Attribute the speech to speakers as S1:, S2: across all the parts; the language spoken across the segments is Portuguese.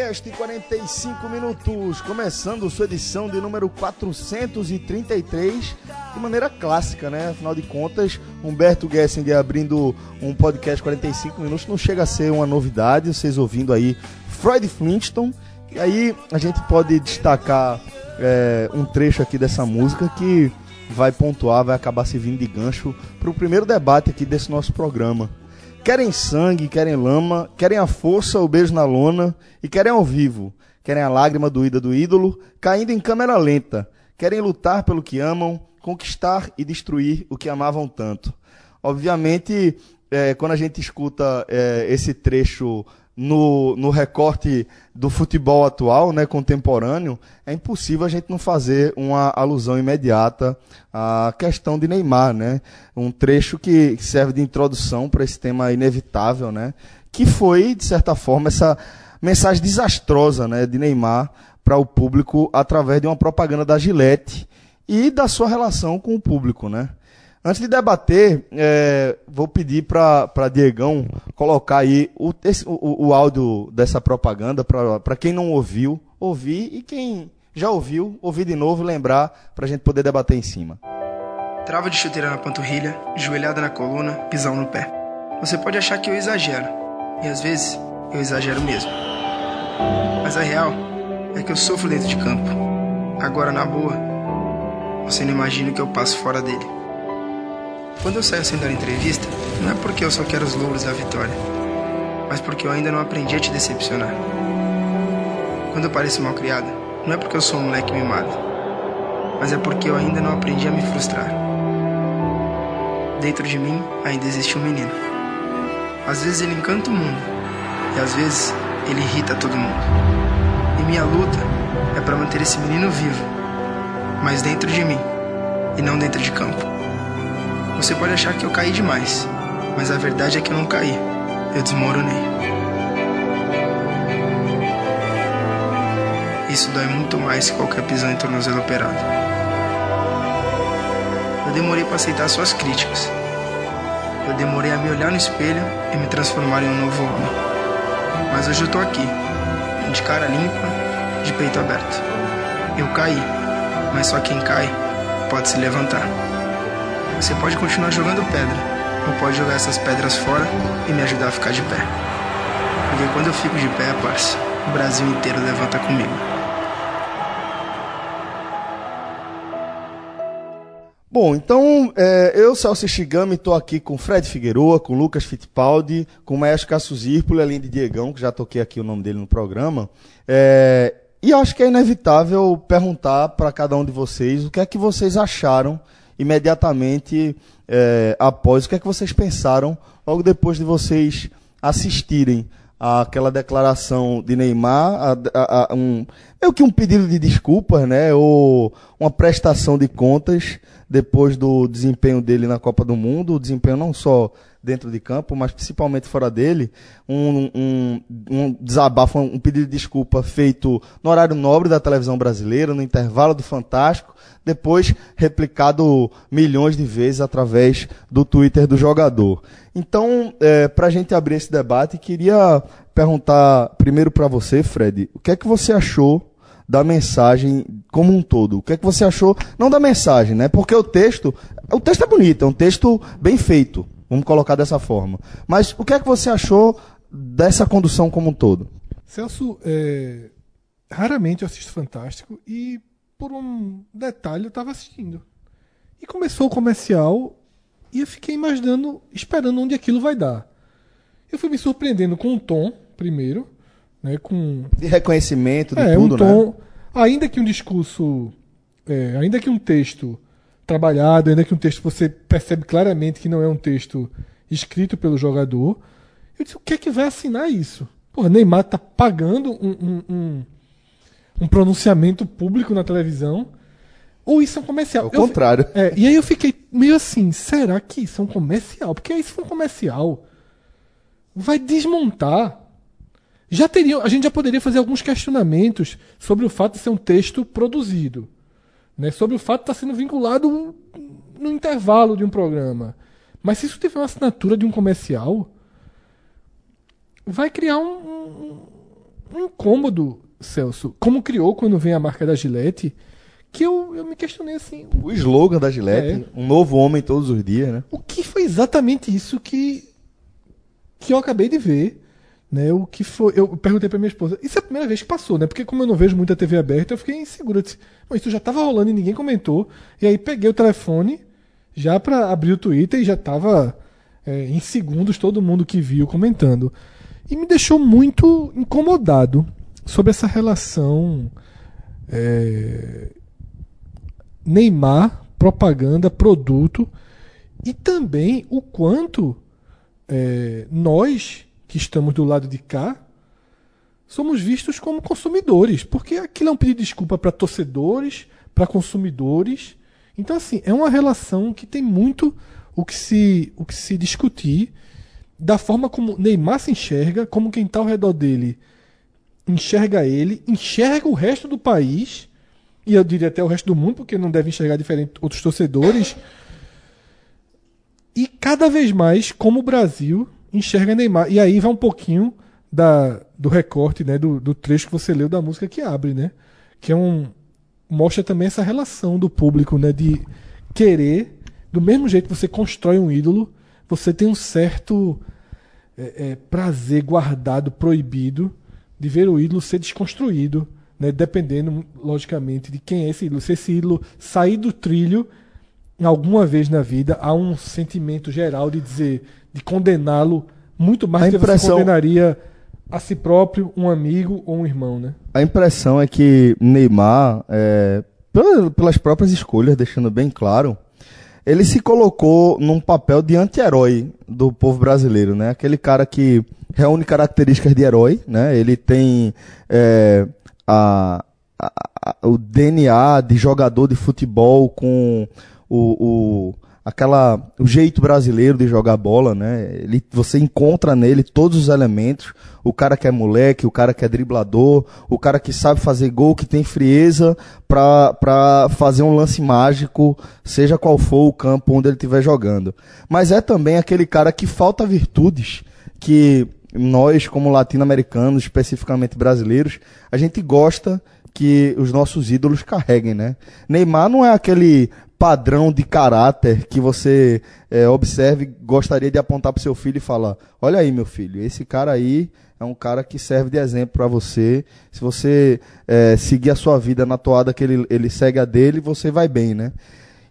S1: Podcast 45 minutos, começando sua edição de número 433, de maneira clássica, né? Afinal de contas, Humberto Gessinger abrindo um podcast 45 minutos não chega a ser uma novidade, vocês ouvindo aí Freud Flintstone. E aí a gente pode destacar é, um trecho aqui dessa música que vai pontuar, vai acabar servindo de gancho para o primeiro debate aqui desse nosso programa. Querem sangue, querem lama, querem a força, o beijo na lona e querem ao vivo. Querem a lágrima doída do ídolo, caindo em câmera lenta. Querem lutar pelo que amam, conquistar e destruir o que amavam tanto. Obviamente, é, quando a gente escuta é, esse trecho no, no recorte do futebol atual, né, contemporâneo, é impossível a gente não fazer uma alusão imediata à questão de Neymar, né? Um trecho que serve de introdução para esse tema inevitável, né? Que foi, de certa forma, essa mensagem desastrosa, né, de Neymar para o público através de uma propaganda da Gillette e da sua relação com o público, né? Antes de debater, é, vou pedir para Diegão colocar aí o, esse, o, o áudio dessa propaganda para quem não ouviu, ouvir e quem já ouviu, ouvir de novo e lembrar para a gente poder debater em cima.
S2: Trava de chuteira na panturrilha, joelhada na coluna, pisão no pé. Você pode achar que eu exagero, e às vezes eu exagero mesmo. Mas a real é que eu sofro dentro de campo. Agora, na boa, você não imagina o que eu passo fora dele. Quando eu saio sem dar entrevista, não é porque eu só quero os louros da vitória, mas porque eu ainda não aprendi a te decepcionar. Quando eu pareço mal criada, não é porque eu sou um moleque mimado, mas é porque eu ainda não aprendi a me frustrar. Dentro de mim ainda existe um menino. Às vezes ele encanta o mundo, e às vezes ele irrita todo mundo. E minha luta é para manter esse menino vivo, mas dentro de mim, e não dentro de campo. Você pode achar que eu caí demais, mas a verdade é que eu não caí. Eu desmoronei. Isso dói muito mais que qualquer pisão em tornozelo operado. Eu demorei para aceitar suas críticas. Eu demorei a me olhar no espelho e me transformar em um novo homem. Mas hoje eu tô aqui, de cara limpa, de peito aberto. Eu caí, mas só quem cai pode se levantar. Você pode continuar jogando pedra, ou pode jogar essas pedras fora e me ajudar a ficar de pé. Porque quando eu fico de pé, parça, o Brasil inteiro levanta comigo.
S1: Bom, então é, eu, Celso Shigami, estou aqui com Fred Figueroa, com Lucas Fittipaldi, com Maestro Cássio Zirpoli, além de Diegão, que já toquei aqui o nome dele no programa. É, e acho que é inevitável perguntar para cada um de vocês o que é que vocês acharam imediatamente é, após. O que é que vocês pensaram logo depois de vocês assistirem àquela declaração de Neymar, a, a, a, um, meio que um pedido de desculpas, né? Ou uma prestação de contas depois do desempenho dele na Copa do Mundo, o desempenho não só dentro de campo, mas principalmente fora dele, um, um, um desabafo, um pedido de desculpa feito no horário nobre da televisão brasileira, no intervalo do Fantástico, depois replicado milhões de vezes através do Twitter do jogador. Então, é, para a gente abrir esse debate, queria perguntar primeiro para você, Fred, o que é que você achou da mensagem como um todo. O que é que você achou? Não da mensagem, né? Porque o texto, o texto é bonito, é um texto bem feito. Vamos colocar dessa forma. Mas o que é que você achou dessa condução como um todo?
S3: Celso, é, raramente eu assisto Fantástico e por um detalhe eu estava assistindo. E começou o comercial e eu fiquei imaginando, esperando onde aquilo vai dar. Eu fui me surpreendendo com o tom, primeiro, né, com
S1: de reconhecimento de
S3: é,
S1: tudo,
S3: um tom,
S1: né?
S3: Ainda que um discurso, é, ainda que um texto trabalhado, ainda que um texto você percebe claramente que não é um texto escrito pelo jogador, eu disse, o que é que vai assinar isso? Porra, Neymar tá pagando um, um, um, um pronunciamento público na televisão, ou isso é um comercial?
S1: Ao contrário.
S3: É, e aí eu fiquei meio assim, será que isso é um comercial? Porque aí se for um comercial, vai desmontar já teria, a gente já poderia fazer alguns questionamentos sobre o fato de ser um texto produzido, né? sobre o fato de estar sendo vinculado no intervalo de um programa. Mas se isso tiver uma assinatura de um comercial, vai criar um, um, um incômodo, Celso, como criou quando vem a marca da Gillette, que eu, eu me questionei assim,
S1: O slogan da Gillette, um novo homem todos os dias, né?
S3: o que foi exatamente isso que, que eu acabei de ver? Né, o que foi, eu perguntei pra minha esposa, isso é a primeira vez que passou, né? Porque como eu não vejo muita TV aberta, eu fiquei inseguro. Eu isso já tava rolando e ninguém comentou. E aí peguei o telefone já pra abrir o Twitter e já tava é, em segundos todo mundo que viu comentando. E me deixou muito incomodado sobre essa relação é, Neymar, propaganda, produto e também o quanto é, nós que estamos do lado de cá somos vistos como consumidores, porque aquilo é um pedido de desculpa para torcedores, para consumidores. Então assim, é uma relação que tem muito o que se o que se discutir da forma como Neymar se enxerga, como quem está ao redor dele enxerga ele, enxerga o resto do país e eu diria até o resto do mundo, porque não deve enxergar diferente outros torcedores. E cada vez mais como o Brasil enxerga Neymar. E aí vai um pouquinho da, do recorte, né, do, do trecho que você leu da música que abre, né? Que é um mostra também essa relação do público, né, de querer do mesmo jeito que você constrói um ídolo, você tem um certo é, é, prazer guardado, proibido, de ver o ídolo ser desconstruído, né, dependendo, logicamente, de quem é esse ídolo. Se esse ídolo sair do trilho alguma vez na vida, há um sentimento geral de dizer, de condená-lo muito mais do que você
S1: impressão-
S3: condenaria a si próprio, um amigo ou um irmão, né?
S1: A impressão é que Neymar, é, pela- pelas próprias escolhas, deixando bem claro, ele se colocou num papel de anti-herói do povo brasileiro, né? Aquele cara que reúne características de herói, né? Ele tem é, a- a- a- o DNA de jogador de futebol com o, o- aquela o jeito brasileiro de jogar bola, né? Ele, você encontra nele todos os elementos. O cara que é moleque, o cara que é driblador, o cara que sabe fazer gol, que tem frieza pra fazer um lance mágico, seja qual for o campo onde ele estiver jogando. Mas é também aquele cara que falta virtudes que nós, como latino-americanos, especificamente brasileiros, a gente gosta que os nossos ídolos carreguem, né? Neymar não é aquele padrão de caráter que você é, observe, gostaria de apontar para seu filho e falar: olha aí, meu filho, esse cara aí é um cara que serve de exemplo para você. Se você é, seguir a sua vida na toada que ele, ele segue a dele, você vai bem, né?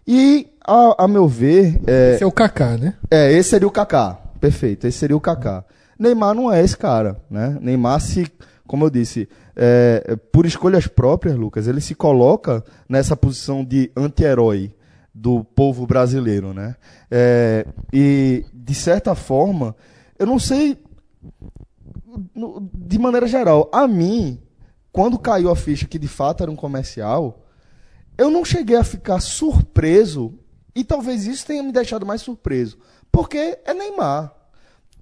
S1: E, a, a meu ver, é,
S3: Esse é o Kaká, né?
S1: é, esse seria o Kaká. Perfeito, esse seria o Kaká. Neymar não é esse cara, né? Neymar se, como eu disse, é, por escolhas próprias, Lucas, ele se coloca nessa posição de anti-herói do povo brasileiro, né? É, e de certa forma, eu não sei, de maneira geral, a mim, quando caiu a ficha que de fato era um comercial, eu não cheguei a ficar surpreso, e talvez isso tenha me deixado mais surpreso, porque é Neymar.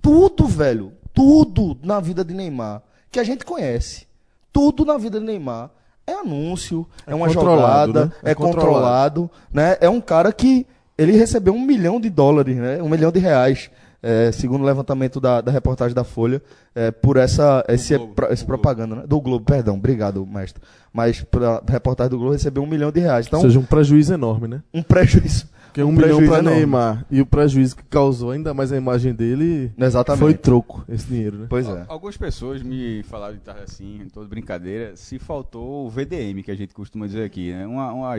S1: Tudo, velho, tudo na vida de Neymar que a gente conhece, tudo na vida de Neymar é anúncio, é,
S4: É
S1: uma
S4: controlado,
S1: jogada,
S4: né?
S1: é,
S4: É
S1: controlado, né? É um cara que ele recebeu um milhão de dólares, né? Um milhão de reais, é, segundo o levantamento da, da reportagem da Folha, é, por essa esse,
S4: Globo,
S1: pro- esse propaganda, né? Do Globo, perdão, obrigado, mestre. Mas pela reportagem do Globo recebeu um milhão de reais. Então,
S4: Ou seja, um prejuízo enorme, né?
S1: um prejuízo.
S4: Porque um, milhão pra
S1: enorme.
S4: Neymar e o prejuízo que causou ainda mais a imagem dele
S1: Exatamente.
S4: foi troco esse dinheiro, né?
S1: Pois é.
S5: Algumas pessoas me falaram de tarde assim, em toda brincadeira, se faltou o VDM, que a gente costuma dizer aqui, né? Uma, uma,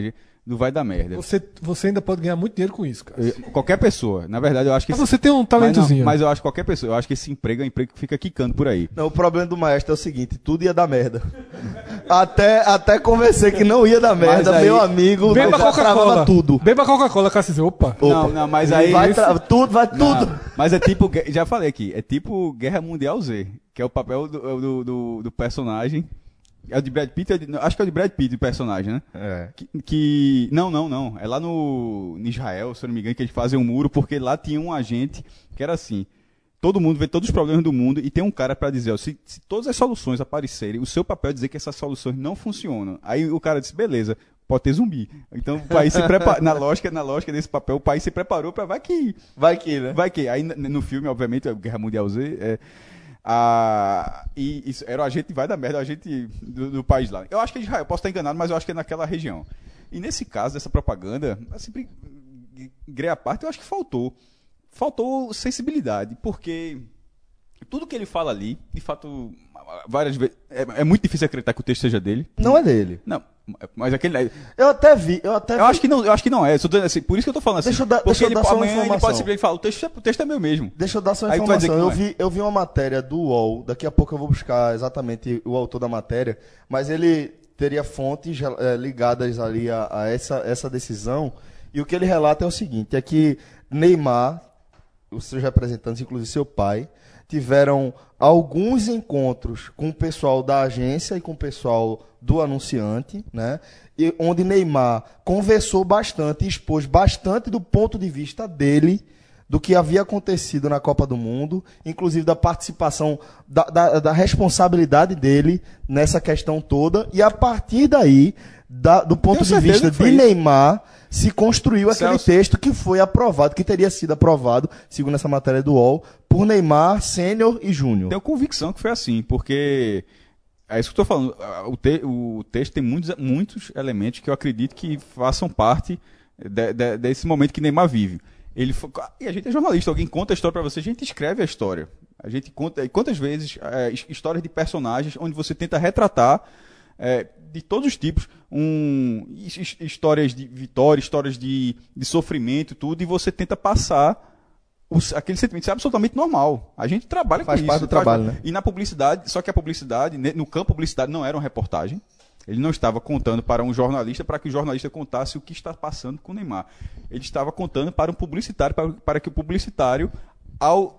S5: não vai dar merda.
S3: Você, você ainda pode ganhar muito dinheiro com isso, cara.
S5: Eu- Qualquer pessoa, na verdade, eu acho que.
S3: Mas você tem um
S5: mas,
S3: talentozinho.
S5: não, mas eu acho que qualquer pessoa, eu acho que esse emprego é um emprego que fica quicando por aí.
S1: Não, o problema do maestro é o seguinte, tudo ia dar merda. Até, até convencer que não ia dar merda,
S5: aí-
S1: meu amigo,
S3: Beba Coca-Cola.
S1: tudo.
S3: Beba Coca-Cola, Cássio. Opa.
S5: Não, não, mas aí.
S1: vai tra- tudo, vai
S5: Não,
S1: tudo.
S5: mas é tipo, já falei aqui, é tipo Guerra Mundial Z, que é o papel do, do, do- do personagem. É o de Brad Pitt, é de- acho que é o de Brad Pitt, o personagem, né?
S1: É.
S5: Que, que- Não, não, não. É lá no em Israel, se eu não me engano, que eles fazem um muro, porque lá tinha um agente que era assim. Todo mundo vê todos os problemas do mundo e tem um cara pra dizer, ó, se, se todas as soluções aparecerem, o seu papel é dizer que essas soluções não funcionam. Aí o cara disse, beleza, pode ter zumbi. Então o país se prepara, na lógica, na lógica desse papel, o país se preparou pra vai que
S1: Vai que, né?
S5: Vai que aí no filme, obviamente, é Guerra Mundial Z, é, a, e isso, era o agente vai da merda, o agente do, do país lá. Eu acho que é Israel, posso estar enganado, mas eu acho que é naquela região. E nesse caso, dessa propaganda, assim, greia à parte, eu acho que faltou. Faltou sensibilidade, porque tudo que ele fala ali, de fato, várias vezes. É, é muito difícil acreditar que o texto seja dele.
S1: Não é dele.
S5: Não, mas aquele.
S1: Eu até vi, eu até
S5: Eu
S1: vi.
S5: acho que não, eu acho que não é. Assim, por isso que eu tô falando assim.
S1: Deixa eu dar-
S5: porque
S1: deixa eu
S5: ele,
S1: só uma
S5: amanhã ele
S1: informação.
S5: pode simplesmente falar, o texto, é- o texto é meu mesmo.
S1: Deixa eu dar só uma
S5: Aí
S1: informação. Eu
S5: não é.
S1: vi, eu vi uma matéria do UOL, daqui a pouco eu vou buscar exatamente o autor da matéria, mas ele teria fontes eh, ligadas ali a, a essa, essa decisão, e o que ele relata é o seguinte, é que Neymar, os seus representantes, inclusive seu pai, tiveram alguns encontros com o pessoal da agência e com o pessoal do anunciante, né? E onde Neymar conversou bastante, expôs bastante do ponto de vista dele do que havia acontecido na Copa do Mundo, inclusive da participação, da, da, da responsabilidade dele nessa questão toda, e a partir daí, da- do ponto de vista de. Neymar, se construiu aquele
S5: Celso.
S1: texto que foi aprovado, que teria sido aprovado, segundo essa matéria do UOL, por Neymar, Sênior e Júnior.
S5: Tenho convicção que foi assim, porque. É isso que eu estou falando. O, te- o texto tem muitos, muitos elementos que eu acredito que façam parte de- de- desse momento que Neymar vive. Ele e a gente é jornalista, alguém conta a história para você, a gente escreve a história. A gente conta. E quantas vezes é, his- histórias de personagens onde você tenta retratar é, de todos os tipos, um, his- his- histórias de vitória, histórias de, de sofrimento, tudo, e você tenta passar os- aquele sentimento. Isso é absolutamente normal. A gente trabalha
S1: Faz
S5: com
S1: parte
S5: isso.
S1: do trabalho, né?
S5: E na publicidade, só que a publicidade, no campo publicidade, não era uma reportagem. Ele não estava contando para um jornalista para que o jornalista contasse o que está passando com o Neymar. Ele estava contando para um publicitário, para, para que o publicitário, ao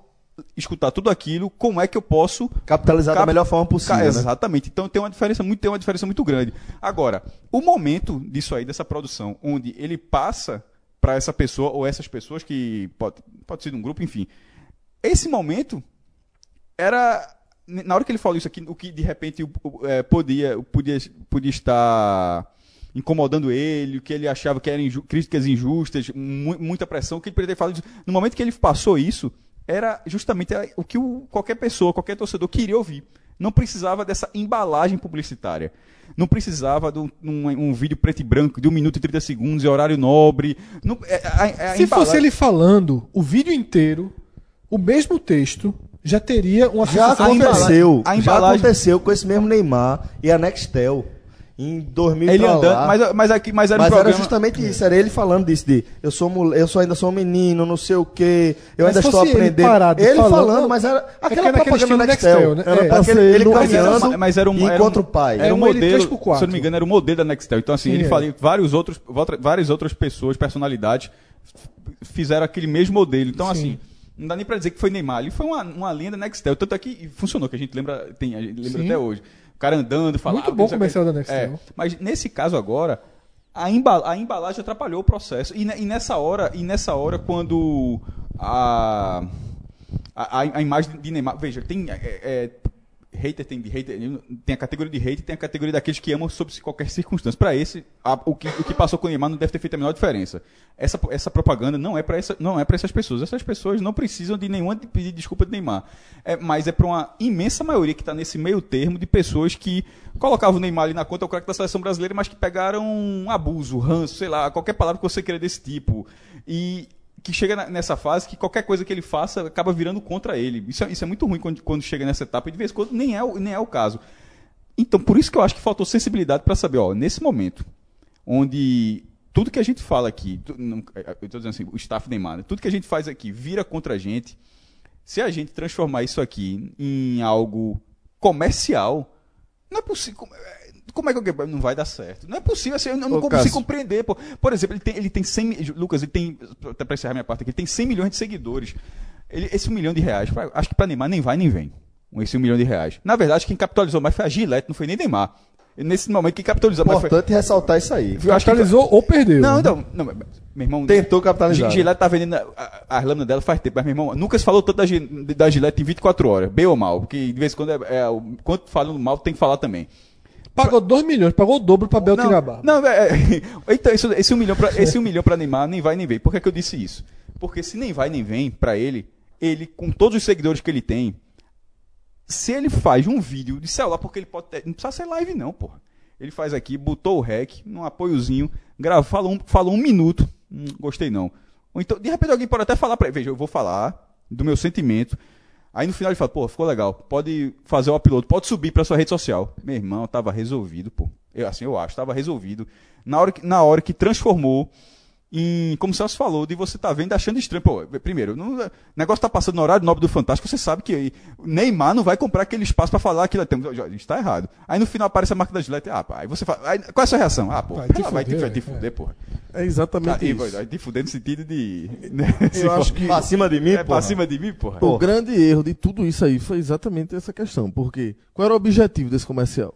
S5: escutar tudo aquilo, como é que eu posso
S1: Capitalizar da
S5: Cap-
S1: melhor forma possível. Né?
S5: Exatamente. Então tem uma diferença muito, tem uma diferença muito grande. Agora, o momento disso aí, dessa produção, onde ele passa para essa pessoa ou essas pessoas que pode, pode ser de um grupo, enfim. Esse momento era na hora que ele falou isso aqui, o que de repente é, podia, podia, podia estar incomodando ele, o que ele achava que eram inju- críticas injustas, mu- muita pressão, o que ele poderia ter falado. disso. No momento que ele passou isso, era justamente o que o- qualquer pessoa, qualquer torcedor queria ouvir. Não precisava dessa embalagem publicitária. Não precisava de um, um- um vídeo preto e branco de 1 minuto e 30 segundos, e horário nobre. Não- é- a- a- a
S3: Se fosse
S5: embalagem-
S3: ele falando o vídeo inteiro, o mesmo texto, já teria uma
S1: Já aconteceu,
S5: a
S1: já
S5: embalagem-
S1: aconteceu com esse mesmo Neymar e a Nextel em 2000
S5: Ele
S1: pra
S5: andando,
S1: lá.
S5: mas, mas, aqui, mas era
S1: Mas
S5: um
S1: era justamente isso, era ele falando disso de eu sou eu sou ainda sou um menino, não sei o quê, eu
S3: Mas
S1: ainda estou
S3: fosse ele
S1: aprendendo.
S3: parado
S1: Ele
S3: falando,
S1: falando, mas era
S3: que
S1: aquela
S3: naquele
S1: propaganda
S3: estilo
S1: Nextel,
S3: Nextel, né?
S1: Era
S3: É.
S1: aquele, ele
S3: não-
S5: Mas era,
S1: caminhando
S5: mas era um, era
S1: encontra
S5: um-
S1: o pai.
S5: Era um
S3: Era um
S5: modelo,
S3: 3x4.
S5: se eu não me engano, era o modelo da Nextel. Então, assim,
S3: Sim,
S5: ele
S3: é.
S5: fala, vários outros, várias outras pessoas, personalidades, fizeram aquele mesmo modelo. Então,
S3: Sim.
S5: assim, não dá nem pra dizer que foi Neymar. Ele foi uma, uma linha da Nextel. Tanto é que funcionou, que a gente lembra, tem, a gente lembra
S3: Sim.
S5: até hoje. O cara andando, falando.
S3: Muito bom comercial da Nextel.
S5: É, mas nesse caso agora, a, embala- a embalagem atrapalhou o processo. E, e nessa hora, e nessa hora quando a, a, a imagem de Neymar. Veja, tem. é, é, hater tem hater, tem a categoria de hater tem a categoria daqueles que amam sob qualquer circunstância. Para esse, a- o, que, o que passou com o Neymar não deve ter feito a menor diferença. Essa, essa propaganda não é para essa, não é para essas pessoas. Essas pessoas não precisam de nenhuma de pedir desculpa de Neymar. É, mas é para uma imensa maioria que está nesse meio termo de pessoas que colocavam o Neymar ali na conta, o craque da seleção brasileira, mas que pegaram um abuso, ranço, sei lá, qualquer palavra que você queira desse tipo. E que chega nessa fase que qualquer coisa que ele faça acaba virando contra ele. Isso é, isso é muito ruim quando, quando chega nessa etapa e de vez em quando nem é, nem é o caso. Então, por isso que eu acho que faltou sensibilidade para saber, ó, nesse momento, onde tudo que a gente fala aqui, eu estou dizendo assim, o staff Neymar, né? tudo que a gente faz aqui vira contra a gente, se a gente transformar isso aqui em algo comercial, não é possível. Como, é- que eu, não vai dar certo? Não é possível, assim, eu não,
S4: Ô,
S5: consigo
S4: Cássio.
S5: compreender. Pô. Por exemplo, ele tem, ele tem 100 mi- Lucas, ele tem. Até para encerrar minha parte aqui, ele tem 100 milhões de seguidores. Ele, esse um milhão de reais, pra- acho que para Neymar nem vai nem vem. Esse um milhão de reais. Na verdade, quem capitalizou mais foi a Gillette, não foi nem Neymar. Nesse momento, quem capitalizou mais foi.
S1: Importante ressaltar isso aí.
S5: Eu acho que-
S3: Capitalizou ou perdeu.
S5: Não,
S3: né?
S5: então. Não, meu irmão.
S1: Tentou capitalizar.
S5: Gillette tá vendendo a- a- as lâminas dela faz tempo, mas meu irmão, nunca se falou tanto da, da Gillette em 24 horas, bem ou mal, porque de vez em quando é, é, o- quando falando mal tem que falar também.
S3: Pagou 2 milhões, pagou o dobro pra Bel Tirabá.
S5: Não, é, é, então, isso- esse, um milhão pra, esse um milhão pra Neymar nem vai nem vem. Por que, que eu disse isso? Porque se nem vai nem vem pra ele, ele, com todos os seguidores que ele tem, se ele faz um vídeo de celular, porque ele pode ter, não precisa ser live não, porra. Ele faz aqui, botou o rec, num apoiozinho, grava, falou um, falou um minuto, hum, gostei não. Ou então, de repente alguém pode até falar pra ele, veja, eu vou falar do meu sentimento. Aí no final ele fala, pô, ficou legal, pode fazer o upload, pode subir pra sua rede social. Meu irmão, tava resolvido, pô. Eu, assim, eu acho, tava resolvido. Na hora que, na hora que transformou em, como o Celso falou, de você tá vendo achando estranho. Pô, primeiro, não- o negócio tá passando no horário nobre do Fantástico, você sabe que Neymar não vai comprar aquele espaço pra falar aquilo. Tem, a gente tá errado. Aí no final aparece a marca da Gillette, ah, pá, aí você fala, aí, qual é a sua reação? Ah, pô,
S3: Vai
S5: vai
S3: te
S5: te, vai te,
S3: fuder,
S5: vai te
S3: é.
S5: porra.
S4: É exatamente
S5: Ah, e,
S4: isso.
S5: vai te fuder no sentido de. né, se
S4: Eu
S5: for-
S4: acho que
S1: Pra cima de mim,
S5: é
S1: porra.
S5: pra cima de mim, porra.
S4: o grande erro de tudo isso aí foi exatamente essa questão. Porque qual era o objetivo desse comercial?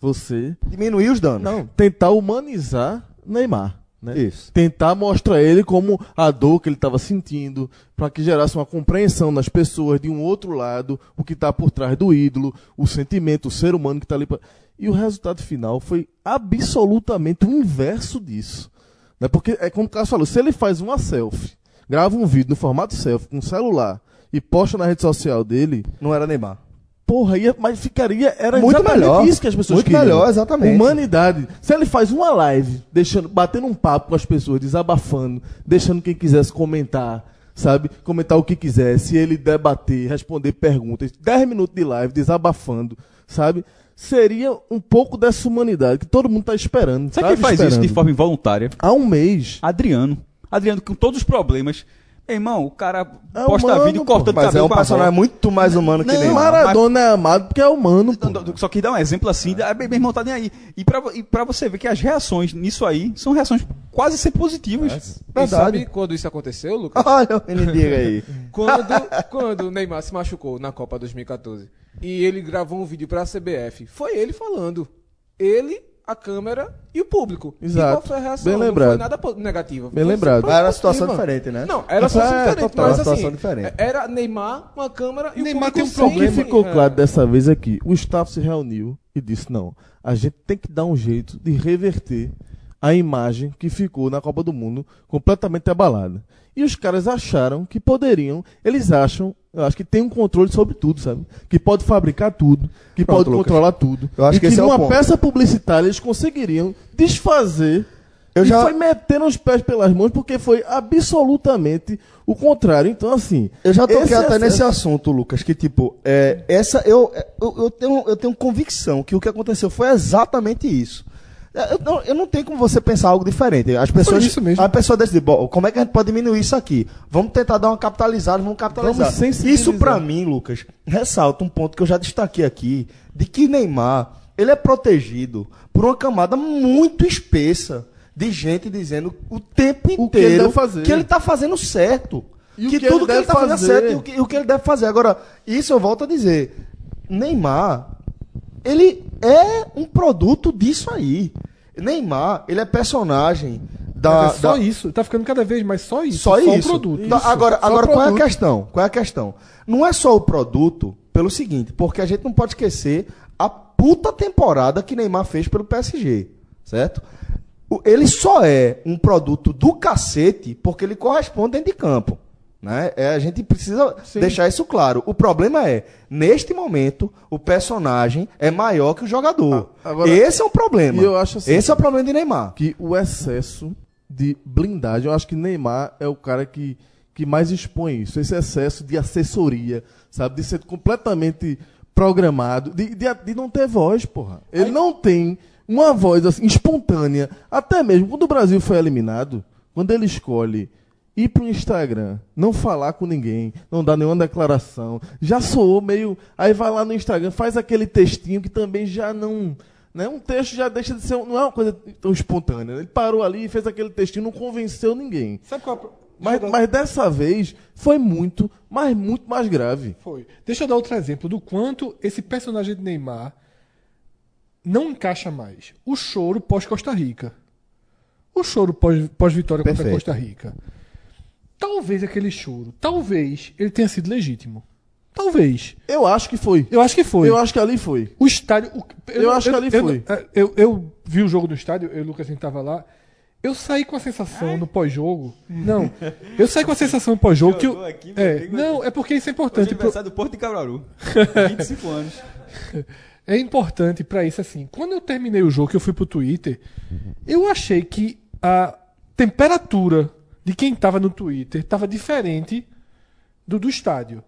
S4: Você
S1: Diminuir os danos.
S4: não tentar humanizar Neymar. Né?
S1: Isso.
S4: Tentar mostrar ele como a dor que ele estava sentindo, para que gerasse uma compreensão nas pessoas de um outro lado, o que está por trás do ídolo, o sentimento, o ser humano que está ali. Pra... E o resultado final foi absolutamente o inverso disso. Né? Porque é como o Carlos falou, se ele faz uma selfie, grava um vídeo no formato selfie com um celular e posta na rede social dele,
S1: Não era Neymar.
S4: Porra, ia, mas ficaria. Era
S1: Muito melhor.
S4: isso que as pessoas
S1: Muito
S4: queriam.
S1: melhor, exatamente.
S4: Humanidade. Se ele faz uma live, deixando, batendo um papo com as pessoas, desabafando, deixando quem quisesse comentar, sabe? Comentar o que quisesse, ele debater, responder perguntas, 10 minutos de live, desabafando, sabe? Seria um pouco dessa humanidade que todo mundo tá esperando.
S5: Sabe
S4: tava
S5: quem faz isso
S4: esperando.
S5: de forma involuntária?
S4: Há um mês.
S5: Adriano. Adriano, com todos os problemas. Irmão, o cara
S4: É
S5: posta
S4: humano,
S5: vídeo
S4: pô.
S5: cortando
S1: Mas é
S5: cabelo
S1: um personagem muito mais humano que
S5: Não,
S1: Neymar.
S4: Maradona é amado porque é humano, pô.
S5: Não, não, Só que dá um exemplo assim, meu irmão tá nem aí. E pra, e pra você ver que as reações nisso aí são reações quase sempre positivas.
S6: E
S1: Verdade.
S6: sabe quando isso aconteceu, Lucas?
S1: Olha o menino aí.
S6: Quando, quando o Neymar se machucou na Copa 2014 e ele gravou um vídeo pra CBF, foi ele falando. Ele, a câmera e o público.
S4: Exato.
S6: E qual foi a reação?
S4: Bem
S6: Não
S4: lembrado.
S6: foi nada negativo.
S4: Bem
S6: Foi
S4: lembrado.
S1: era uma situação diferente, né?
S6: Não, era uma situação
S1: É,
S6: diferente,
S1: total,
S6: mas
S1: situação
S6: assim,
S1: diferente.
S6: era Neymar, uma câmera e
S3: Neymar
S6: o
S3: tem um
S6: público
S4: O que
S3: problema.
S4: ficou
S6: é.
S4: claro dessa vez é que o staff se reuniu e disse: não, a gente tem que dar um jeito de reverter a imagem que ficou na Copa do Mundo completamente abalada. E os caras acharam que poderiam, eles acham, eu acho que tem um controle sobre tudo, sabe? Que pode fabricar tudo, que
S1: Pronto,
S4: pode
S1: Lucas.
S4: controlar tudo.
S1: Eu acho
S4: e
S1: que
S4: que,
S1: é
S4: numa
S1: ponto.
S4: peça publicitária eles conseguiriam desfazer.
S1: Eu
S4: e
S1: já-
S4: foi metendo os pés pelas mãos porque foi absolutamente o contrário. Então, assim.
S1: Eu já toquei até
S4: excesso-
S1: nesse assunto, Lucas, que tipo, é, essa eu, eu, eu tenho, eu tenho convicção que o que aconteceu foi exatamente isso. Eu não, eu não tenho como você pensar algo diferente. As pessoas,
S3: isso mesmo.
S1: a pessoa decide, bom, como é que a gente pode diminuir isso aqui? Vamos tentar dar uma capitalizada, vamos capitalizar.
S4: Vamos
S1: isso pra mim, Lucas, ressalta um ponto que eu já destaquei aqui, de que Neymar, ele é protegido por uma camada muito espessa de gente dizendo o tempo inteiro
S4: O que ele deve fazer.
S1: que ele tá fazendo certo.
S4: E o
S1: que,
S4: que
S1: tudo
S4: ele
S1: que ele tá fazendo
S4: fazer.
S1: certo e o que, o que ele deve fazer. Agora, isso eu volto a dizer. Neymar, ele é um produto disso aí. Neymar, ele é personagem da.
S3: É só
S1: da-
S3: isso. Tá ficando cada vez mais só isso.
S1: só isso.
S3: um produto.
S1: Da- agora,
S3: Só
S1: agora qual é a
S3: produto.
S1: questão? Qual é a questão? Não é só o produto, pelo seguinte, porque a gente não pode esquecer a puta temporada que Neymar fez pelo PSG, certo? Ele só é um produto do cacete porque ele corresponde dentro de campo. Né? É, a gente precisa deixar isso claro. O problema é, neste momento, o personagem é maior que o jogador.
S4: Ah, agora-
S1: Esse é um problema.
S4: Eu acho assim-
S1: Esse é o problema de Neymar.
S4: que o excesso de blindagem, eu acho que Neymar é o cara que, que mais expõe isso, esse excesso de assessoria, sabe, de ser completamente programado, de, de, de não ter voz, porra. Ele não tem uma voz assim, espontânea, até mesmo quando o Brasil foi eliminado, quando ele escolhe ir pro Instagram, não falar com ninguém, não dar nenhuma declaração, já soou meio. Aí vai lá no Instagram, faz aquele textinho que também já não. Né? Um texto já deixa de ser. Não é uma coisa tão espontânea. Ele parou ali e fez aquele textinho, não convenceu ninguém.
S3: Sabe qual é o-
S4: Mas, mas dessa vez foi muito, mas muito mais grave.
S3: Foi. Deixa eu dar outro exemplo do quanto esse personagem de Neymar não encaixa mais. O choro pós-Costa Rica. O choro pós- pós-vitória contra
S1: Perfeito.
S3: Costa Rica. Talvez aquele choro, talvez ele tenha sido legítimo. Talvez.
S4: Eu acho que foi.
S3: Eu acho que foi.
S4: Eu acho que ali foi.
S3: O estádio. o-
S4: Eu acho que ali
S3: eu,
S4: foi.
S3: Eu, eu vi o jogo no estádio, eu e o Lucas a gente tava lá. Eu saí com a sensação no pós-jogo. Não, eu saí com a sensação no pós-jogo que eu.
S5: Aqui, meu
S3: É,
S5: amigo,
S3: não, é porque isso é
S5: Hoje é
S3: importante. pro-
S5: do Porto de Cabraru. 25 anos.
S3: É importante pra isso assim. Quando eu terminei o jogo, que eu fui pro Twitter, eu achei que a temperatura de quem tava no Twitter tava diferente do do estádio.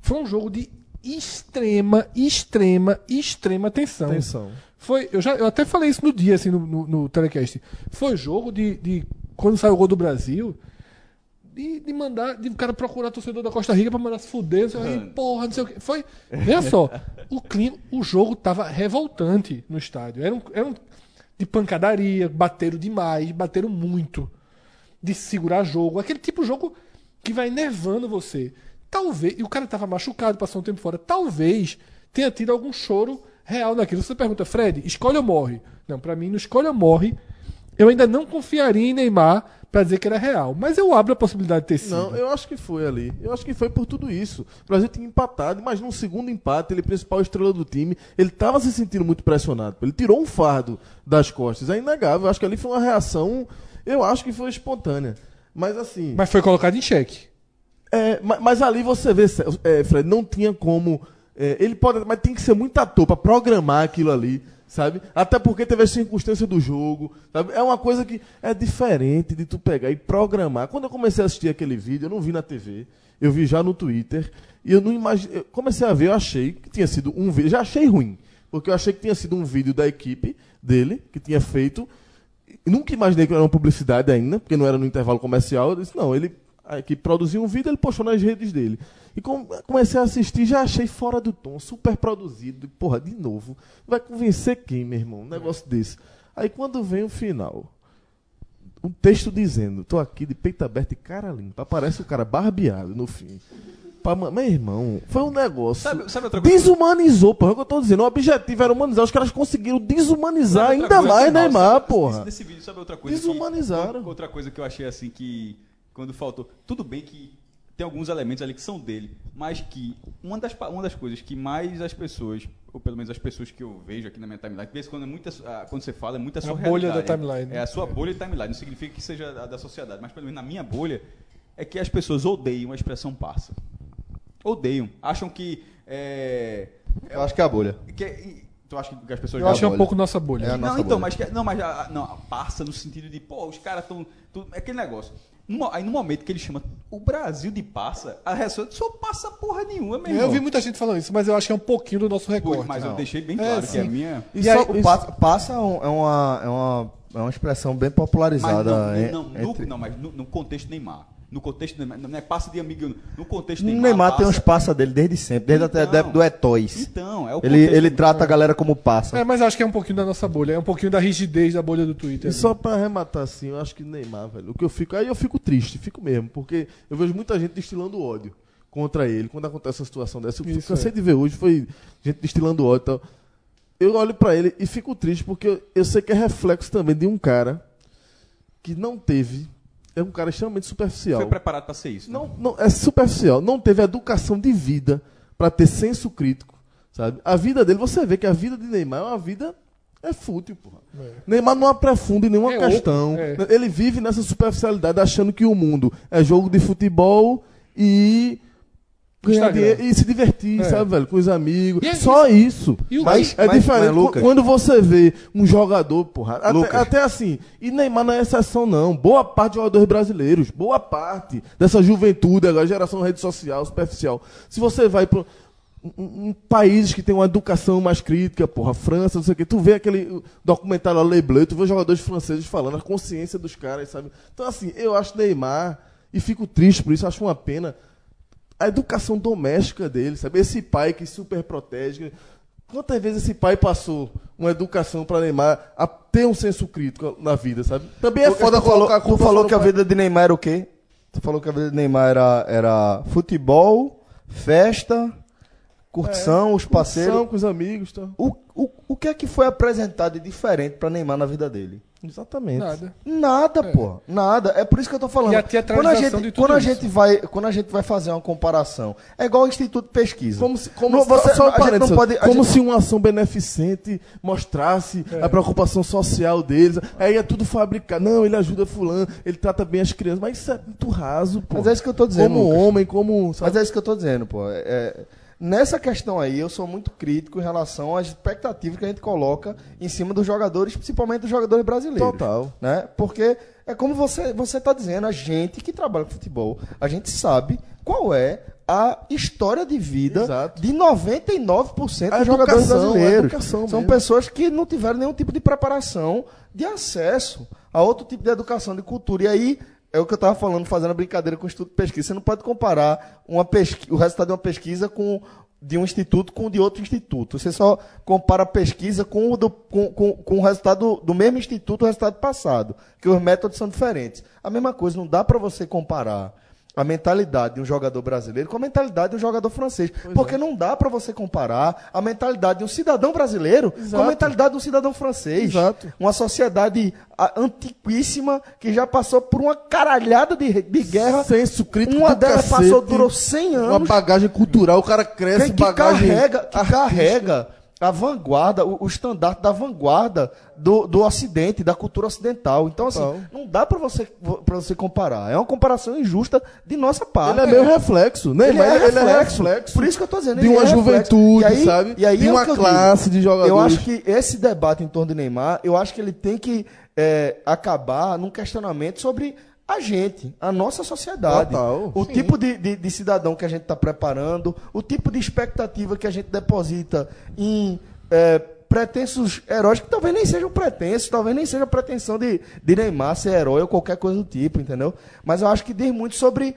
S3: Foi um jogo de extrema, extrema, extrema tensão.
S4: Atenção.
S3: Foi, eu, já, eu até falei isso no dia, assim, no, no, no telecast. Foi jogo de, de. Quando saiu o gol do Brasil, de, de mandar. De o cara procurar torcedor da Costa Rica pra mandar se fuder, não sei quê, porra, não sei o quê. Foi. Veja só, o clima, o jogo tava revoltante no estádio. Era um, era um de pancadaria, bateram demais, bateram muito. De segurar jogo. Aquele tipo de jogo que vai nervando você. Talvez. E o cara tava machucado, passou um tempo fora. Talvez tenha tido algum choro real naquilo. Você pergunta, Fred, escolhe ou morre? Não, pra mim, no escolhe ou morre, eu ainda não confiaria em Neymar pra dizer que era real. Mas eu abro a possibilidade de ter sido.
S4: Não, eu acho que foi ali. Eu acho que foi por tudo isso. O Brasil tinha empatado, mas num segundo empate, ele principal estrela do time, ele estava se sentindo muito pressionado. Ele tirou um fardo das costas. É inegável. Eu acho que ali foi uma reação, eu acho que foi espontânea. Mas assim.
S3: Mas foi colocado em xeque.
S4: É, ma- mas, ali você vê, é, Fred, não tinha como. é, ele pode, mas tem que ser muito ator pra programar aquilo ali, sabe? Até porque teve a circunstância do jogo, sabe? É uma coisa que é diferente de tu pegar e programar. Quando eu comecei a assistir aquele vídeo, eu não vi na TV, eu vi já no Twitter, e eu não imaginei. eu comecei a ver, eu achei que tinha sido um vídeo, já achei ruim, porque eu achei que tinha sido um vídeo da equipe dele, que tinha feito. Nunca imaginei que era uma publicidade ainda, porque não era no intervalo comercial. Eu disse, não, ele equipe produziu um vídeo, ele postou nas redes dele. E com- comecei a assistir, já achei fora do tom, super produzido. Porra, de novo. Vai convencer quem, meu irmão? Um negócio desse. Aí quando vem o final, um texto dizendo, tô aqui de peito aberto e cara limpa. Aparece o cara barbeado no fim. Pra, meu irmão, foi um negócio.
S5: Sabe- sabe outra coisa?
S4: Desumanizou, porra. É o que eu tô dizendo. O objetivo era humanizar. Os caras conseguiram desumanizar ainda
S5: coisa?
S4: mais
S5: Não,
S4: Neymar,
S5: sabe-
S4: porra.
S5: Nesse, nesse vídeo, sabe outra coisa? que-
S4: Desumanizaram.
S5: outra coisa que eu achei assim que. Quando faltou. Tudo bem que tem alguns elementos ali que são dele, mas que uma das, uma das coisas que mais as pessoas, ou pelo menos as pessoas que eu vejo aqui na minha timeline, de vez quando, é muita, ah, quando você fala, é muita sua
S3: A bolha da timeline, né?
S5: É a sua bolha de timeline. Não significa que seja a da sociedade, mas pelo menos na minha bolha, é que as pessoas odeiam a expressão parça. Odeiam. Acham que. É,
S1: Eu acho que é a bolha.
S5: que tu acha que as pessoas
S3: Eu acho que é um pouco nossa bolha.
S1: É a
S5: não,
S1: nossa
S5: então,
S1: bolha.
S5: mas, que- não, mas não, a parça no sentido de, pô, os caras estão. É aquele negócio. No- aí no momento que ele chama o Brasil de parça, a reação é só passa porra nenhuma, meu irmão.
S3: Eu vi muita gente falando isso, mas eu acho que é um pouquinho do nosso
S5: Pô,
S3: recorte.
S5: mas eu
S1: não.
S5: deixei bem
S3: É,
S5: claro que
S3: sim.
S5: a minha.
S4: E
S1: E
S4: só-
S1: aí, o
S4: isso-
S1: passa, passa é, um- é uma, é, uma, é uma expressão bem
S5: Mas
S1: popularizada.
S5: não,
S1: en-
S5: não, no,
S1: entre-
S5: não, mas no, no contexto Neymar. No contexto Neymar, não é passa de amigo. No contexto
S1: O
S5: Neymar.
S1: Neymar tem uns
S5: passa-
S1: passa dele desde sempre, desde até
S5: Então.
S1: a do Etois.
S5: Então, é o
S1: Ele, ele
S5: do-
S1: trata a galera como passa.
S3: É, mas acho que é um pouquinho da nossa bolha, é um pouquinho da rigidez da bolha do Twitter.
S4: E só pra arrematar assim, eu acho que Neymar, velho, o que eu fico. Aí eu fico triste, fico mesmo, porque eu vejo muita gente destilando ódio contra ele quando acontece uma situação dessa. Eu
S3: Isso,
S4: cansei
S3: é.
S4: de ver hoje, foi gente destilando ódio e tal. Eu olho pra ele e fico triste, porque eu, eu sei que é reflexo também de um cara que não teve. É um cara extremamente superficial.
S5: Foi preparado pra ser isso. né?
S4: Não, não, é superficial. Não teve educação de vida pra ter senso crítico, sabe? A vida dele, você vê que a vida de Neymar é uma vida é fútil, porra. Neymar não aprofunda em nenhuma
S3: É
S4: questão.
S3: é.
S4: Ele vive nessa superficialidade achando que o mundo é jogo de futebol e ganhar dinheiro e se divertir,
S3: É.
S4: sabe, velho, com os amigos.
S3: E é
S4: Só isso.
S3: E o
S4: Mas
S3: que-
S4: é
S1: mas-
S4: diferente
S1: mas,
S4: quando você vê um jogador, porra, até, até assim, e Neymar não é exceção não. Boa parte de jogadores brasileiros, boa parte dessa juventude agora, geração rede social, superficial. Se você vai para um, um países que tem uma educação mais crítica, porra, França, não sei o quê, tu vê aquele documentário lá, Le Bleu, tu vê os jogadores franceses falando a consciência dos caras, sabe? Então assim, eu acho Neymar e fico triste por isso, acho uma pena a educação doméstica dele, sabe? Esse pai que super protege. Quantas vezes esse pai passou uma educação para Neymar a ter um senso crítico na vida, sabe? Também é
S1: Tu-
S4: foda
S1: tu falou,
S4: colocar a
S1: tu falou que a vida de Neymar era o quê? Tu falou que a vida de Neymar era, era futebol, festa, curtição, os
S4: São
S1: parceiros.
S4: com os amigos, tá?
S1: O, o, o que é que foi apresentado de diferente pra Neymar na vida dele?
S4: Exatamente.
S3: Nada.
S1: Nada, pô. Nada. É por isso que eu tô falando.
S3: E a
S1: quando a gente,
S3: de tudo
S1: quando a
S3: isso.
S1: gente vai, quando a gente vai fazer uma comparação, é igual o Instituto de Pesquisa.
S4: Como se, como
S1: Não, você-
S4: só um
S1: não pode-
S4: como
S1: gente-
S4: se uma ação beneficente mostrasse
S3: É.
S4: a preocupação social deles. Aí é tudo fabricado. Não, ele ajuda fulano, ele trata bem as crianças. Mas isso é muito raso, pô.
S1: Mas é isso que eu tô dizendo.
S4: Como
S1: Lucas.
S4: homem, como. sabe?
S1: Mas é isso que eu tô dizendo, pô. É- é- nessa questão aí, eu sou muito crítico em relação às expectativas que a gente coloca em cima dos jogadores, principalmente dos jogadores brasileiros.
S4: Total.
S1: Né? Porque é como você você tá dizendo, a gente que trabalha com futebol, a gente sabe qual é a história de vida
S4: Exato.
S1: de 99%
S4: A
S1: dos jogadores
S4: educação, a
S1: brasileiros. São
S4: mesmo.
S1: pessoas que não tiveram nenhum tipo de preparação de acesso a outro tipo de educação, de cultura. E aí, é o que eu estava falando, fazendo a brincadeira com o Instituto de Pesquisa. Você não pode comparar uma pesqui- o resultado de uma pesquisa com de um instituto com o de outro instituto. Você só compara a pesquisa com o, do, com, com, com o resultado do mesmo instituto, o resultado passado, que os métodos são diferentes. A mesma coisa, não dá para você comparar a mentalidade de um jogador brasileiro com a mentalidade de um jogador francês. porque não dá para você comparar a mentalidade de um cidadão brasileiro com a
S4: Exato.
S1: mentalidade de um cidadão francês.
S4: Exato.
S1: Uma sociedade antiquíssima que já passou por uma caralhada de, de guerra.
S4: Senso crítico
S1: Uma delas
S4: cacete,
S1: passou, durou 100
S4: Uma
S1: anos.
S4: bagagem cultural, o cara cresce,
S1: que, que
S4: bagagem.
S1: carrega, que
S4: artística.
S1: carrega a vanguarda, o, o estandarte da vanguarda do, do Ocidente, da cultura ocidental. Então, assim, não dá para você, pra você comparar. É uma comparação injusta de nossa parte.
S4: Ele é meio reflexo, né?
S1: Ele
S4: Mas
S1: é
S4: ele
S1: reflexo.
S4: reflexo.
S1: Por isso que eu tô dizendo.
S4: De
S1: ele
S4: uma
S1: é
S4: juventude,
S1: E aí-
S4: sabe?
S1: E aí
S4: De
S1: é
S4: uma classe
S1: digo.
S4: de jogadores.
S1: Eu acho que esse debate em torno de Neymar, eu acho que ele tem que é, acabar num questionamento sobre a gente, a nossa sociedade.
S4: Total.
S1: O
S4: Sim.
S1: tipo de, de, de cidadão que a gente está preparando, o tipo de expectativa que a gente deposita em é, pretensos heróis, que talvez nem sejam pretensos, talvez nem seja pretensão de, de Neymar ser herói ou qualquer coisa do tipo, entendeu? Mas eu acho que diz muito sobre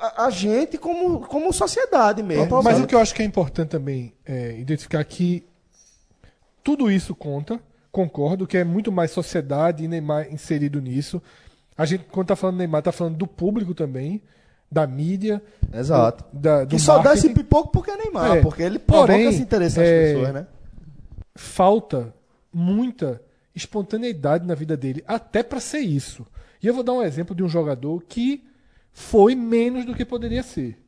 S1: a, a gente como, como sociedade mesmo.
S3: Mas
S1: sabe?
S3: o que eu acho que é importante também é identificar que tudo isso conta, concordo, que é muito mais sociedade e Neymar inserido nisso. A gente, quando tá falando Neymar, tá falando do público também, da mídia.
S1: Exato.
S3: do- da, do
S1: que só dá esse pipoco porque é Neymar,
S3: É.
S1: porque ele provoca
S3: Porém,
S1: esse interesse nas
S3: é,
S1: pessoas, né?
S3: falta muita espontaneidade na vida dele, até para ser isso. E eu vou dar um exemplo de um jogador que foi menos do que poderia ser.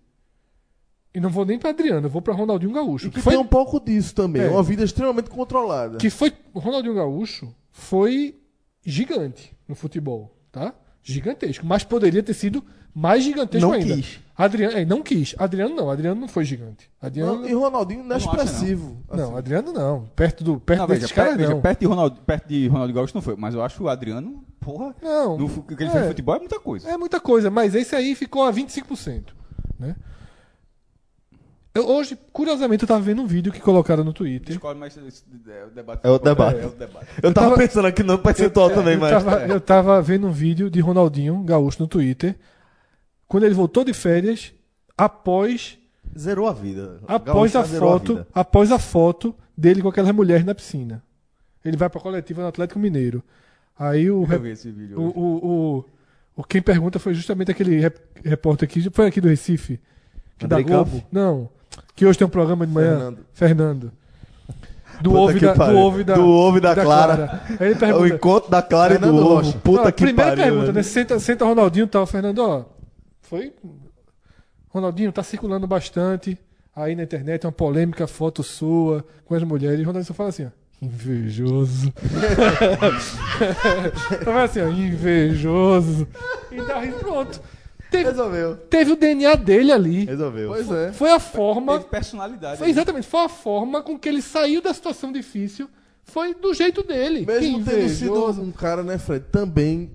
S3: E não vou nem para Adriano, eu vou para Ronaldinho Gaúcho.
S4: E que
S3: foi,
S4: tem um pouco disso também.
S3: É.
S4: Uma vida extremamente controlada.
S3: que foi o Ronaldinho Gaúcho foi gigante no futebol, tá? Gigantesco, mas poderia ter sido mais gigantesco
S1: Não
S3: ainda.
S1: quis.
S3: Adriano, é, não quis. Adriano não, Adriano não foi gigante. Adriano
S4: Não, e Ronaldinho não é
S5: não
S4: expressivo.
S3: não,
S4: assim.
S3: Adriano não. Perto do perto
S5: Não,
S3: desses
S5: veja,
S3: caras
S5: perto, veja,
S3: não.
S5: perto de Ronaldo, perto de Ronaldo Gaúcho não foi, mas eu acho o Adriano, porra,
S3: Não.
S5: no, o que ele
S3: é.
S5: fez no futebol é muita coisa.
S3: É muita coisa, mas esse aí ficou a 25%. Né? Eu, hoje, curiosamente, eu tava vendo um vídeo que colocaram no Twitter.
S5: Escolhe, mas esse- é o debate.
S1: É o debate.
S5: É, o debate.
S1: Eu tava,
S3: tava-
S1: pensando aqui no percentual também,
S3: eu,
S1: mas.
S3: tava, eu tava vendo um vídeo de Ronaldinho Gaúcho no Twitter. Quando ele voltou de férias, após,
S1: Zerou a vida.
S3: após
S1: Gaúcho
S3: a foto,
S1: vida.
S3: após a foto dele com aquelas mulheres na piscina. Ele vai pra coletiva no Atlético Mineiro. Aí o,
S5: Eu vi esse vídeo.
S3: o, o, o, o- quem pergunta foi justamente aquele rep- repórter aqui, foi aqui do Recife, que da Globo.
S1: Campos?
S3: Não, que hoje tem um programa de manhã.
S4: Fernando.
S3: Fernando. Do
S1: Puta
S3: ovo, da, do ovo da
S1: Do ovo e da Clara.
S3: Aí ele
S1: O
S3: pergunta.
S1: encontro da Clara e do
S4: Fernando
S1: ovo. Puta
S3: Não,
S1: que
S3: primeira
S1: pariu.
S3: pergunta,
S1: mano.
S3: né? Senta, senta Ronaldinho e tal. Fernando, ó. Foi. Ronaldinho tá circulando bastante aí na internet, uma polêmica foto sua com as mulheres. E Ronaldinho só fala assim, ó. Invejoso. Fala assim, ó. Invejoso. E daí pronto. Teve,
S1: Resolveu.
S3: teve o DNA dele ali.
S1: Resolveu.
S4: Pois é.
S3: Foi a forma.
S5: Teve personalidade.
S3: Foi exatamente, foi a forma com que ele saiu da situação difícil. Foi do jeito dele.
S4: Mesmo
S3: Que
S4: tendo sido um cara, né, Fred, também.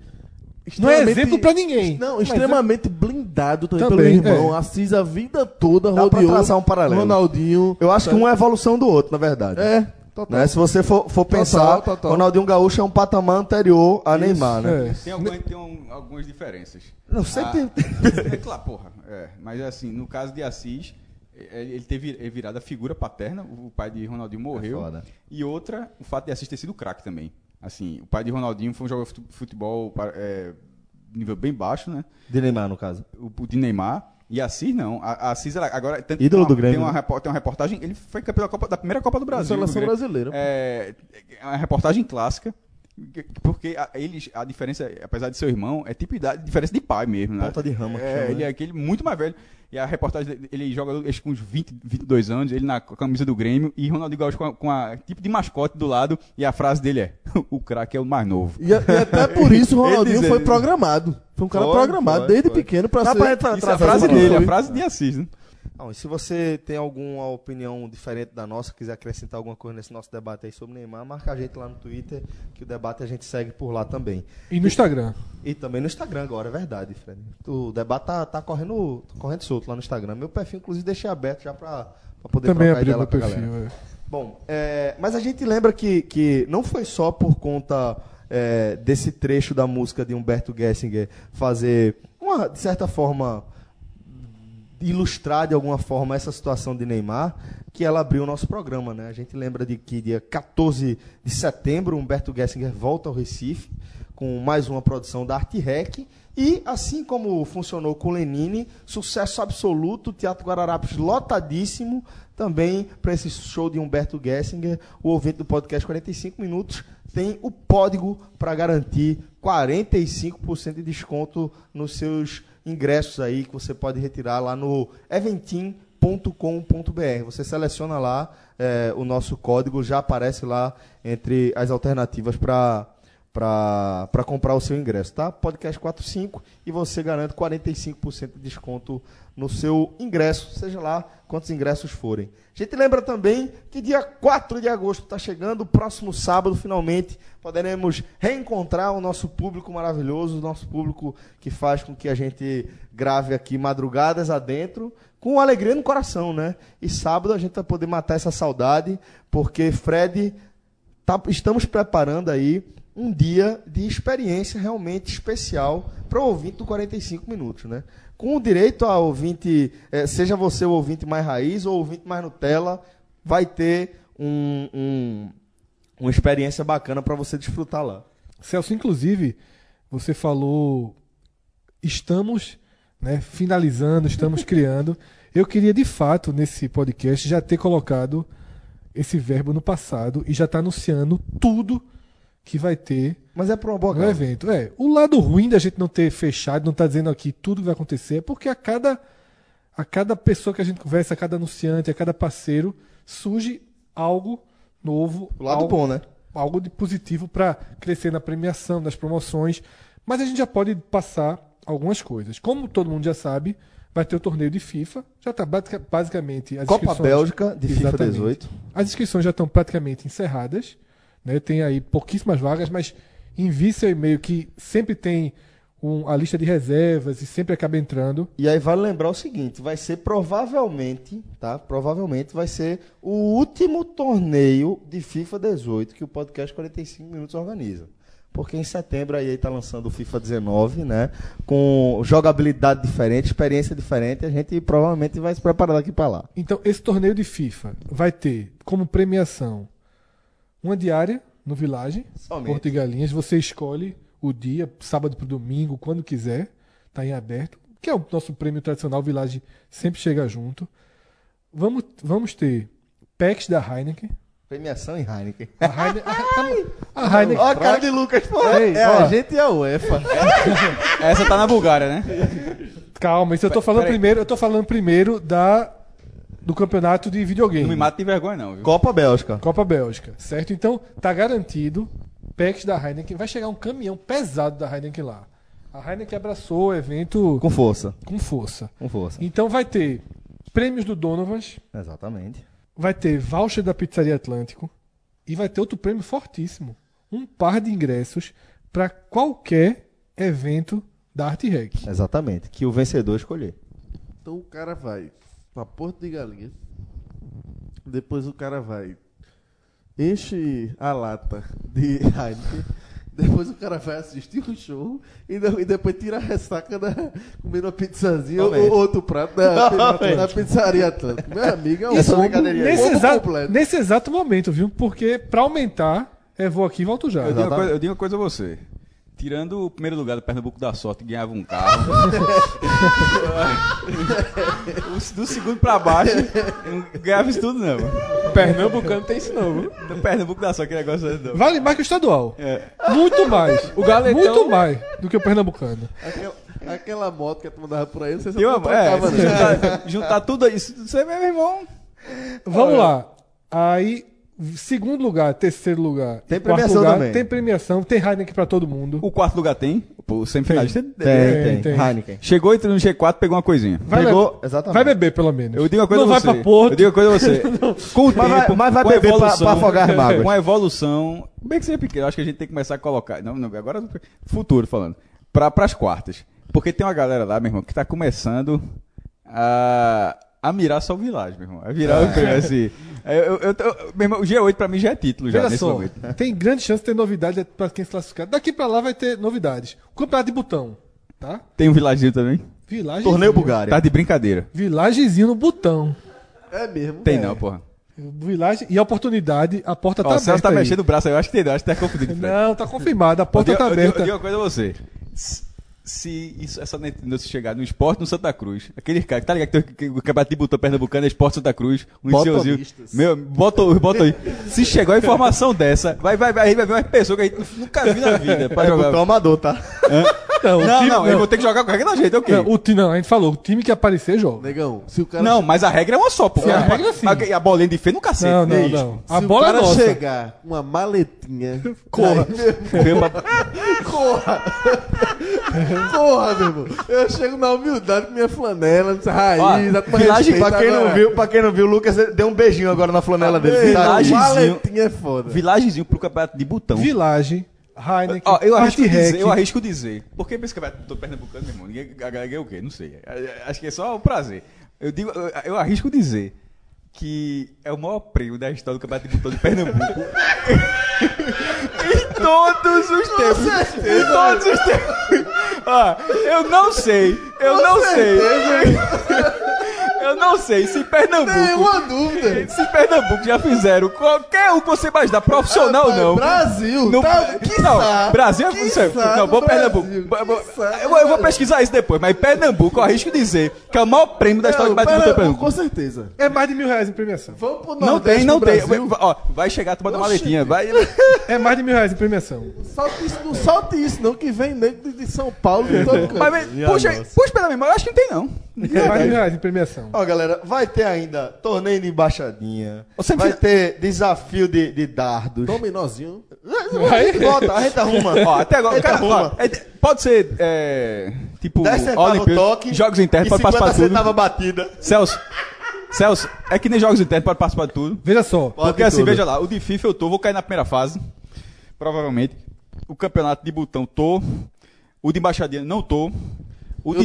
S3: Não é
S4: extremamente-
S3: exemplo pra ninguém.
S4: Não,
S3: Mas
S4: extremamente blindado também,
S3: Também,
S4: pelo irmão.
S3: é.
S4: Assis a vida toda
S1: Dá pra
S4: rodeou
S1: traçar um paralelo.
S4: Ronaldinho.
S1: Eu acho que um é evolução do outro, na verdade.
S4: É, total.
S1: Né? Se você for, for pensar,
S4: total.
S1: Ronaldinho Gaúcho é um patamar anterior a Neymar, né?
S3: É.
S5: Tem, algumas, tem um- algumas diferenças.
S1: Não, sempre
S5: Ah,
S1: tem-
S5: É claro, porra. É, mas assim, no caso de Assis, é, ele teve é virado a figura paterna, o pai de Ronaldinho morreu.
S1: É
S5: e outra, o fato de Assis ter sido craque também. Assim, o pai de Ronaldinho foi um jogador de fute- futebol é, nível bem baixo, né?
S1: De Neymar, no caso.
S5: O, o de Neymar. E Assis não. A, a Assis, ela, agora. Tem,
S1: Ídolo
S5: tem
S1: do
S5: uma-
S1: Grêmio,
S5: Tem uma,
S1: né?
S5: tem uma reportagem. Ele foi campeão da, Copa, da primeira Copa do Brasil.
S4: Seleção brasileira.
S5: É, é uma reportagem clássica. Porque a, eles, a diferença, apesar de ser irmão, é tipo idade, diferença de pai mesmo, né?
S1: Ponta de rama
S5: É,
S1: chama,
S5: ele
S1: né?
S5: é aquele muito mais velho. E a reportagem, dele, ele joga acho, com uns 20, 22 anos, ele na camisa do Grêmio, e Ronaldinho Gaúcho com a, com a tipo de mascote do lado, e a frase dele é: o craque é o mais novo.
S4: E, a- e até por isso o Ronaldinho
S5: diz-
S4: foi programado. Foi um cara
S1: Foi,
S4: programado
S1: foi,
S4: desde
S1: foi.
S4: pequeno pra
S1: Dá
S4: ser.
S1: pra fa-
S5: Isso é a frase dele,
S1: palavra.
S5: a frase de Assis, né?
S1: Não, e se você tem alguma opinião diferente da nossa, quiser acrescentar alguma coisa nesse nosso debate aí sobre Neymar, marca a gente lá no Twitter, que o debate a gente segue por lá também.
S3: E no Instagram.
S1: E também no Instagram agora, é verdade, Fred. O debate tá, tá correndo, tá correndo solto lá no Instagram. Meu perfil, inclusive, deixei aberto já pra, pra poder
S3: Também
S1: trocar ideia lá
S3: meu
S1: com a
S3: perfil.
S1: galera.
S3: é.
S1: Bom, é, mas a gente lembra que, que não foi só por conta é, desse trecho da música de Humberto Gessinger fazer, uma, de certa forma, ilustrar de alguma forma essa situação de Neymar, que ela abriu o nosso programa. Né? A gente lembra de que dia 14 de setembro, Humberto Gessinger volta ao Recife com mais uma produção da Arte Rec. E, assim como funcionou com Lenine, sucesso absoluto, Teatro Guararapes lotadíssimo, também para esse show de Humberto Gessinger, o ouvinte do podcast 45 Minutos tem o código para garantir 45% de desconto nos seus ingressos aí, que você pode retirar lá no eventim.com.br. Você seleciona lá eh, o nosso código, já aparece lá entre as alternativas para para comprar o seu ingresso, tá? Podcast 45 e você garante 45% de desconto no seu ingresso, seja lá quantos ingressos forem. A gente lembra também que dia 4 de agosto está chegando, próximo sábado, finalmente, poderemos reencontrar o nosso público maravilhoso, o nosso público que faz com que a gente grave aqui madrugadas adentro, com alegria no coração, né? E sábado a gente vai poder matar essa saudade, porque Fred tá- estamos preparando aí um dia de experiência realmente especial para o ouvinte do 45 minutos, né? Com o direito a ouvinte, eh, seja você o ouvinte mais raiz ou o ouvinte mais Nutella, vai ter um, um- uma experiência bacana para você desfrutar lá.
S3: Celso, inclusive, você falou estamos né, finalizando, estamos criando. Eu queria, de fato, nesse podcast, já ter colocado esse verbo no passado e já estar anunciando tudo que vai ter
S1: Mas é para uma boa
S3: no evento. É, o lado ruim da gente não ter fechado, não tá dizendo aqui tudo que vai acontecer, é porque a cada, a cada pessoa que a gente conversa, a cada anunciante, a cada parceiro, surge algo novo.
S1: O lado
S3: algo,
S1: bom, né?
S3: algo de positivo para crescer na premiação, nas promoções. Mas a gente já pode passar algumas coisas. Como todo mundo já sabe, vai ter o torneio de FIFA. Já está basicamente as
S1: Copa
S3: inscrições-
S1: Bélgica de FIFA
S3: Exatamente.
S1: 18.
S3: As inscrições já estão praticamente encerradas. Né? Tem aí pouquíssimas vagas, mas envie seu e-mail que sempre tem um- a lista de reservas e sempre acaba entrando.
S1: E aí vale lembrar o seguinte, vai ser provavelmente, tá? Provavelmente vai ser o último torneio de FIFA 18 que o podcast 45 minutos organiza. Porque em setembro aí está lançando o FIFA 19, né? Com jogabilidade diferente, experiência diferente, a gente provavelmente vai se preparar daqui para lá.
S3: Então, esse torneio de FIFA vai ter como premiação uma diária no Village,
S1: Somente.
S3: Porto e Galinhas. Você escolhe o dia, sábado para domingo, quando quiser. Está em aberto. Que é o nosso prêmio tradicional. O Village sempre chega junto. Vamos, vamos ter packs da Heineken.
S1: Premiação em Heineken.
S3: A Heineken, a, tá- a Heineken
S1: Ó a cara de Lucas, pô.
S3: Ei,
S4: É
S3: ó,
S4: a gente e a UEFA.
S5: Essa tá na Bulgária, né?
S3: Calma, isso eu tô falando primeiro. Eu tô falando primeiro da do campeonato de videogame.
S5: Não me mata de vergonha, não, viu?
S1: Copa Bélgica.
S3: Copa Bélgica, certo? Então, tá garantido packs da Heineken. Vai chegar um caminhão pesado da Heineken lá. A Heineken abraçou o evento
S1: Com força.
S3: com força.
S1: Com força.
S3: Então vai ter prêmios do Donovans,
S1: Exatamente.
S3: vai ter voucher da Pizzaria Atlântico e vai ter outro prêmio fortíssimo. Um par de ingressos para qualquer evento da Arte Rec.
S1: Exatamente. Que o vencedor escolher.
S4: Então o cara vai pra Porto de Galinha. Depois o cara vai. Enche a lata de Heineken. Depois o cara vai assistir o show e, de- e depois tira a ressaca da, comendo uma pizzazinha ou outro prato da, da pizzaria Atlântica. Meu amigo, é um
S1: Essa
S4: combo-.
S3: Nesse
S4: combo
S3: exato,
S4: completo.
S3: nesse exato momento, viu? Porque para aumentar, eu vou aqui e volto já.
S5: Eu digo, coisa, eu digo uma coisa a você. Tirando o primeiro lugar do Pernambuco da Sorte, ganhava um carro. Do segundo pra baixo, não ganhava isso tudo, não.
S6: Pernambucano tem isso não, viu?
S5: Do Pernambuco da Sorte, que negócio é não.
S3: Vale mais que o estadual.
S5: É.
S3: Muito mais.
S6: O Galetão-
S3: Muito mais do que o pernambucano.
S4: Aquela, aquela moto que tu mandava por aí, não sei se eu
S5: uma, é,
S4: né?
S5: juntar, juntar tudo isso, você vê, meu irmão.
S3: Vamos lá. Aí, segundo lugar, terceiro lugar.
S1: Tem
S3: quarto
S1: premiação
S3: lugar,
S1: também.
S3: Tem premiação, tem Heineken pra todo mundo.
S5: O quarto lugar tem, o semifinalista.
S1: Tem,
S3: Tem,
S1: tem.
S3: tem.
S1: Heineken.
S5: Chegou, entrou no G4, pegou uma coisinha.
S3: Vai,
S1: Pegou,
S3: beber,
S1: exatamente.
S3: vai beber, pelo menos.
S5: Eu digo uma coisa
S3: Não
S5: a
S3: vai
S5: você.
S3: pra Porto.
S5: Eu digo uma coisa a você. Com o
S1: Mas vai-
S5: tempo,
S1: mas vai
S5: com
S1: beber pra-
S5: evolução,
S1: pra afogar as mágoas.
S5: Com a evolução, bem que seja pequeno, acho que a gente tem que começar a colocar, não, não agora futuro falando, para as quartas. Porque tem uma galera lá, meu irmão, que tá começando a, a mirar só o Village, meu irmão. A virar o prêmio, assim. Eu, eu, eu, eu- meu irmão, o G8 pra mim já é título já
S3: Veja
S5: nesse
S3: só,
S5: momento.
S3: tem grande chance de ter novidade pra quem se classificar. Daqui pra lá vai ter novidades. O campeonato de botão, tá?
S5: Tem um Villagezinho também?
S3: Village.
S1: Torneio Bulgária.
S5: Tá de brincadeira.
S3: Villagezinho no botão.
S4: É mesmo.
S5: Tem
S3: É.
S5: não, porra.
S3: Village e a oportunidade, a porta tá
S5: Ó, o Celso
S3: aberta.
S5: tá
S3: aí.
S5: mexendo o braço aí, eu acho que tem, não, acho que tá confundido. Fred.
S3: Não, tá confirmado, a porta
S5: eu,
S3: tá
S5: digo- eu, digo-
S3: aberta.
S5: eu digo uma coisa a você. Se- isso, essa notícia chegar no esporte no Santa Cruz, aquele cara, tá ligado que, o de botão pernambucano é esporte Santa Cruz, um.
S4: Botonistas.
S5: Meu, bota, bota aí. Se chegar a informação dessa, vai, vai, vai, vai ver uma pessoa que a gente nunca viu na vida pra
S1: É
S5: jogar.
S1: botão amador, tá?
S3: Não, o
S5: Não,
S3: time-
S5: não, eu vou ter que jogar com a regra da gente, ok.
S3: Não, o time, não, a gente falou, o time que aparecer joga.
S4: Negão, se o cara.
S5: Não, mas a regra é uma só, pô.
S3: Sim, a regra sim.
S5: A, a bolinha de fé no cacete.
S3: Não, não,
S5: É
S3: não.
S4: se
S3: A
S4: o
S3: bola é
S4: cara
S3: nossa.
S4: chegar uma maletinha.
S3: Corra.
S5: Pra-
S4: Corra! Corra, meu irmão. Eu chego na humildade com minha flanela, minha raiz,
S5: Ó,
S4: a respeita
S1: Pra quem não
S4: agora.
S1: viu, pra quem não viu, o Lucas deu um beijinho agora na flanela dele.
S4: Maletinha é foda.
S5: Vilagezinho pro campeonato de botão.
S3: Village, Heineken,
S5: Ó, eu, arrisco dizer, eu arrisco dizer. Porque esse campeonato do Pernambucano, meu irmão, ninguém ganha o quê? Não sei. Acho que é só o prazer. Eu, digo, eu, eu arrisco dizer que é o maior prêmio da história do campeonato de botão de Pernambuco. em todos os tempos. Em todos os tempos. Ó, eu não sei. Eu não sei. Eu não sei se Pernambuco.
S4: Nenhuma dúvida.
S5: Se Pernambuco já fizeram qualquer um que você imaginar, profissional ou
S4: Rapaz,
S5: não.
S4: Brasil.
S5: Não,
S4: tá,
S5: não,
S4: quiçá,
S5: Brasil é
S4: quiçá
S5: não,
S4: no
S5: bom
S4: Brasil,
S5: Pernambuco. Eu,
S4: no
S5: vou- eu vou pesquisar isso depois, mas Pernambuco, eu arrisco dizer que é o maior prêmio da história
S4: Não,
S5: do de
S4: Pernambuco,
S5: Pernambuco.
S4: com certeza.
S3: É mais de mil reais em premiação.
S4: Vamos pro
S5: Não
S4: Nordeste
S5: tem, não tem. Ó, vai chegar, uma
S4: Oxi.
S5: maletinha. Vai.
S3: É mais de mil reais em premiação.
S4: Salte isso, não salte isso, não, que vem nego de, São Paulo, de todo canto.
S5: Mas, vem- puxa, puxa pela memória, eu acho que não tem, não.
S3: É mais de mil reais em premiação.
S1: Ó, galera, vai ter ainda torneio de embaixadinha.
S5: Você
S1: vai ter desafio de, de dardos.
S4: Dominózinho.
S3: Vai.
S1: Bota, a gente arruma.
S5: Ó, até agora,
S1: Eita,
S5: cara,
S1: arruma.
S5: é- pode ser, é, tipo,
S1: 10 centavos
S5: Olimpíada,
S1: toque.
S5: jogos internos,
S1: e
S5: pode
S1: 50
S5: participar de tudo.
S1: centavos batida.
S5: Celso, Celso, é que nem jogos internos, pode participar de tudo.
S3: Veja só.
S1: Pode
S5: Porque assim,
S1: tudo.
S5: veja lá, o de FIFA eu tô, vou cair na primeira fase. Provavelmente. O campeonato de botão tô. O de embaixadinha não tô. O
S4: Eu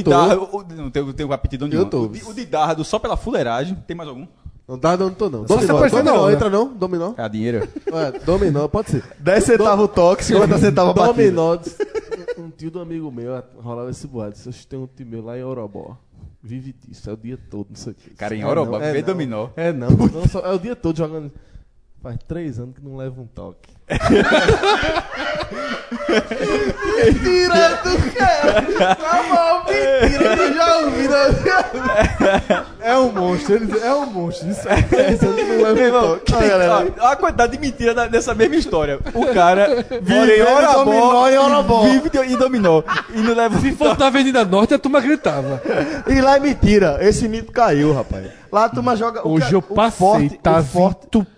S5: o- Não tenho, tenho aptidão nenhuma.
S4: tô.
S5: O de, o só pela fuleiragem. Tem mais algum?
S4: Não dá, não tô não. Dominó, dominó
S3: hora.
S4: entra não? Dominó?
S5: É a dinheiro.
S4: Ué, dominó, pode ser.
S1: 10 centavos toque, 50 centavos batida.
S4: Dominó. Um tio do amigo meu rolava esse boato. Disse, "Oxe, tem um tio meu lá em Orobó. Vive disso, é o dia todo, não sei o quê.
S5: Cara, em
S4: É
S5: Orobó,
S4: não, é
S5: vê
S4: não.
S5: dominó.
S4: É não, não só- é o dia todo jogando. Faz três anos que não leva um toque. mentira do cara! Tá bom, mentira, tu já ouviu. né? É um monstro, ele é um monstro. Isso é três anos que não leva um toque.
S1: Ó, galera,
S5: Ó, a quantidade de mentira da- dessa mesma história. O cara mora em
S1: Vive
S5: Orobó.
S1: dominó em Orobó.
S5: Vive de- em dominó. E não leva
S3: Se fosse na Avenida Norte, a turma gritava.
S1: E lá é mentira. Esse mito caiu, rapaz. Lá a turma joga. o
S3: Hoje
S1: que-
S3: eu
S1: o
S3: passei,
S1: forte-
S3: tá
S1: o forte,
S3: entupido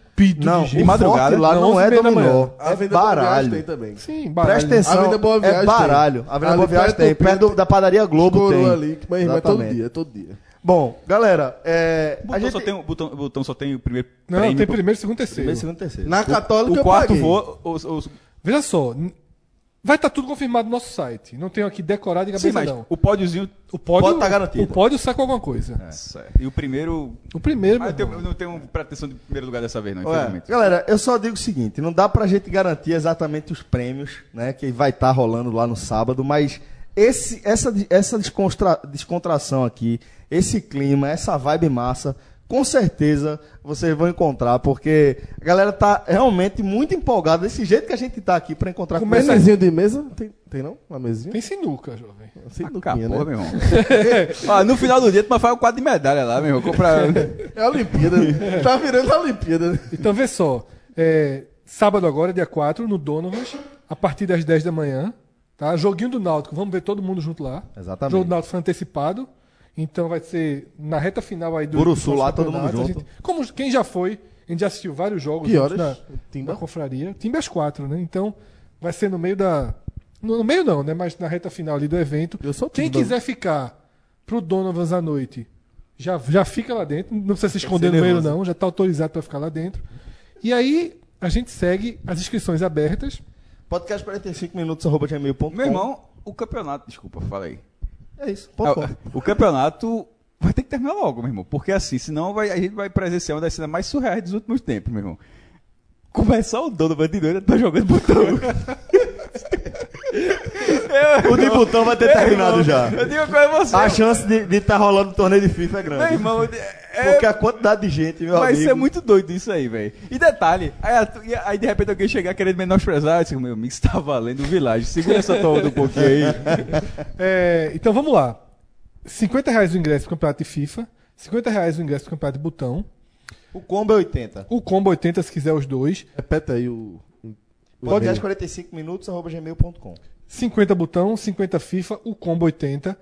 S1: Não,
S3: de
S1: o
S3: gente.
S5: madrugada,
S1: lá
S3: não,
S1: não,
S3: 11
S1: é
S3: e manhã.
S1: dominó.
S4: A
S1: É
S4: Avenida Boa Viagem
S1: baralho.
S4: tem também.
S3: Sim, baralho.
S1: Presta atenção.
S4: Avenida Boa Viagem
S1: é baralho. A Avenida
S4: Ali
S1: Boa Viagem tem.
S4: do
S1: Perto da padaria Globo tem.
S4: ali, irmão é todo dia, todo dia.
S1: Bom, galera, é, a
S5: Botão,
S1: gente
S5: só tem, o- botão, botão só tem o primeiro
S3: Não,
S5: prêmio.
S3: tem primeiro, segundo, terceiro.
S1: Primeiro, segundo, terceiro.
S4: Na Católica
S5: o
S4: eu
S5: quarto
S4: paguei.
S5: voa. Os, os,
S3: Veja só, vai estar tudo confirmado no nosso site. Não tenho aqui decorado de
S5: sim,
S3: cabeça,
S5: mas
S3: não.
S5: o pódiozinho.
S3: O pódio,
S1: Pode tá garantido.
S3: O pódio sai com alguma coisa.
S5: Certo. E o primeiro.
S3: O primeiro,
S5: Ah, eu, tenho- eu não tenho pretensão de primeiro lugar dessa vez, não,
S1: Ué,
S5: infelizmente.
S1: galera, eu só digo o seguinte: não dá pra gente garantir exatamente os prêmios, né? Que vai estar rolando lá no sábado, mas esse, essa, essa descontra- descontração aqui, esse clima, essa vibe massa, com certeza vocês vão encontrar, porque a galera tá realmente muito empolgada desse jeito que a gente tá aqui pra encontrar com
S4: mesinho de mesa? Tem, tem não? Uma mesinha?
S3: Tem sinuca, jovem.
S5: Ah, porra,
S4: né?
S5: meu irmão. Ó, no final do dia, tu vai fazer um quadro de medalha lá, meu irmão. Comprar.
S4: É a Olimpíada. tá virando a Olimpíada. né?
S3: Então, vê só. é, sábado agora, dia 4, no Donovas, a partir das 10 da manhã. Tá? Joguinho do Náutico, vamos ver todo mundo junto lá.
S1: Exatamente.
S3: O jogo do Náutico foi antecipado. Então vai ser na reta final aí do.
S1: Buruçu
S3: do
S1: lá,
S3: nosso
S1: todo mundo junto.
S3: gente- como quem já foi, a gente já assistiu vários jogos
S4: Que horas?
S3: na,
S4: Timba?
S3: na confraria. Timba às 4, né? Então vai ser no meio da. No, no meio não, né? Mas na reta final ali do evento.
S4: Eu sou
S3: Quem quiser ficar pro Donovans à noite, já, já fica lá dentro. Não precisa se esconder no meio, não. Já está autorizado para ficar lá dentro. E aí a gente segue as inscrições abertas.
S1: Podcast 45 minutos, arroba gmail.com.
S5: Meu irmão, o campeonato. Desculpa, falei.
S1: É isso. ponto com.
S5: O campeonato vai ter que terminar logo, meu irmão. Porque assim, senão vai- a gente vai presenciar uma das cenas mais surreais dos últimos tempos, meu irmão. Começar o dono noite, eu tô jogando botão.
S1: O de botão vai ter terminado já.
S5: Eu digo a você.
S1: A chance de estar rolando torneio de FIFA é
S5: Meu
S1: grande.
S5: irmão, é,
S1: Porque a quantidade de gente, meu
S5: vai
S1: amigo.
S5: ser muito doido isso aí, velho. E detalhe, aí, aí de repente alguém chegar querendo menosprezar, eu disse, meu amigo, está valendo o Village. Segura essa tua onda um pouquinho aí.
S3: É, então vamos lá. 50 reais o ingresso pro campeonato de FIFA. 50 reais o ingresso pro campeonato de botão.
S1: O combo é 80.
S3: O combo 80 se quiser os dois.
S4: Repete aí o. o- o
S1: Podcast
S4: e-mail.
S1: 45 minutos, arroba gmail.com.
S3: 50 botão, 50 FIFA, o combo 80.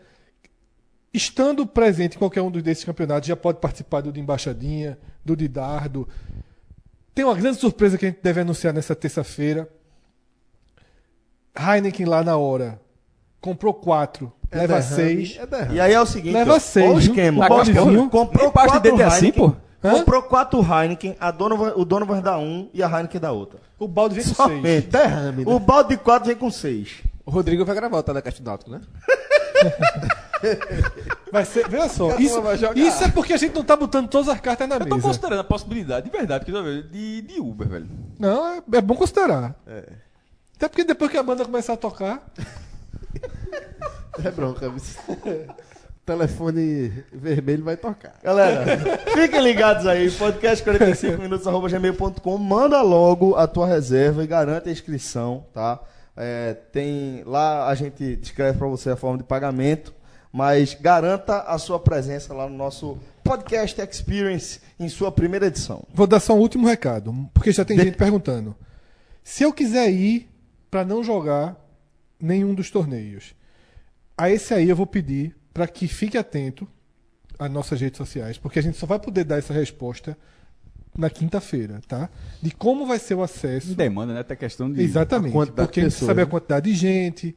S3: Estando presente em qualquer um dos desses campeonatos, já pode participar do de embaixadinha, do de dardo. Tem uma grande surpresa que a gente deve anunciar nessa terça-feira. Heineken lá na hora. Comprou quatro,
S4: É
S3: leva
S4: derrame,
S3: seis.
S4: É.
S1: E aí é o seguinte,
S3: Leva
S1: ó,
S3: seis,
S1: ó o esquema.
S3: Um baldezinho.
S1: Comprou
S5: Tem parte
S1: quatro
S5: dele assim,
S1: Heineken,
S5: pô?
S3: Hã?
S1: Comprou quatro Heineken, a Donovan, o Donovan dá um e a Heineken dá outra.
S3: O balde vem com seis.
S1: Somente.
S4: Derrame, né?
S1: O balde de quatro vem com seis.
S6: O Rodrigo vai gravar o Telecast Náutico, né?
S3: Vai ser, veja só, isso, isso é porque a gente não tá botando todas as cartas na
S5: Eu tô
S3: mesa.
S5: considerando a possibilidade, de verdade, porque, velho, de, de Uber, velho.
S3: Não, é, é bom considerar. Até porque depois que a banda começar a tocar,
S4: É bronca. Telefone vermelho vai tocar.
S1: Galera, fiquem ligados aí, podcast 45 minutos gmail.com, manda logo a tua reserva e garante a inscrição, tá? É, tem lá a gente descreve para você a forma de pagamento, mas garanta a sua presença lá no nosso podcast Experience em sua primeira edição.
S3: vou dar só um último recado, porque já tem gente perguntando. Se eu quiser ir para não jogar nenhum dos torneios, a esse aí eu vou pedir para que fique atento às nossas redes sociais, porque a gente só vai poder dar essa resposta na quinta-feira, tá? De como vai ser o acesso.
S5: Demanda, né? Até questão de.
S3: Exatamente. Porque a gente sabe a
S4: né?
S3: quantidade de gente,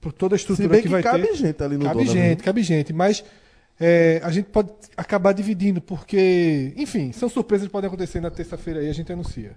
S3: por toda a
S4: Se
S3: estrutura
S4: bem
S3: que,
S4: que,
S3: vai
S4: cabe
S3: ter.
S4: gente ali no
S3: Cabe gente,
S4: né?
S3: cabe gente, mas é, a gente pode acabar dividindo, porque, enfim, são surpresas que podem acontecer na terça-feira aí, a gente anuncia.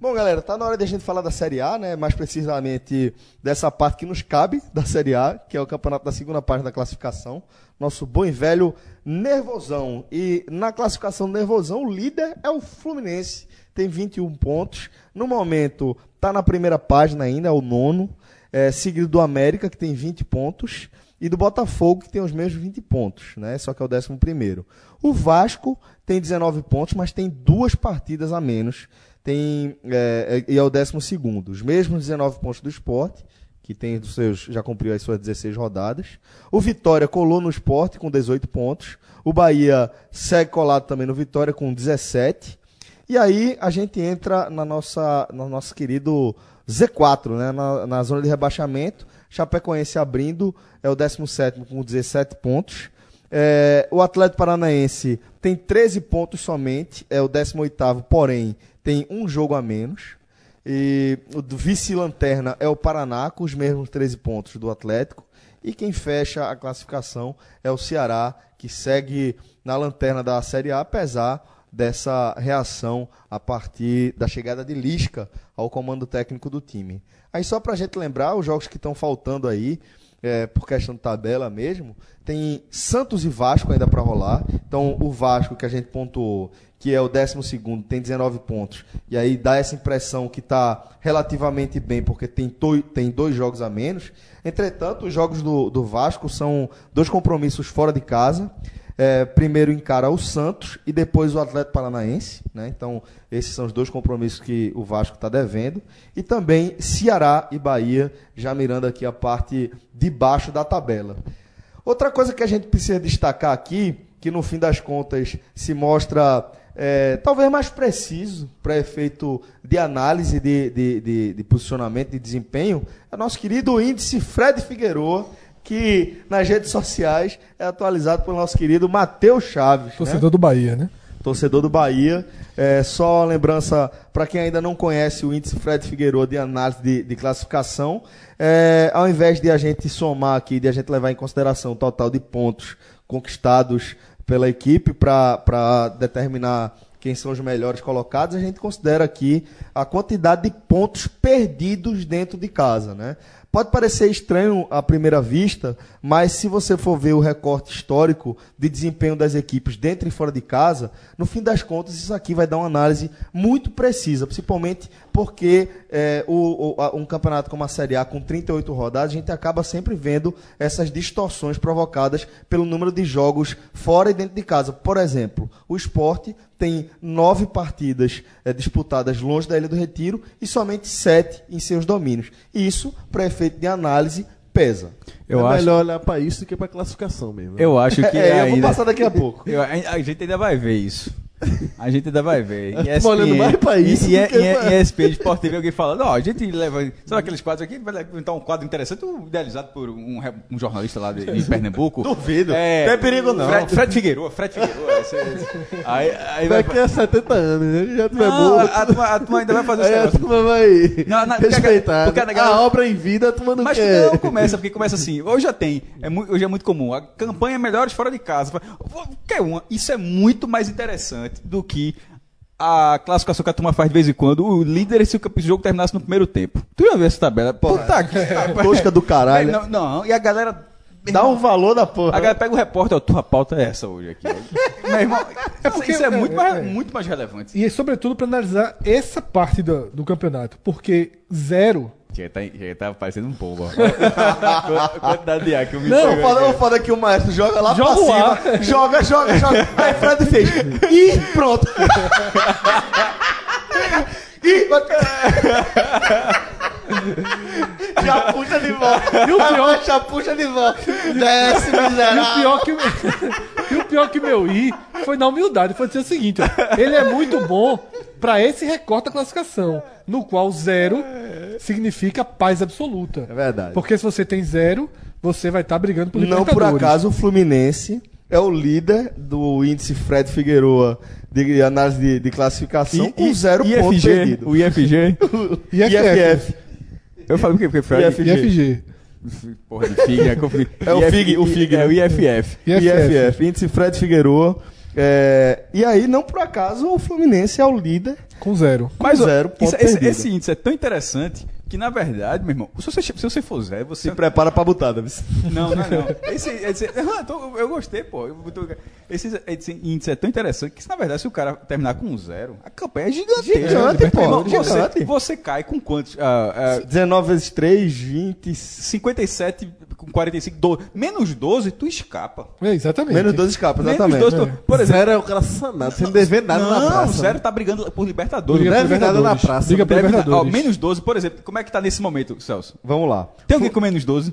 S1: Bom, galera, tá na hora de a gente falar da Série A, né? Mais precisamente dessa parte que nos cabe da Série A, que é o campeonato da segunda parte da classificação. Nosso bom e velho Nervosão. E na classificação Nervosão, o líder é o Fluminense, tem 21 pontos. No momento, tá na primeira página ainda, é o nono. É, seguido do América, que tem 20 pontos. E do Botafogo, que tem os mesmos 20 pontos, né? Só que é o décimo primeiro. O Vasco tem 19 pontos, mas tem duas partidas a menos tem é, é- e é o décimo segundo. Os mesmos 19 pontos do esporte, que tem dos seus, já cumpriu as suas 16 rodadas. O Vitória colou no esporte com 18 pontos. O Bahia segue colado também no Vitória com 17. E aí a gente entra na nossa, no nosso querido Z4, né? na, na zona de rebaixamento. Chapecoense abrindo, é o 17 com 17 pontos. É, o Atlético Paranaense tem 13 pontos somente, é o 18, porém tem um jogo a menos. E o vice-lanterna é o Paraná, com os mesmos 13 pontos do Atlético. E quem fecha a classificação é o Ceará, que segue na lanterna da Série A, apesar dessa reação a partir da chegada de Lisca ao comando técnico do time. Aí só pra gente lembrar, os jogos que estão faltando aí, é, por questão de tabela mesmo, tem Santos e Vasco ainda para rolar. Então o Vasco que a gente pontuou, que é o 12 tem 19 pontos. E aí dá essa impressão que está relativamente bem, porque tem, tem dois jogos a menos. Entretanto, os jogos do, do Vasco são dois compromissos fora de casa. É, primeiro encara o Santos e depois o Atlético Paranaense. Né? Então, esses são os dois compromissos que o Vasco está devendo. E também Ceará e Bahia, já mirando aqui a parte de baixo da tabela. Outra coisa que a gente precisa destacar aqui, que no fim das contas se mostra é, talvez mais preciso para efeito de análise de, de, de, de posicionamento, de desempenho, é o nosso querido índice Fred Figueroa, que nas redes sociais é atualizado pelo nosso querido Matheus Chaves. né?
S3: Torcedor do Bahia, né?
S1: torcedor do Bahia. É, só uma lembrança para quem ainda não conhece o índice Fred Figueiredo de análise de, de classificação, é, ao invés de a gente somar aqui, de a gente levar em consideração o total de pontos conquistados pela equipe para determinar quem são os melhores colocados, a gente considera aqui a quantidade de pontos perdidos dentro de casa, né? Pode parecer estranho à primeira vista, mas se você for ver o recorte histórico de desempenho das equipes dentro e fora de casa, no fim das contas, isso aqui vai dar uma análise muito precisa, principalmente porque é, o, o, um campeonato como a Série A, com 38 rodadas, a gente acaba sempre vendo essas distorções provocadas pelo número de jogos fora e dentro de casa. Por exemplo, o esporte tem nove partidas eh, disputadas longe da Ilha do Retiro e somente sete em seus domínios. Isso, para efeito de análise, pesa.
S5: Eu
S4: é
S5: acho,
S4: melhor olhar pra isso do que pra classificação mesmo. né?
S5: eu acho que
S1: É, eu vou
S5: ainda...
S1: passar daqui a pouco.
S5: Eu- a, a gente ainda vai ver isso. A gente ainda vai ver.
S4: Tô olhando mais pra isso
S5: E, e,
S4: pra-
S5: e ESPN Esportivo, alguém falando, ó, a gente leva. Sabe aqueles quadros aqui? Vai levantar um quadro interessante, um idealizado por um, um jornalista lá de, de Pernambuco.
S1: Duvido.
S5: É,
S1: Não tem perigo, não.
S5: Fred, Fred Figueiredo, Fred Figueiredo. Aí, aí vai.
S4: Daqui a 70 anos? Ele já tiver
S5: Não, a, a, a turma ainda vai fazer
S4: Aí a turma vai
S5: Não, não, porque a-
S4: respeitar.
S5: porque a
S4: né?
S5: galera-
S4: A obra em vida, a turma não
S5: Mas
S4: quer.
S5: não começa, porque começa assim. Hoje já tem. É hoje é muito comum. A campanha é melhores fora de casa. Quer uma? Isso é muito mais interessante do que a classificação que a turma faz de vez em quando. O líder, se o jogo terminasse no primeiro tempo. Tu ia ver essa tabela? Puta que.
S1: Tosca do caralho.
S5: Não, não, e a galera.
S1: Dá um valor da
S5: A
S1: porra.
S5: galera pega o repórter, ó, tua pauta é essa hoje aqui. Meu irmão,
S3: É porque-
S5: isso é,
S3: é,
S5: muito,
S3: é,
S5: mais,
S3: é.
S5: muito mais relevante.
S3: E sobretudo para analisar essa parte do, do campeonato, porque zero.
S5: Já tá, já tá parecendo um pombo. quantidade de ar que eu me
S1: Não, o foda,
S5: aqui.
S1: o foda é que o maestro joga lá
S3: Joga
S1: pra
S3: o
S1: cima.
S3: ar.
S1: Joga, joga, joga. Aí Fred fez. Ih, pronto. Ih, Já puxa de volta.
S3: E o pior,
S1: Já puxa de volta. Desce,
S3: e o
S1: miserável.
S3: pior que o, e o pior que meu I foi na humildade, foi dizer o seguinte, ó, ele é muito bom para esse recorte da classificação, no qual zero significa paz absoluta.
S4: É verdade.
S3: Porque se você tem zero, você vai estar brigando por
S1: Não por acaso o Fluminense é o líder do índice Fred Figueroa de análise de, de classificação com zero ponto
S5: IFG,
S1: perdido.
S5: o IFG.
S1: IFF.
S5: Eu falo o quê? Porque Fred,
S1: IFG.
S3: IFG.
S5: Porra de FIG, é confundi.
S1: É o FIG, o FIG,
S5: É
S1: né?
S5: o IFF.
S3: IFF.
S1: IFF, índice Fred Figueroa. É, e aí, não por acaso, o Fluminense é o líder.
S3: Com zero.
S5: Mas ó,
S1: zero
S5: isso- esse, esse índice é tão interessante que, na verdade, meu irmão, se você, se você for zero, você.
S1: Se prepara pra butada. viu?
S5: Não, não é não. Esse, esse- ah, tô- eu gostei, pô. Eu tô- esse, esse índice é tão interessante que, se, na verdade, se o cara terminar com zero, a campanha é gigantesca.
S1: Gigante, pô,
S5: Irmão, você,
S1: gigante.
S5: você cai com quantos? Ah, ah,
S1: 19 vezes 3, 20.
S5: 57 com 45, 12. Menos 12, tu escapa.
S3: É, exatamente.
S1: Menos 12 escapa, exatamente.
S5: Menos 12, tu, por exemplo.
S4: Zero é o cara sanado, sem dever nada
S5: não,
S4: na praça.
S5: o Zero tá brigando por Libertadores. Não deve
S4: nada na praça,
S3: por
S5: Deve-
S3: Libertadores.
S5: ó, menos 12, por exemplo. Como é que tá nesse momento, Celso?
S1: Vamos lá.
S5: Tem alguém com menos 12?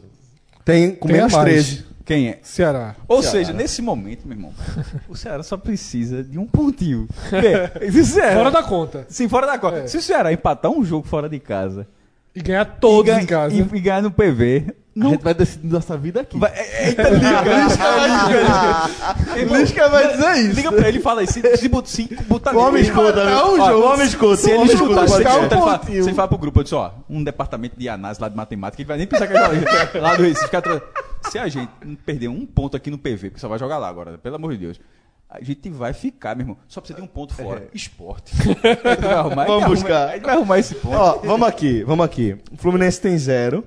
S1: Tem com
S3: Tem
S1: menos
S3: mais.
S1: 13.
S5: Quem é?
S3: Ceará.
S5: Ou seja, nesse momento, meu irmão, o Ceará só precisa de um pontinho. O Ceará-
S3: Fora da conta.
S5: Sim, fora da conta.
S3: É.
S5: Se o Ceará empatar um jogo fora de casa
S3: E ganhar todos
S5: e, ganha-
S3: em casa.
S5: e, e ganhar no PV,
S4: A
S5: não
S4: gente vai decidir nossa vida aqui.
S5: vai. é- Eita, liga, liga.
S1: Lisca vai dizer isso.
S5: Liga pra ele e fala aí. Se, se, bot- se botar
S1: O homem escuta?
S5: Ó,
S1: O homem escuta.
S5: Se
S1: o
S5: ele
S1: homem
S5: escutar, se ele,
S1: escuta.
S5: escutar, ele fala,
S1: pontinho.
S5: se ele fala pro grupo, eu disse, ó, um departamento de análise lá de matemática, ele vai nem pensar que a gente lá do Recife. Se a gente perder um ponto aqui no PV, porque só vai jogar lá agora, pelo amor de Deus. A gente vai ficar, meu irmão. Só precisa de um ponto fora. Esporte. A gente vai arrumar,
S1: Vamos
S5: arruma-
S1: buscar.
S5: A gente vai arrumar esse ponto.
S1: Ó, vamos aqui, vamos aqui. O Fluminense tem zero.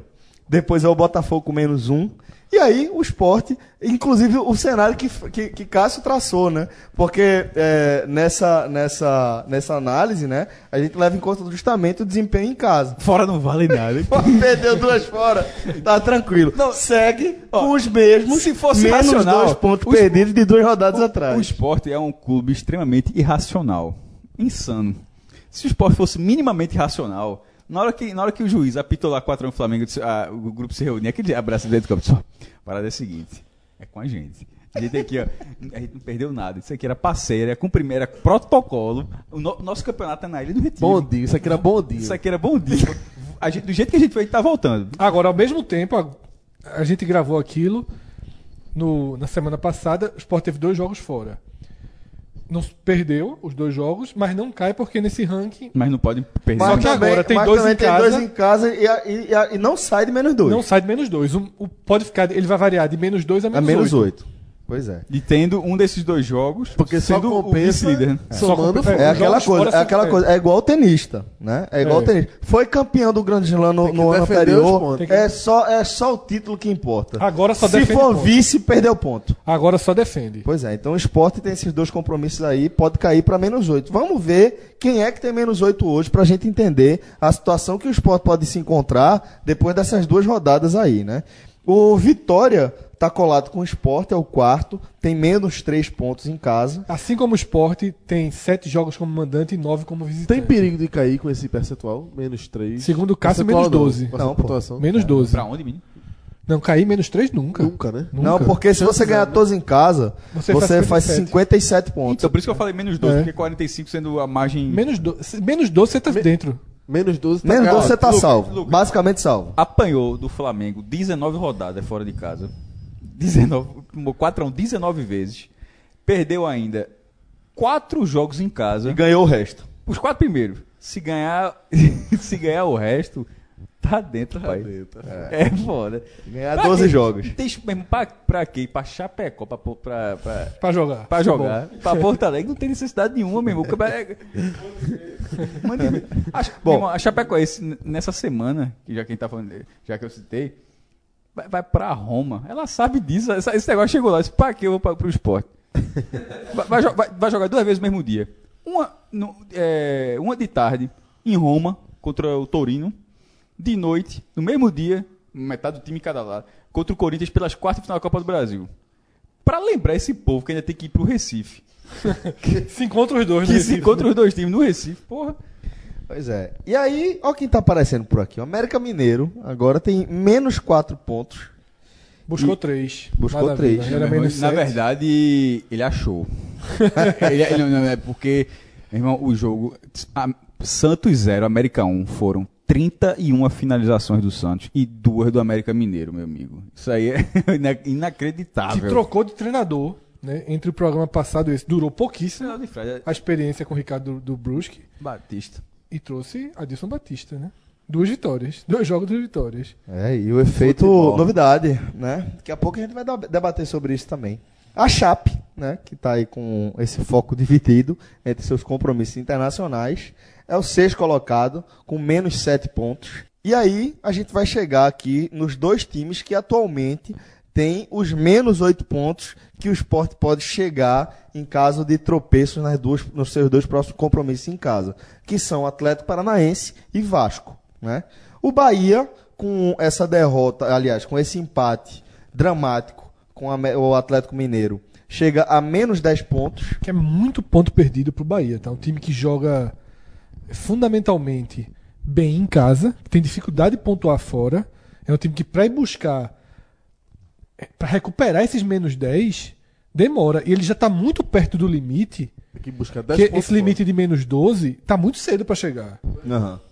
S1: depois é o Botafogo com menos um. E aí o esporte, inclusive o cenário que, que, que Cássio traçou, né? Porque é, nessa, nessa, nessa análise, né, a gente leva em conta justamente o desempenho em casa.
S5: Fora não vale nada.
S1: Perdeu duas fora, tá tranquilo.
S5: Não,
S1: Segue
S5: ó,
S1: com os mesmos,
S5: se fosse
S1: menos
S5: racional,
S1: dois pontos
S5: o-
S1: perdidos de duas rodadas
S5: O
S1: atrás.
S5: esporte é um clube extremamente irracional. Insano. Se o esporte fosse minimamente racional, na hora que, na hora que o juiz apitou lá 4 no Flamengo, disse- ah, o grupo se reunia, aquele abraço dentro do campo, a parada é a seguinte, é com a gente. A gente aqui, ó, a gente não perdeu nada. Isso aqui era parceira, é com primeira protocolo. O no- nosso campeonato é na Ilha do Retiro.
S4: Bom dia, isso aqui era bom dia.
S5: Isso aqui era bom dia. A gente- do jeito que a gente foi, a gente tá voltando.
S3: Agora, ao mesmo tempo, a, a gente gravou aquilo no- na semana passada. O Sport teve dois jogos fora. Não perdeu os dois jogos, mas não cai porque nesse ranking
S5: Mas não pode perder.
S3: Só
S1: Mas
S3: que
S1: também,
S3: agora tem
S1: mas
S3: dois
S1: também
S3: em
S1: tem
S3: casa.
S1: dois em casa e, a- e a- e não sai de menos dois.
S3: não sai de menos dois. Um- o, pode ficar, ele vai variar de menos dois a menos,
S1: menos
S3: oito.
S1: oito. Pois é.
S5: E tendo um desses dois jogos,
S4: Porque só
S5: sendo o
S4: compensa
S5: vice-líder. né?
S4: somando
S3: Só compensa-
S4: fora.
S1: É
S3: Os
S1: aquela coisa, é aquela
S3: é.
S1: coisa, é igual o tenista, né? É igual
S3: É.
S1: o tenista. Foi campeão do Grande Slam no,
S4: que
S1: no ano anterior.
S4: pontos.
S1: É só, é só o título que importa.
S3: Agora só
S1: Se
S3: defende
S1: for
S3: ponto.
S1: vice, perdeu ponto.
S3: Agora só defende.
S1: Pois é, então o esporte tem esses dois compromissos aí, pode cair para menos oito. Vamos ver quem é que tem menos oito hoje pra gente entender a situação que o esporte pode se encontrar depois dessas duas rodadas aí, né? O Vitória tá colado com o esporte, é o quarto, tem menos três pontos em casa.
S3: Assim como o Sport tem sete jogos como mandante e nove como visitante.
S4: Tem perigo de cair com esse percentual? Menos 3.
S3: Segundo o Cássio, menos 12.
S1: Não,
S4: pontuação.
S3: Menos 12.
S5: Pra onde, menino?
S3: Não, cair menos 3 nunca.
S4: Nunca, né?
S3: Nunca.
S1: Não, porque se você ganhar todos em casa,
S3: Você
S1: você,
S3: faz
S1: faz
S3: 57.
S1: 57 pontos.
S5: Então, por isso que eu falei menos 12,
S3: É.
S5: porque 45 sendo a margem.
S3: Menos, do... menos 12 você tá dentro.
S4: Menos 12 tá
S1: Menos
S4: caro.
S1: 12 você tá
S5: Lucas,
S1: salvo.
S5: Lucas.
S1: Basicamente salvo.
S5: Apanhou do Flamengo 19 rodadas fora de casa. 19, 4 a 1, 19 vezes. Perdeu ainda 4 jogos em casa.
S1: E ganhou o resto.
S5: Os quatro primeiros. Se ganhar, se ganhar o resto, tá dentro, rapaz.
S4: dentro,
S5: É, foda.
S1: Ganhar
S5: Pra
S1: 12
S5: quê?
S1: jogos.
S5: Tem, mesmo, pra, pra quê? Pra Chapecó, pra, pra, pra, pra,
S3: Pra jogar.
S5: pra jogar. Pra Porto Alegre não tem necessidade nenhuma, meu irmão. É- Mande. A,
S1: Bom.
S5: irmão, a Chapecoense, nessa semana, que já quem tá falando, já que eu citei, vai, vai pra Roma. Ela sabe disso. essa- esse negócio chegou lá. Disse, pra que eu vou pra, pro esporte? vai, vai- vai jogar duas vezes no mesmo dia. Uma, no- é, uma de tarde, em Roma, contra o Torino. De noite, no mesmo dia, metade do time em cada lado, contra o Corinthians pelas quartas de final da Copa do Brasil. Pra lembrar esse povo que ainda tem que ir pro Recife.
S3: Se encontra os dois.
S5: Que
S3: né?
S5: se encontra os dois times no Recife, porra.
S1: Pois é. E aí, ó quem tá aparecendo por aqui. O América Mineiro agora tem menos 4 pontos.
S3: Buscou
S1: E-
S3: 3.
S1: buscou três.
S3: Era menos
S5: Na
S3: sete.
S5: verdade, ele achou. ele, ele- não, não, é porque, irmão, o jogo. a- Santos 0, América 1 foram 31 finalizações do Santos e duas do América Mineiro, meu amigo. Isso aí é ina-
S3: Que
S5: inacreditável.
S3: trocou de treinador, né? Entre o programa passado e esse. Durou pouquíssimo
S5: Fred,
S3: a experiência com o Ricardo do, do Brusque
S5: Batista.
S3: e trouxe Adilson Batista, né? Duas vitórias. Dois jogos, duas vitórias.
S1: É, e o efeito
S4: Futebol.
S1: novidade, né? Daqui a pouco a gente vai debater sobre isso também. A Chape, né, que tá aí com esse foco dividido entre seus compromissos internacionais, é o sexto colocado, com menos sete pontos. E aí a gente vai chegar aqui nos dois times que atualmente têm os menos oito pontos que o esporte pode chegar em caso de tropeços nas duas, nos seus dois próximos compromissos em casa, que são Atlético Paranaense e Vasco. Né? O Bahia, com essa derrota, aliás, com esse empate dramático com a o Atlético Mineiro, chega a menos 10 pontos.
S3: Que é muito ponto perdido pro Bahia, tá? Um time que joga fundamentalmente bem em casa, tem dificuldade de pontuar fora. É um time que pra ir buscar para recuperar esses menos 10 demora. E ele já tá muito perto do limite.
S4: Tem que buscar 10
S3: Que
S4: pontos
S3: esse limite de menos 12 tá muito cedo pra chegar.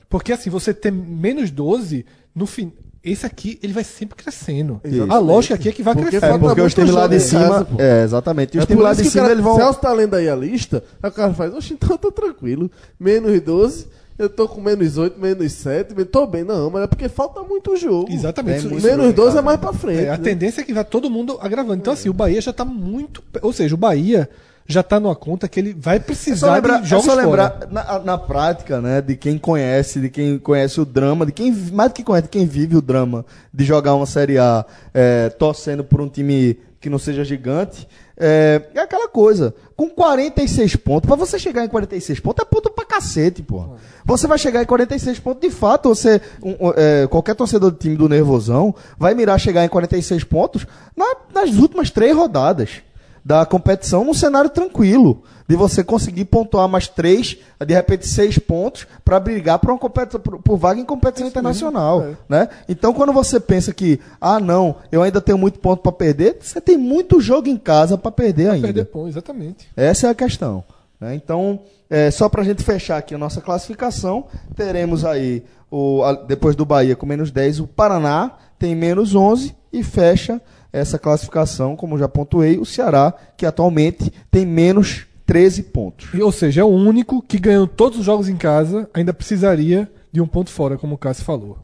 S3: Porque assim, você ter menos 12, no fim. Esse aqui, ele vai sempre crescendo.
S4: Exatamente.
S3: A lógica aqui é que vai
S4: Porque
S3: crescendo.
S1: É porque os times lá de
S4: em
S1: cima.
S4: casa,
S1: é, exatamente. E os
S4: É
S1: times lá de cima
S4: cara,
S1: eles vão.
S4: Celso tá lendo aí a lista, aí o cara faz, oxe, então tá tranquilo. Menos 12, eu tô com menos 8, menos 7, men- tô bem. Não, mas é porque falta muito jogo.
S3: Exatamente. Isso-
S4: Menos 12 é mais pra frente.
S3: É, a
S4: né?
S3: tendência é que vai todo mundo agravando. Então, assim, o Bahia já tá muito. Ou seja, o Bahia já tá numa conta que ele vai
S1: É
S3: precisar
S1: lembrar,
S3: de jogos
S1: é só lembrar
S3: fora.
S1: na, na prática, né, de quem conhece, de quem conhece o drama, de quem mais do que conhece, de quem vive o drama de jogar uma Série A é, torcendo por um time que não seja gigante. É, é aquela coisa, com 46 pontos, pra você chegar em 46 pontos é ponto pra cacete, pô. Você vai chegar em 46 pontos, de fato, você, um, um, é, qualquer torcedor do time do Nervosão vai mirar chegar em 46 pontos na- nas últimas três rodadas da competição num cenário tranquilo. De você conseguir pontuar mais três, de repente seis pontos, para brigar por, uma competição, por, por vaga em competição internacional. Né? Então, quando você pensa que, ah, não, eu ainda tenho muito ponto para perder, você tem muito jogo em casa para perder ainda.
S3: Perder ponto, exatamente.
S1: Essa é a questão. né? Então, é, só para a gente fechar aqui a nossa classificação, teremos aí, o, a- depois do Bahia com menos 10, o Paraná tem menos 11 e fecha essa classificação, como já pontuei, o Ceará, que atualmente tem menos 13 pontos.
S3: Ou seja, é o único que ganhou todos os jogos em casa, ainda precisaria de um ponto fora, como o Cássio falou.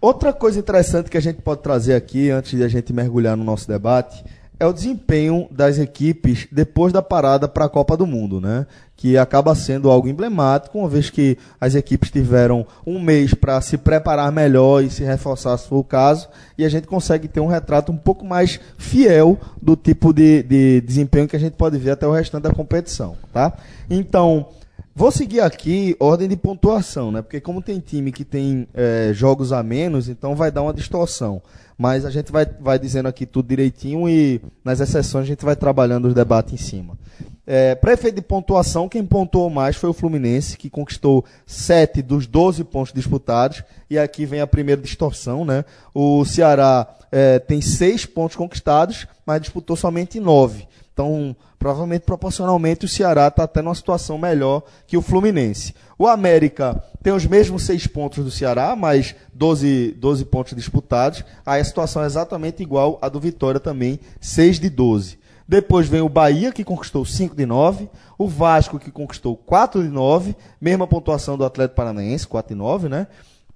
S1: Outra coisa interessante que a gente pode trazer aqui, antes de a gente mergulhar no nosso debate, é o desempenho das equipes depois da parada para a Copa do Mundo, né? Que acaba sendo algo emblemático, uma vez que as equipes tiveram um mês para se preparar melhor e se reforçar, se for o caso, e a gente consegue ter um retrato um pouco mais fiel do tipo de, de desempenho que a gente pode ver até o restante da competição, tá? Então, Vou seguir aqui ordem de pontuação, né? Porque como tem time que tem eh, jogos a menos, então vai dar uma distorção. Mas a gente vai, vai dizendo aqui tudo direitinho e nas exceções a gente vai trabalhando os debates em cima. É, de pontuação, quem pontuou mais foi o Fluminense, que conquistou 7 dos 12 pontos disputados. E aqui vem a primeira distorção, né? O Ceará eh, tem 6 pontos conquistados, mas disputou somente 9. Então, provavelmente, proporcionalmente, o Ceará está até numa situação melhor que o Fluminense. O América tem os mesmos seis pontos do Ceará, mas 12, 12 pontos disputados. Aí a situação é exatamente igual à do Vitória também, 6 de 12. Depois vem o Bahia, que conquistou 5 de 9. O Vasco, que conquistou 4 de 9. Mesma pontuação do Atlético Paranaense, 4 de 9, né?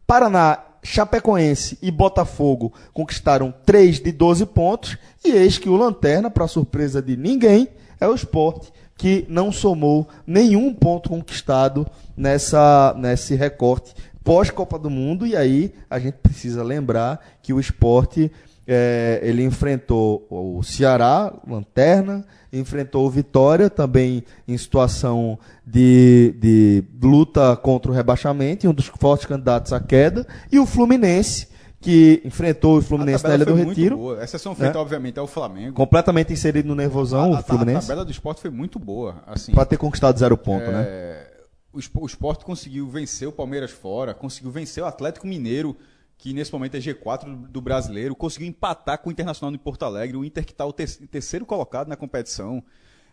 S1: Paraná, Chapecoense e Botafogo conquistaram 3 de 12 pontos. E eis que o Lanterna, para surpresa de ninguém, é o Sport, que não somou nenhum ponto conquistado nessa, nesse recorte pós-Copa do Mundo. E aí a gente precisa lembrar que o Sport eh, ele enfrentou o Ceará, Lanterna, enfrentou o Vitória, também em situação de, de luta contra o rebaixamento, e um dos fortes candidatos à queda, e o Fluminense, que enfrentou o Fluminense na Ilha do Retiro,
S5: boa. A exceção feita,
S1: né?
S5: obviamente, é o Flamengo.
S1: completamente inserido no nervosão,
S5: a,
S1: o Fluminense,
S5: a tabela do esporte foi muito boa. Assim,
S1: para ter conquistado zero ponto, né?
S5: É, o Sp- o esporte conseguiu vencer o Palmeiras fora, conseguiu vencer o Atlético Mineiro, que nesse momento é G4 do, brasileiro, conseguiu empatar com o Internacional de Porto Alegre, o Inter que está o te- terceiro colocado na competição.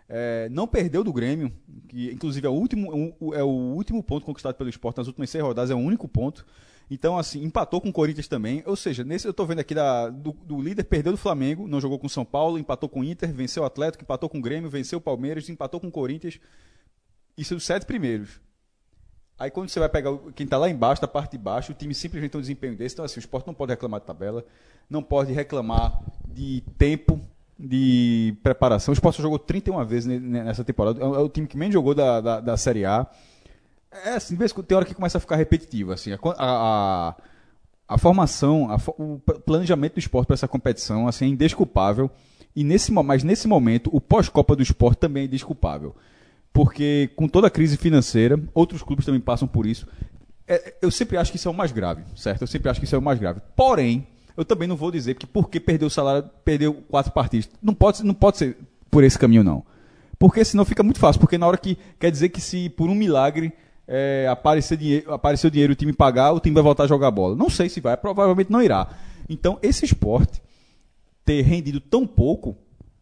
S5: É, não perdeu do Grêmio, que inclusive é o, último, o- é o último ponto conquistado pelo esporte nas últimas seis rodadas, é o único ponto. Então, assim, empatou com o Corinthians também. Ou seja, nesse eu tô vendo aqui da- do, do líder, perdeu do Flamengo, não jogou com o São Paulo, empatou com o Inter, venceu o Atlético, empatou com o Grêmio, venceu o Palmeiras, empatou com o Corinthians. Isso dos sete primeiros. Aí quando você vai pegar quem está lá embaixo, da parte de baixo, o time simplesmente tem um desempenho desse. Então, assim, o esporte não pode reclamar de tabela, não pode reclamar de tempo de preparação. O esporte jogou 31 vezes ne- ne- nessa temporada. É o é o time que menos jogou da, da, da Série A. É assim, tem hora que começa a ficar repetitivo. Assim, a, a, a formação, a o planejamento do esporte para essa competição assim, é indesculpável. E nesse, mas nesse momento, o pós-Copa do Esporte também é indesculpável. Porque com toda a crise financeira, outros clubes também passam por isso. É, eu sempre acho que isso é o mais grave, certo? Eu sempre acho que isso é o mais grave. Porém, eu também não vou dizer que porque perdeu o salário, perdeu quatro partidas. Não pode, não pode ser por esse caminho, não. Porque senão fica muito fácil. Porque na hora que. Quer dizer que se por um milagre é, aparecer, dinheiro, aparecer o dinheiro e o time pagar, o time vai voltar a jogar bola. Não sei se vai, provavelmente não irá. Então, esse esporte ter rendido tão pouco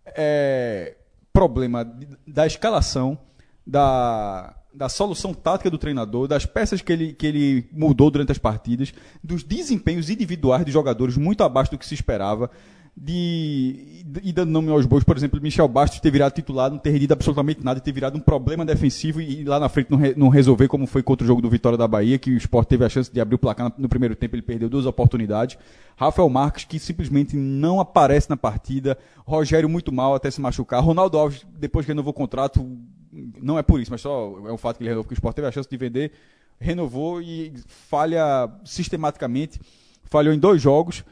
S5: é problema da escalação, da, da solução tática do treinador, das peças que ele, que ele mudou durante as partidas, dos desempenhos individuais de jogadores muito abaixo do que se esperava. de e dando nome aos bois, por exemplo, Michel Bastos ter virado titular, não ter rendido absolutamente nada, ter virado um problema defensivo e, e lá na frente não, re, não, resolver, como foi contra o jogo do Vitória da Bahia, que o Sport teve a chance de abrir o placar no, no primeiro tempo, ele perdeu duas oportunidades. Rafael Marques, que simplesmente não aparece na partida. Rogério muito mal até se machucar. Ronaldo Alves, depois que renovou o contrato, não é por isso, mas só é um fato que ele renovou, que o Sport teve a chance de vender, renovou e falha sistematicamente. Falhou em dois jogos.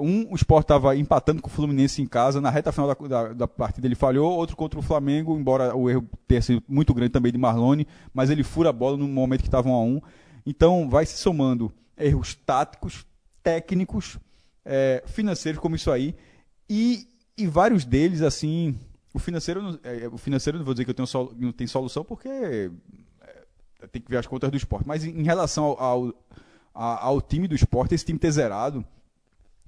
S5: Um, o Sport estava empatando com o Fluminense em casa, na reta final da, da, da, partida ele falhou, outro contra o Flamengo, embora o erro tenha sido muito grande também de Marlone, mas ele fura a bola no momento que estava 1 a 1 Então vai se somando erros táticos, técnicos, é, financeiros, como isso aí, e, e vários deles, assim, o financeiro, é, o financeiro não vou dizer que eu tenho sol, não tem solução, porque é, tem que ver as contas do esporte, mas em, em relação ao, ao, ao, time do esporte, esse time ter zerado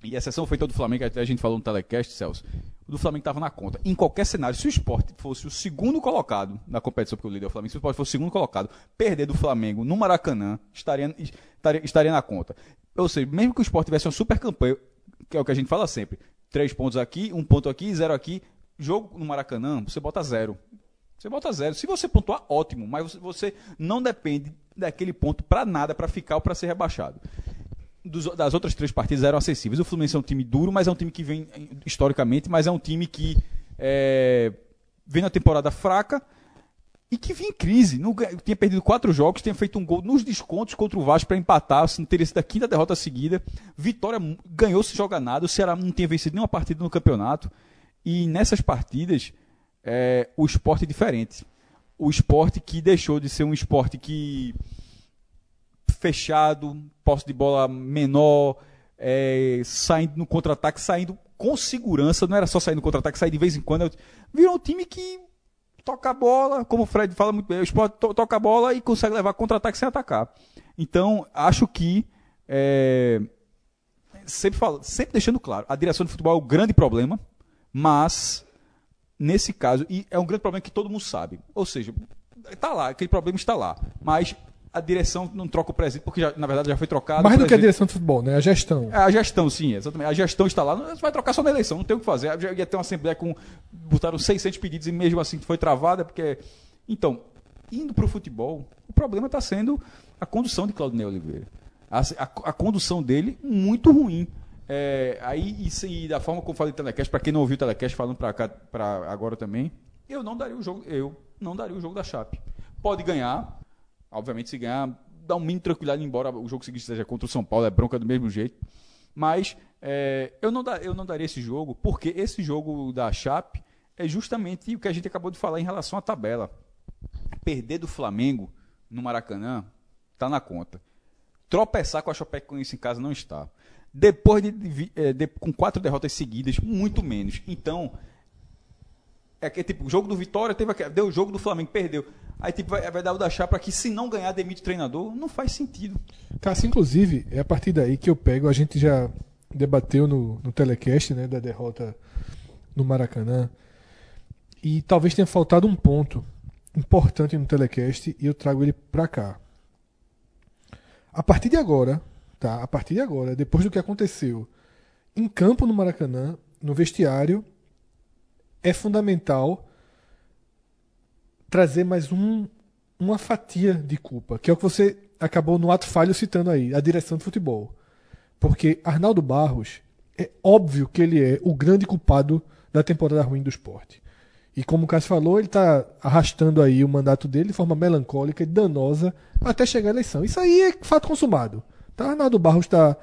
S5: e a sessão foi toda do Flamengo, até a gente falou no telecast, Celso. O do Flamengo estava na conta. Em qualquer cenário, se o esporte fosse o segundo colocado na competição, porque o líder é o Flamengo, se o esporte fosse o segundo colocado, perder do Flamengo no Maracanã, estaria, estaria, estaria na conta. Ou seja, mesmo que o esporte tivesse uma super campanha, que é o que a gente fala sempre, três pontos aqui, um ponto aqui, zero aqui, jogo no Maracanã, você bota zero. Você bota zero. Se você pontuar, ótimo, mas você não depende daquele ponto para nada, para ficar ou para ser rebaixado dos, das outras três partidas eram acessíveis. O Fluminense é um time duro, mas é um time que vem historicamente, mas é um time que é, vem na temporada fraca e que vinha em crise. Não, tinha perdido quatro jogos, tinha feito um gol nos descontos contra o Vasco para empatar, se não teria sido a quinta derrota seguida. Vitória ganhou se joga nada, o Ceará não tinha vencido nenhuma partida no campeonato. E nessas partidas, é, o esporte é diferente. O esporte que deixou de ser um esporte que fechado, posse de bola menor, é, saindo no contra-ataque, saindo com segurança, não era só sair no contra-ataque, sair de vez em quando. Virou um time que toca a bola, como o Fred fala muito bem, o esporte to toca a bola e consegue levar contra-ataque sem atacar. Então, acho que. É, sempre, falo, sempre deixando claro, a direção de futebol é o grande problema, mas nesse caso, e é um grande problema que todo mundo sabe. Ou seja, está lá, aquele problema está lá. Mas a direção não troca o presidente, porque já, na verdade já foi trocado.
S3: Mais do que a direção de futebol, né? A gestão.
S5: É, a gestão, sim, exatamente. A gestão está lá, vai trocar só na eleição, não tem o que fazer. Já ia ter uma assembleia com. botaram 600 pedidos e mesmo assim foi travada, porque. Então, indo para o futebol, o problema está sendo a condução de Claudinei Oliveira. A, a, a condução dele muito ruim. É, aí, isso aí, da forma como falei telecast, para quem não ouviu o telecast falando para cá, para agora também, eu não daria o jogo, eu não daria o jogo da Chape. Pode ganhar, Obviamente, se ganhar, dá um mínimo tranquilidade, embora o jogo seguinte seja contra o São Paulo, é bronca do mesmo jeito. Mas é, eu, não da, eu não daria esse jogo, porque esse jogo da Chape é justamente o que a gente acabou de falar em relação à tabela. Perder do Flamengo no Maracanã está na conta. Tropeçar com a Chapecoense em casa não está. Depois de, de, é, de, com quatro derrotas seguidas, muito menos. Então, é que tipo, o jogo do Vitória teve deu o jogo do Flamengo, perdeu. Aí tipo, vai, vai dar o da chapa que se não ganhar, demite o treinador. Não faz sentido.
S3: Cássio, inclusive, é a partir daí que eu pego, a gente já debateu no, no telecast, né, da derrota no Maracanã. E talvez tenha faltado um ponto importante no telecast e eu trago ele para cá. A partir de agora, tá? A partir de agora, depois do que aconteceu em campo no Maracanã, no vestiário, é fundamental trazer mais um, uma fatia de culpa, que é o que você acabou no ato falho citando aí, a direção de futebol. Porque Arnaldo Barros, é óbvio que ele é o grande culpado da temporada ruim do esporte. E como o Cássio falou, ele está arrastando aí o mandato dele de forma melancólica e danosa até chegar à eleição. Isso aí é fato consumado. Tá? Arnaldo Barros está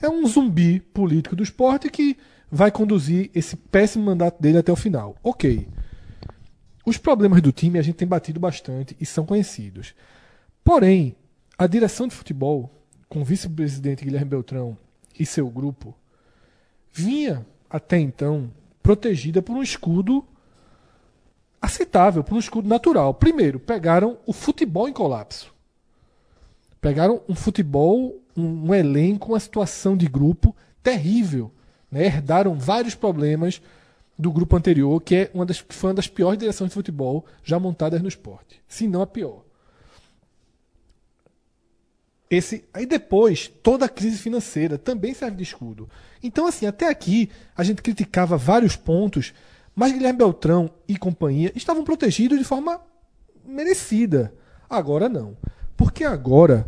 S3: é um zumbi político do esporte que vai conduzir esse péssimo mandato dele até o final. Ok. Os problemas do time a gente tem batido bastante e são conhecidos. Porém, a direção de futebol, com o vice-presidente Guilherme Beltrão e seu grupo, vinha até então protegida por um escudo aceitável, por um escudo natural. Primeiro, pegaram o futebol em colapso. Pegaram um futebol, um, um elenco, uma situação de grupo terrível. Né? Herdaram vários problemas do grupo anterior, que é uma das, foi uma das piores direções de futebol já montadas no esporte. Se não a pior. Esse, aí depois, toda a crise financeira também serve de escudo. Então, assim, até aqui a gente criticava vários pontos, mas Guilherme Beltrão e companhia estavam protegidos de forma merecida. Agora não. Porque agora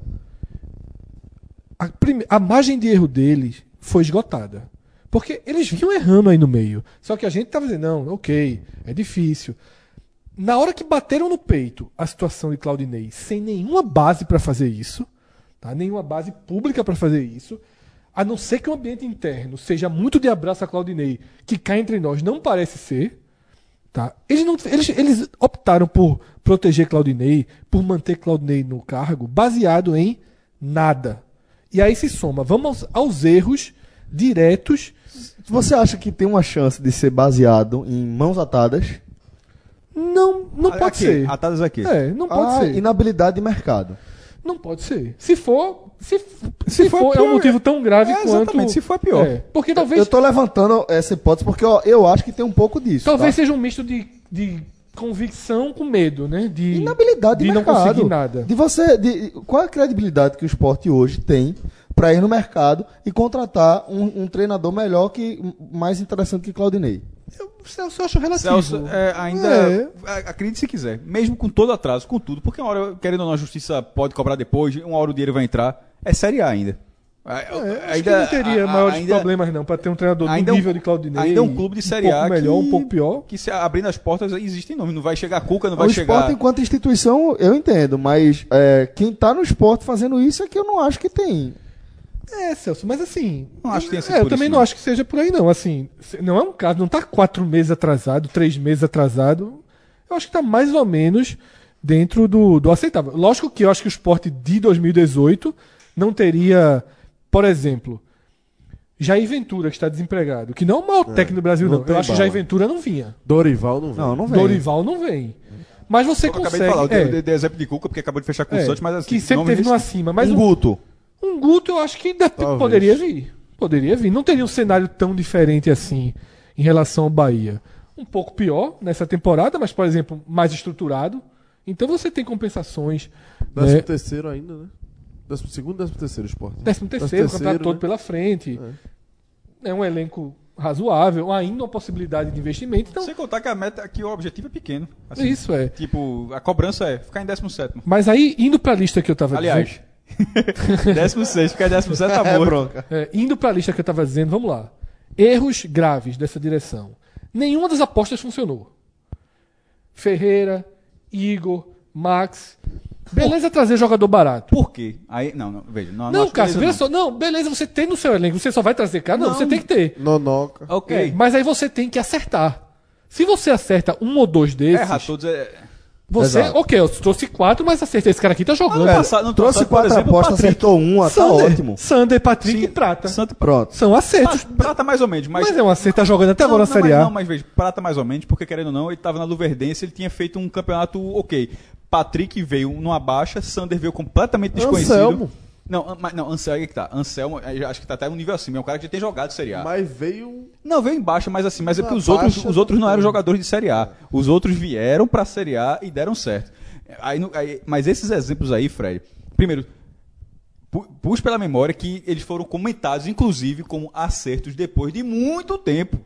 S3: a, a margem de erro deles foi esgotada. Porque eles vinham errando aí no meio. Só que a gente estava dizendo, não, ok, é difícil. Na hora que bateram no peito a situação de Claudinei, sem nenhuma base para fazer isso, tá? nenhuma base pública para fazer isso, a não ser que o ambiente interno seja muito de abraço a Claudinei, que cá entre nós não parece ser, Tá? Eles, não, eles, eles optaram por proteger Claudinei, por manter Claudinei no cargo, baseado em nada. E aí se soma, vamos aos, erros diretos.
S1: Você acha que tem uma chance de ser baseado em mãos atadas?
S3: Não, não pode
S5: Aqui,
S3: ser.
S5: Atadas aqui.
S3: É, não pode
S1: a
S3: ser.
S1: inabilidade de mercado.
S3: Não pode ser. Se for, se, se
S5: for,
S3: for, é um motivo tão grave
S5: é,
S3: quanto.
S5: exatamente, se for, é pior.
S3: É, porque talvez,
S1: Eu tô levantando essa hipótese porque ó, eu acho que tem um pouco disso.
S3: talvez
S1: tá?
S3: seja um misto de, de convicção com medo, né? De,
S1: inabilidade de,
S3: de não
S1: mercado.
S3: conseguir nada.
S1: De você, de, qual é a credibilidade que o esporte hoje tem para ir no mercado e contratar um, um treinador melhor que mais interessante que Claudinei?
S3: Eu, Celso, eu acho relativo.
S5: Celso, é, ainda.
S3: É.
S5: a- Acredite se quiser. Mesmo com todo atraso, com tudo. Porque uma hora, querendo ou não, a justiça pode cobrar depois, uma hora o dinheiro vai entrar. É Série A ainda. A-
S3: É, acho que não teria
S5: a- a-
S3: maiores
S5: ainda-
S3: problemas não para ter um treinador
S5: ainda
S3: do
S5: é um-
S3: nível de Claudinei.
S5: Ainda é um clube de Série
S3: um pouco
S5: A.
S3: melhor,
S5: que,
S3: um pouco pior.
S5: Que se abrindo as portas existem nomes. Não vai chegar a Cuca, não vai
S1: o
S5: chegar.
S1: esporte, enquanto instituição, eu entendo, mas é, quem tá no esporte fazendo isso é que eu não acho que tem.
S3: É, Celso, mas assim.
S5: Não acho que tenha sido
S3: é, eu também não
S5: não.
S3: acho que seja por aí, não. Assim, não é um caso, não tá quatro meses atrasado, três meses atrasado. Eu acho que tá mais ou menos dentro do, do aceitável. Lógico que eu acho que o esporte de 2018 não teria, por exemplo, Jair Ventura, que está desempregado, que não é o maior técnico do Brasil,
S4: não
S3: não. Eu acho que
S4: bala.
S3: Jair Ventura não vinha.
S4: Dorival não vem.
S1: Não, não vem.
S3: Dorival não vem. Mas você
S5: Eu acabei
S3: consegue.
S5: de falar, eu
S3: é,
S5: dei- dei exemplo de Cuca, porque acabou de fechar com o
S3: é,
S5: Santos, mas assim.
S3: que sempre teve no acima. Mas
S1: um
S3: um,
S1: Guto.
S3: um Guto eu acho que
S4: Talvez.
S3: poderia vir. Poderia vir. Não teria um cenário tão diferente assim em relação ao Bahia. Um pouco pior nessa temporada, mas, por exemplo, mais estruturado. Então você tem compensações.
S4: Décimo
S3: Né?
S4: terceiro ainda, né? Décimo segundo, décimo terceiro esporte.
S3: Décimo terceiro, o campeonato todo
S4: né?
S3: pela frente. É. um elenco razoável, ainda uma possibilidade de investimento. Então,
S5: Sem contar que a meta, que o objetivo é pequeno. Assim,
S3: isso é.
S5: Tipo, a cobrança é ficar em 17.
S3: Mas aí, indo pra lista que eu tava
S5: Aliás, 16, ficar em 17 tá
S1: É bronca.
S3: É, indo para a lista que eu estava dizendo, vamos lá. Erros graves dessa direção. Nenhuma das apostas funcionou. Ferreira, Igor, Max. Beleza trazer jogador barato.
S5: Por quê? Aí, não, não, veja. Não,
S3: Não,
S5: acho
S3: Cássio, veja só. Não, beleza, você tem no seu elenco. Você só vai trazer cara? Não,
S5: Não.
S3: você tem que ter.
S4: Nonoca.
S5: não. Ok.
S3: É, mas aí você tem que acertar. Se você acerta um ou dois desses,
S5: Erra todos. É...
S3: você.
S1: Exato.
S3: Ok, eu trouxe quatro, mas acertei. Esse cara aqui tá jogando.
S5: Ano passado- ano
S1: Trouxe
S5: passado,
S1: quatro
S5: exemplo,
S1: apostas,
S5: Patrick.
S1: acertou uma, tá
S3: Sander,
S1: ótimo.
S3: Sander, Patrick
S5: Sim,
S3: e Prata.
S5: Santa
S1: Pronto.
S3: São acertos.
S5: Prata, prata mais ou menos, mas.
S3: Mas é um acerto, tá jogando até
S5: Não,
S3: agora na
S5: não,
S3: Série
S5: mas,
S3: A.
S5: não, mas veja, prata mais ou menos, porque querendo ou não, ele tava na Luverdense, ele tinha feito um campeonato ok. Patrick veio numa baixa, Sander veio completamente desconhecido.
S4: Anselmo.
S5: Não, mas não, Anselmo é que tá. Anselmo, acho que tá até um nível acima, é um cara que já tem jogado Série A.
S4: Mas veio.
S5: Não, veio em baixa, mas assim, mas é porque os outros, os outros não eram jogadores de Série A. Os outros vieram pra Série A e deram certo. Aí, aí- mas esses exemplos aí, Fred, primeiro, pu- puxe pela memória que eles foram comentados, inclusive, como acertos depois de muito tempo.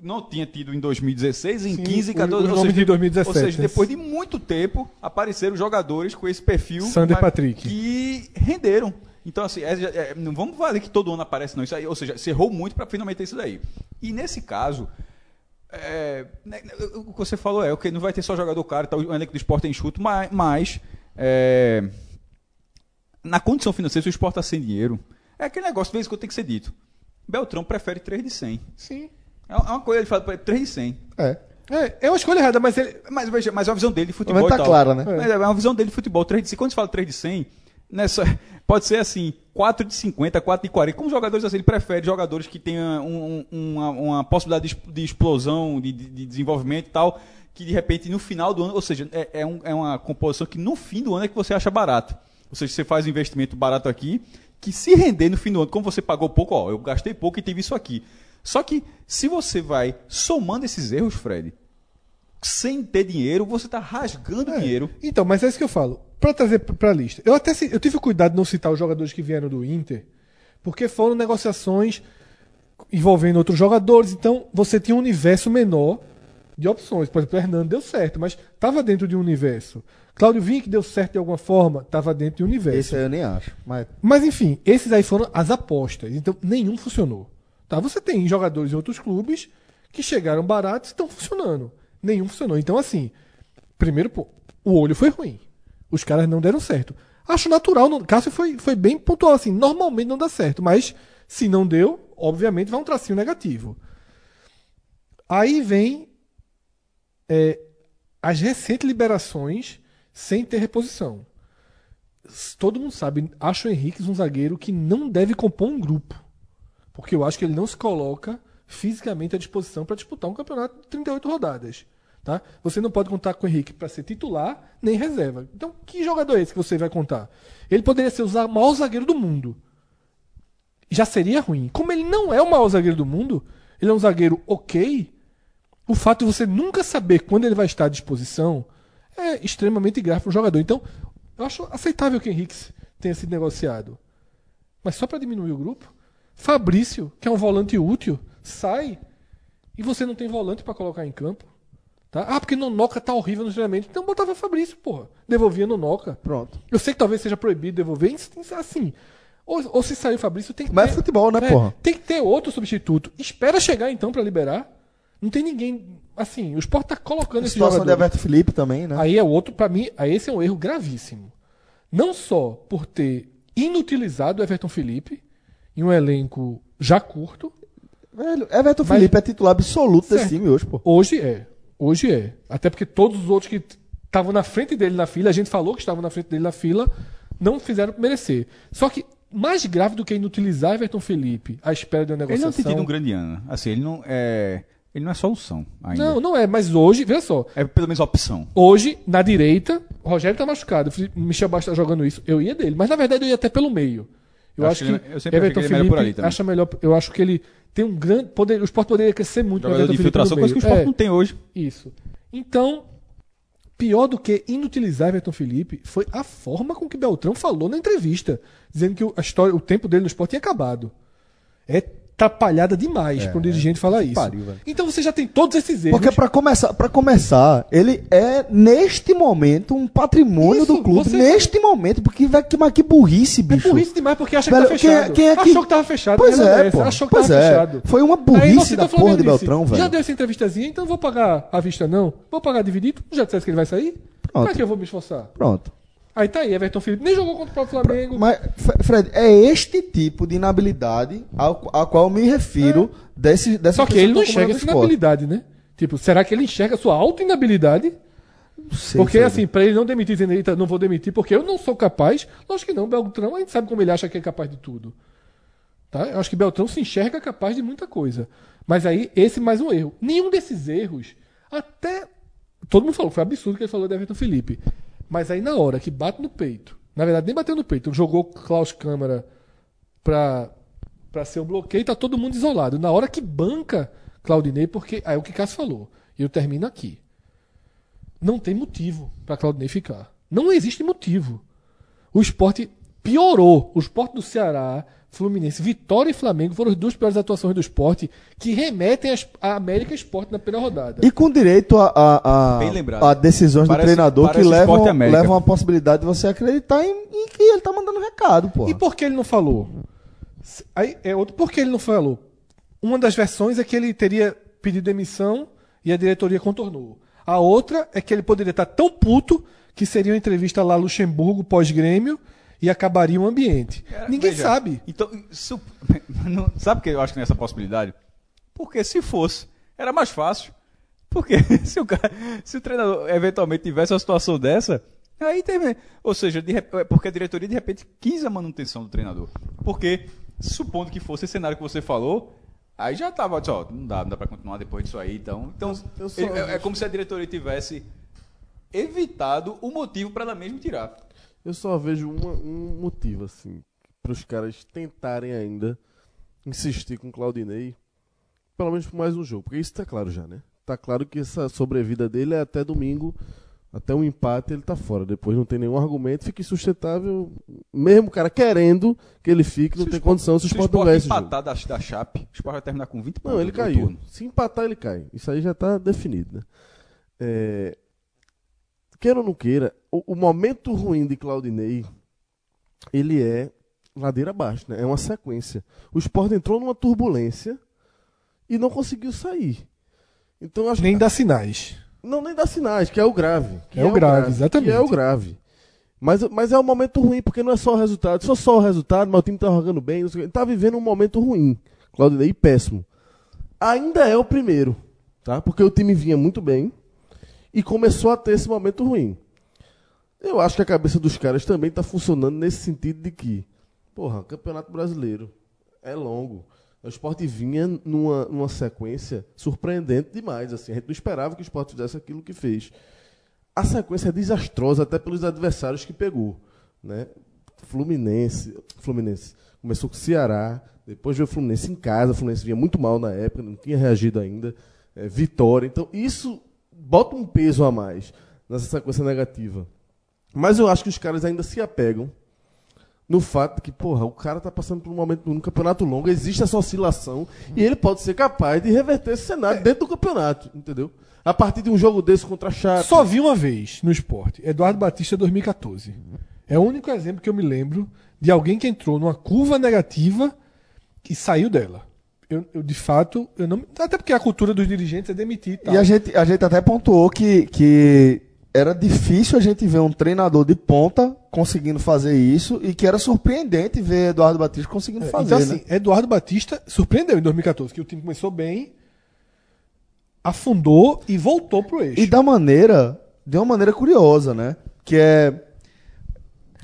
S5: Não tinha tido em 2016, em
S3: Sim,
S5: 15,
S3: o-
S5: 14,
S3: os
S5: ou seja,
S3: de 2017,
S5: Ou seja,
S3: né?
S5: depois de muito tempo, apareceram jogadores com esse perfil.
S3: Sander Patrick.
S5: Que renderam. Então, assim, é- é- não vamos valer que todo ano aparece, não. Isso aí, ou seja, se errou muito para finalmente ter isso daí. E nesse caso, é, né, o que você falou é, ok, não vai ter só jogador caro, tá, o elenco do esporte é enxuto, mas, mas é, na condição financeira, se o esporte está sem dinheiro, é aquele negócio, de vez em quando tem que ser dito. Beltrão prefere 3 de 100.
S3: Sim.
S5: É uma coisa, ele fala 3 de 100.
S1: É.
S3: É, é uma escolha errada, mas ele.
S5: Mas veja, mas é uma visão dele de futebol.
S1: Mas tá clara, né?
S5: Mas é uma visão dele de futebol. 3 de 100. Quando se fala 3 de 100, nessa, pode ser assim, 4 de 50, 4 de 40. Como jogadores assim, ele prefere jogadores que tenham um- um- uma, uma possibilidade de, explosão, de, de- de desenvolvimento e tal, que de repente no final do ano, ou seja, é, é um- é uma composição que no fim do ano é que você acha barato. Ou seja, você faz um investimento barato aqui, que se render no fim do ano, como você pagou pouco, ó, eu gastei pouco e tive isso aqui. Só que se você vai somando esses erros, Fred, sem ter dinheiro, você está rasgando
S3: É.
S5: dinheiro.
S3: Então, mas é isso que eu falo. pra trazer pra pra lista. Eu até eu tive cuidado de não citar os jogadores que vieram do Inter, porque foram negociações envolvendo outros jogadores, então você tinha um universo menor de opções. Por exemplo, o Hernando deu certo, mas estava dentro de um universo. Cláudio Vinck deu certo de alguma forma, estava dentro de um universo.
S1: Esse aí eu nem acho. Mas
S3: Mas enfim, esses aí foram as apostas. Então, nenhum funcionou. Tá? Você tem jogadores em outros clubes que chegaram baratos e estão funcionando. Nenhum funcionou. Então, assim, primeiro, pô, o olho foi ruim. Os caras não deram certo. Acho natural. Não, Cássio foi, foi bem pontual, assim. Normalmente não dá certo, mas se não deu, obviamente vai um tracinho negativo. Aí vem é, as recentes liberações sem ter reposição todo mundo sabe, acho o Henrique um zagueiro que não deve compor um grupo. Porque eu acho que ele não se coloca fisicamente à disposição para disputar um campeonato de 38 rodadas. Tá? Você não pode contar com o Henrique para ser titular nem reserva. Então, que jogador é esse que você vai contar? Ele poderia ser o maior zagueiro do mundo. Já seria ruim. Como ele não é o maior zagueiro do mundo, ele é um zagueiro ok. O fato de você nunca saber quando ele vai estar à disposição é extremamente grave para o jogador. Então, eu acho aceitável que o Henrique tenha sido negociado. Mas só para diminuir o grupo, Fabrício, que é um volante útil, sai e você não tem volante para colocar em campo. Tá? Ah, porque Nonoca tá horrível no treinamento. Então botava Fabrício, porra. Devolvia Nonoca.
S1: pronto.
S3: Eu sei que talvez seja proibido devolver, assim. Ou, ou se sair o Fabrício, tem que
S1: Mas
S3: ter.
S1: é futebol, né,
S3: É,
S1: porra?
S3: Tem que ter outro substituto. Espera chegar então para liberar. Não tem ninguém. Assim, o Sport tá colocando
S1: A
S3: esse
S1: situação
S3: jogador.
S1: de Alberto Felipe também, né?
S3: Aí é outro, pra mim, aí esse é um erro gravíssimo. Não só por ter inutilizado o Everton Felipe em um elenco já curto,
S1: Velho, Everton
S3: Mas-
S1: Felipe é titular absoluto desse
S3: Certo.
S1: time hoje, pô.
S3: hoje é. Hoje é. Até porque todos os outros que estavam na frente dele na fila, a gente falou que estavam na frente dele na fila, não fizeram merecer. Só que mais grave do que inutilizar Everton Felipe à espera de uma
S5: Ele
S3: negociação.
S5: não tem tido um grande ano. Assim, ele não é. Ele não é solução ainda.
S3: Não, não é, mas hoje, veja só,
S5: É pelo menos opção.
S3: Hoje, na direita, o Rogério tá machucado. O Michel Bastos tá jogando isso. Eu ia dele, mas na verdade eu ia até pelo meio. Eu,
S5: Eu
S3: acho
S5: acho
S3: que,
S5: ele- eu sempre
S3: Everton
S5: que ele é melhor ali
S3: Felipe acha melhor. Eu acho que ele tem um grande poder. O Sport poderia crescer muito
S5: Jogador de infiltração, coisa que o esporte
S3: É,
S5: não tem hoje.
S3: Isso. Então, pior do que inutilizar Everton Felipe foi a forma com que Beltrão falou na entrevista, dizendo que o, a história, o tempo dele no Sport tinha acabado. É atrapalhada demais para um dirigente falar isso.
S1: pariu,
S3: então você já tem todos esses erros.
S1: Porque pra começar, para começar, ele é neste momento um patrimônio
S3: Isso,
S1: do clube.
S3: você-
S1: neste momento, porque vai que, que burrice,
S3: É
S1: bicho.
S3: burrice demais porque acha
S1: Velho,
S3: que tá
S1: quem é-
S3: fechado.
S1: quem é que-
S3: Achou que tava fechado.
S1: Pois é, pô.
S3: Achou que
S1: Pois
S3: tava
S1: é.
S3: fechado.
S1: Foi uma burrice da
S3: tá falando
S1: porra de
S3: disse,
S1: Beltrão, velho.
S3: Já deu essa entrevistazinha, então vou pagar a vista não. Vou pagar dividido. Já disseste que ele vai sair?
S1: Pronto.
S3: Pra que eu vou me esforçar?
S1: Pronto.
S3: Aí tá aí, Everton Felipe nem jogou contra o próprio Flamengo.
S1: Mas, Fred, é este tipo de inabilidade ao, a qual eu me refiro desse, dessa
S3: É. Só que ele não enxerga essa inabilidade, né? Tipo, será que ele enxerga a sua auto-inabilidade?
S1: Não sei,
S3: Porque,
S1: Fred.
S3: assim, pra ele não demitir, dizendo, "Eita, não vou demitir, porque eu não sou capaz. Lógico que não, Beltrão, a gente sabe como ele acha que é capaz de tudo. Tá? Eu acho que Beltrão se enxerga capaz de muita coisa. Mas aí, esse mais um erro. Nenhum desses erros, até. Todo mundo falou, foi absurdo que ele falou de Everton Felipe. Mas aí, na hora que bate no peito, na verdade, nem bateu no peito, jogou Klaus Câmara pra, pra ser um bloqueio, tá todo mundo isolado. Na hora que banca Claudinei, porque. Aí é o que Cássio falou. E eu termino aqui. Não tem motivo para Claudinei ficar. Não existe motivo. O esporte piorou. O esporte do Ceará, Fluminense, Vitória e Flamengo foram as duas piores atuações do esporte que remetem às- à América Esporte na primeira rodada.
S1: E com direito a, a, a,
S5: Bem lembrado.
S1: a decisões
S5: Parece-
S1: do treinador que levam, levam a possibilidade de você acreditar em, em que ele tá mandando recado, pô.
S3: E por que ele não falou? Aí é outro. Por que ele não falou? Uma das versões é que ele teria pedido demissão e a diretoria contornou. A outra é que ele poderia estar tão puto que seria uma entrevista lá Luxemburgo pós-grêmio e acabaria o ambiente. Ninguém
S5: Veja,
S3: sabe.
S5: Então, su- não- sabe por que eu acho que nessa possibilidade? Porque se fosse, era mais fácil. Porque se o, cara, se o treinador eventualmente tivesse uma situação dessa, aí teve. Ou seja, de é porque a diretoria de repente quis a manutenção do treinador. Porque, supondo que fosse esse cenário que você falou, aí já tava, ó, não dá, não dá pra continuar depois disso aí. Então, então
S4: eu só-
S5: é, é como se a diretoria tivesse evitado o motivo para ela mesmo tirar.
S4: Eu só vejo uma- um motivo, assim, para os caras tentarem ainda insistir com o Claudinei, pelo menos por mais um jogo. Porque isso tá claro já, né? Tá claro que essa sobrevida dele é até domingo, Até um empate ele tá fora. Depois não tem nenhum argumento, fica insustentável. Mesmo o cara querendo que ele fique, não
S5: Se
S4: tem
S5: Sport-
S4: condição se o Sport não ganhar esse
S5: empatar da, da Chape, o Sport vai terminar com 20 pontos.
S4: Não, ele caiu.
S5: turno.
S4: Se empatar, ele cai. Isso aí já está definido, né? É, Queira ou não queira, o, o momento ruim de Claudinei, ele é ladeira abaixo, né? É uma sequência. O Sport entrou numa turbulência e não conseguiu sair. Então, acho
S3: Nem
S4: que...
S3: dá sinais.
S4: Não, nem dá sinais, que é o grave. Que
S3: É o grave, exatamente.
S4: Que é o grave. Mas, mas é um momento ruim, porque não é só o resultado. Se só o resultado, mas o time tá jogando bem, não sei o quê. ele tá vivendo um momento ruim. Claudinei péssimo. Ainda é o primeiro, tá? Porque o time vinha muito bem e começou a ter esse momento ruim. Eu acho que a cabeça dos caras também tá funcionando nesse sentido de que, porra, Campeonato Brasileiro é longo. O Sport vinha numa, numa sequência surpreendente demais. Assim. A gente não esperava que o Sport fizesse aquilo que fez. A sequência é desastrosa até pelos adversários que pegou. Né? Fluminense, Fluminense começou com o Ceará, depois veio o Fluminense em casa. O Fluminense vinha muito mal na época, não tinha reagido ainda. É, vitória. Então, isso bota um peso a mais nessa sequência negativa. Mas eu acho que os caras ainda se apegam no fato de que, porra, o cara tá passando por um momento num campeonato longo, existe essa oscilação e ele pode ser capaz de reverter esse cenário dentro do campeonato, entendeu? A partir de um jogo desse contra a Chape.
S3: Só vi uma vez no esporte. Eduardo Batista 2014. É o único exemplo que eu me lembro de alguém que entrou numa curva negativa e saiu dela. Eu, eu, de fato, eu não. Até porque a cultura dos dirigentes é demitir e tal.
S1: E a gente, a gente até pontuou que, que era difícil a gente ver um treinador de ponta conseguindo fazer isso e que era surpreendente ver Eduardo Batista conseguindo fazer.
S3: então, assim,
S1: né?
S3: Eduardo Batista surpreendeu em 2014, que o time começou bem, afundou e voltou pro eixo.
S1: E da maneira, de uma maneira curiosa, né? Que é.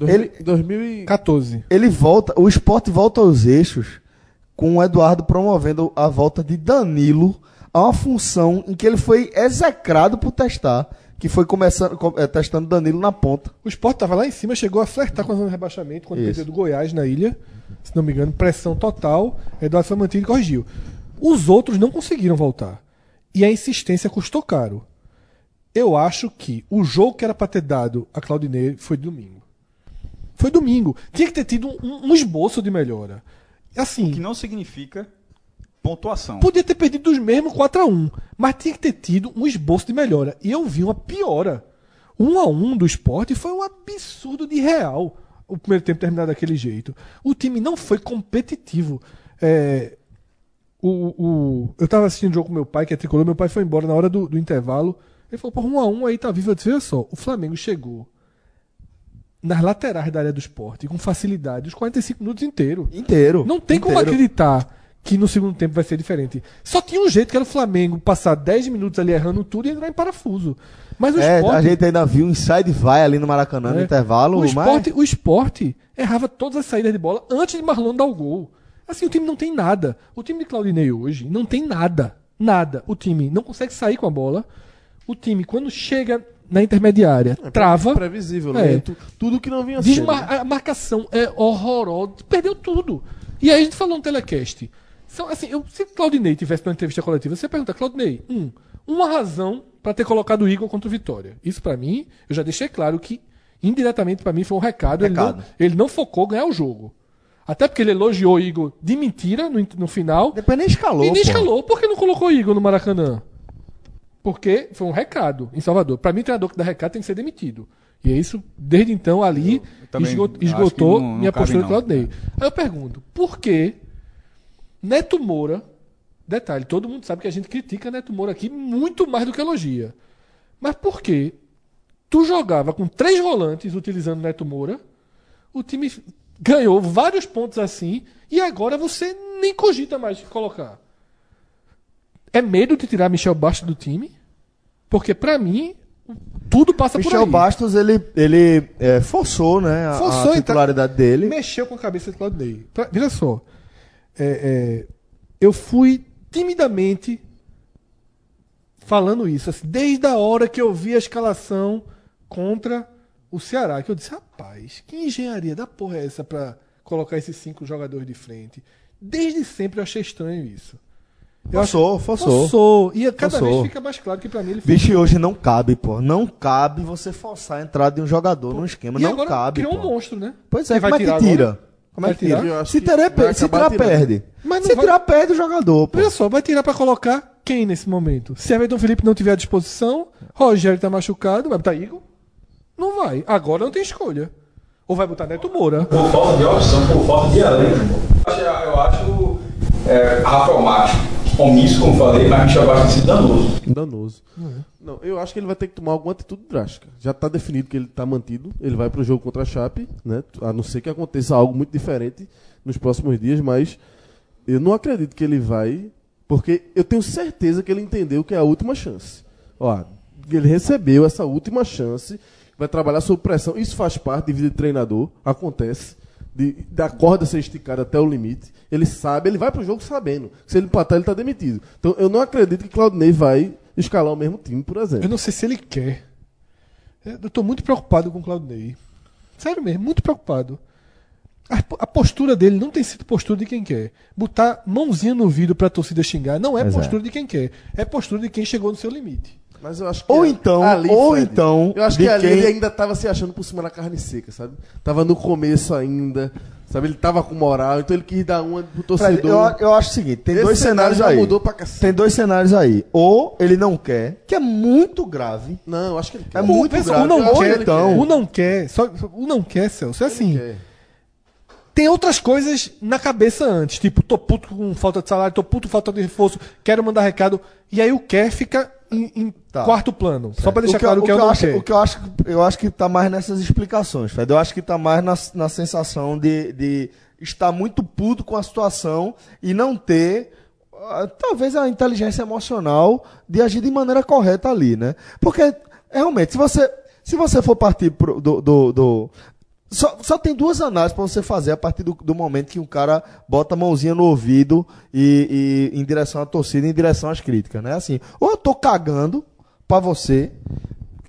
S4: Ele... 2000 e...
S3: 14.
S1: Ele volta, o esporte volta aos eixos com o Eduardo promovendo a volta de Danilo a uma função em que ele foi execrado por testar, que foi começando com- eh, testando Danilo na ponta.
S3: O Sport estava lá em cima, chegou a flertar com a zona de rebaixamento quando
S1: Isso.
S3: perdeu do Goiás na ilha. Se não me engano, pressão total. Eduardo foi mantido e corrigiu. Os outros não conseguiram voltar. E a insistência custou caro. Eu acho que o jogo que era para ter dado a Claudinei foi domingo. Foi domingo. Tinha que ter tido um, um esboço de melhora. Assim,
S5: Que não significa pontuação.
S3: Podia ter perdido dos mesmos 4x1, mas tinha que ter tido um esboço de melhora. E eu vi uma piora. 1 a 1 do esporte foi um absurdo de real. O primeiro tempo terminar daquele jeito. O time não foi competitivo. É, o, o- eu tava assistindo o jogo com meu pai, que é tricolor. Meu pai foi embora na hora do, do intervalo. Ele falou: Pô, 1 a 1 aí tá vivo. Eu disse: Olha só, o Flamengo chegou nas laterais da área do esporte com facilidade os 45 minutos inteiros.
S1: Inteiro.
S3: Não tem como
S1: Inteiro.
S3: acreditar que no segundo tempo vai ser diferente. Só tinha um jeito que era o Flamengo passar 10 minutos ali errando tudo e entrar em parafuso. Mas o
S1: É,
S3: esporte.
S1: a gente ainda viu um inside vai ali no Maracanã no
S3: é,
S1: intervalo,
S3: o
S1: mas
S3: esporte, o esporte errava todas as saídas de bola antes de Marlon dar o gol. Assim, o time não tem nada. O time de Claudinei hoje não tem nada. Nada. O time não consegue sair com a bola. O time, quando chega na intermediária, trava.
S4: Previsível,
S3: É.
S4: lento. Tudo que não vinha sendo.
S3: Desmar a marcação é horrorosa. Perdeu tudo. E aí a gente falou no telecast. São, assim, eu, se Claudinei tivesse uma entrevista coletiva, você pergunta, Claudinei, um, uma razão para ter colocado o Igor contra o Vitória. Isso pra mim, eu já deixei claro que indiretamente pra mim foi um recado. Ele, não,
S1: Recado.
S3: ele não focou ganhar o jogo. Até porque ele elogiou o Igor de mentira no, no final.
S1: depois nem escalou.
S3: E nem
S1: pô.
S3: escalou. Por que não colocou o Igor no Maracanã? Porque foi um recado em Salvador. Pra mim, treinador que dá recado tem que ser demitido. E é isso, desde então, ali, esgot-
S5: acho
S3: esgotou
S5: não- não
S3: minha postura
S5: não.
S3: de Claudinei. Aí eu pergunto, por que Neto Moura, detalhe, todo mundo sabe que a gente critica Neto Moura aqui muito mais do que elogia. Mas por que tu jogava com três volantes utilizando Neto Moura, o time ganhou vários pontos assim, e agora você nem cogita mais de colocar? É medo de tirar Michel Bastos do time? Porque pra mim, tudo passa por
S1: Michel
S3: aí.
S1: Bastos, ele, ele é, forçou, né, a,
S3: Forçou,
S1: a
S3: então-
S1: titularidade dele.
S3: Mexeu com a cabeça de Claudinei. Pra- Veja só. É, é, eu fui timidamente falando isso. assim, desde a hora que eu vi a escalação contra o Ceará. Que eu disse, rapaz, que engenharia da porra é essa pra colocar esses cinco jogadores de frente? Desde sempre eu achei estranho isso. Eu acho-
S1: Forçou, forçou.
S3: E cada
S1: Forçou.
S3: vez fica mais claro que pra mim ele
S1: Bicho, e hoje não cabe, pô. Não cabe você forçar a entrada de um jogador num esquema.
S3: E
S1: não
S3: agora
S1: cabe.
S3: criou um
S1: pô.
S3: monstro, né?
S1: Pois é, como é que tira?
S3: agora?
S1: Como é
S3: Vai
S1: que tira?
S3: tirar?
S4: Acho
S1: Se, per- se tirar, perde.
S3: Mas não
S1: se
S3: vai-
S1: tirar, perde o jogador, pô.
S3: Olha só, vai tirar pra colocar quem nesse momento? Se Everton Felipe não tiver à disposição, Rogério tá machucado, vai botar Igor? Não vai. Agora não tem escolha. Ou vai botar Neto Moura.
S7: Por falta de opção, por falta de elenco. Eu acho, eu acho é, Rafael Macho omisso, como falei, mas Michel Bastos tem sido danoso.
S4: Danoso. Não, eu acho que ele vai ter que tomar alguma atitude drástica. Já está definido que ele está mantido. Ele vai para o jogo contra a Chape, né? A não ser que aconteça algo muito diferente nos próximos dias, mas eu não acredito que ele vai, porque eu tenho certeza que ele entendeu que é a última chance. Ó, ele recebeu essa última chance, vai trabalhar sob pressão. Isso faz parte de vida de treinador, acontece. De, da corda ser esticada até o limite. Ele sabe, ele vai pro jogo sabendo. Se ele empatar, ele tá demitido. Então eu não acredito que Claudinei vai escalar o mesmo time, por exemplo.
S3: Eu não sei se ele quer. Eu tô muito preocupado com o Claudinei. Sério mesmo, muito preocupado. A, a postura dele não tem sido postura de quem quer. Botar mãozinha no vidro pra torcida xingar não é
S1: é.
S3: postura de quem quer. É postura de quem chegou no seu limite.
S4: Mas eu acho que
S1: Ou
S4: a-
S1: então- ou então,
S4: eu acho que ali
S1: quem-
S4: ele ainda tava se achando por cima da carne seca, sabe? Tava no começo ainda, sabe? Ele tava com moral, então ele quis dar uma pro
S1: Fred,
S4: torcedor.
S1: eu, eu acho o seguinte, tem
S4: Esse
S1: dois
S4: cenário
S1: cenários
S4: já
S1: aí.
S4: mudou pra cacete.
S1: Tem dois cenários aí. Ou ele não quer, que é muito grave.
S4: Não, eu acho que ele quer.
S1: É muito
S3: Pensa,
S1: grave.
S3: o não quer,
S1: então,
S3: o não quer, só, o não quer, Celso, é assim.
S4: Quer.
S3: Tem outras coisas na cabeça antes, tipo, tô puto com falta de salário, tô puto com falta de reforço, quero mandar recado. E aí o quer fica em, em
S1: Tá.
S3: quarto plano. Só pra
S1: o
S3: deixar
S1: que, eu-
S3: claro
S1: o
S3: que,
S1: que
S3: eu
S1: eu
S3: não
S1: acho, o que eu acho, eu acho que tá mais nessas explicações, Fred. Eu acho que tá mais na, na sensação de, de estar muito puto com a situação e não ter ah, talvez a inteligência emocional de agir de maneira correta ali, né? Porque realmente, se você se você for partir pro- do, do, do- só, só tem duas análises para você fazer a partir do, do momento que um cara bota a mãozinha no ouvido e, e em direção à torcida, em direção às críticas, né? Assim, ou eu tô cagando pra você,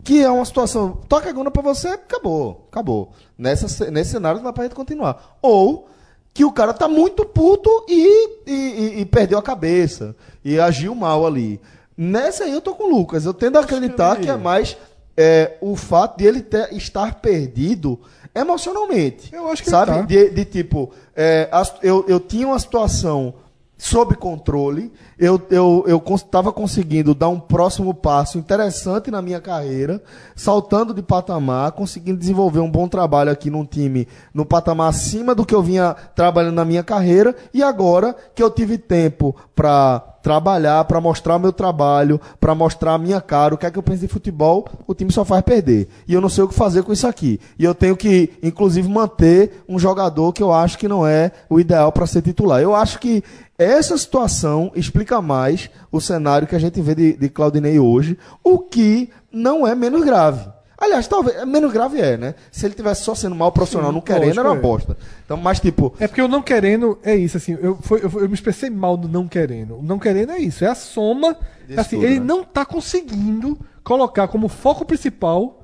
S1: que é uma situação, tô cagando pra você, acabou, acabou. Nessa, nesse cenário não dá pra gente continuar. Ou que o cara tá muito puto e, e, e- e perdeu a cabeça e agiu mal ali. Nessa aí eu tô com o Lucas. Eu tendo a acreditar que é mais é, o fato de ele ter- estar perdido emocionalmente.
S3: Eu acho que
S1: sabe?
S3: tá.
S1: De, de tipo, é, as- eu, eu tinha uma situação sob controle, eu eu eu estava conseguindo dar um próximo passo interessante na minha carreira, saltando de patamar, conseguindo desenvolver um bom trabalho aqui num time no patamar acima do que eu vinha trabalhando na minha carreira, e agora que eu tive tempo para trabalhar, para mostrar meu trabalho, para mostrar a minha cara, o que é que eu penso de futebol, o time só faz perder. E eu não sei o que fazer com isso aqui. E eu tenho que, inclusive, manter um jogador que eu acho que não é o ideal para ser titular. Eu acho que essa situação explica mais o cenário que a gente vê de, de Claudinei hoje, o que não é menos grave. Aliás, talvez, é menos grave é, né? Se ele tivesse só sendo mal profissional,
S3: Sim,
S1: não querendo, era uma
S3: é.
S1: bosta. Então, mas tipo,
S3: É porque eu não querendo é isso, assim. Eu, foi, eu, eu me expressei mal do não querendo. O não querendo é isso, é a soma. Assim,
S1: tudo,
S3: ele
S1: né?
S3: não tá conseguindo colocar como foco principal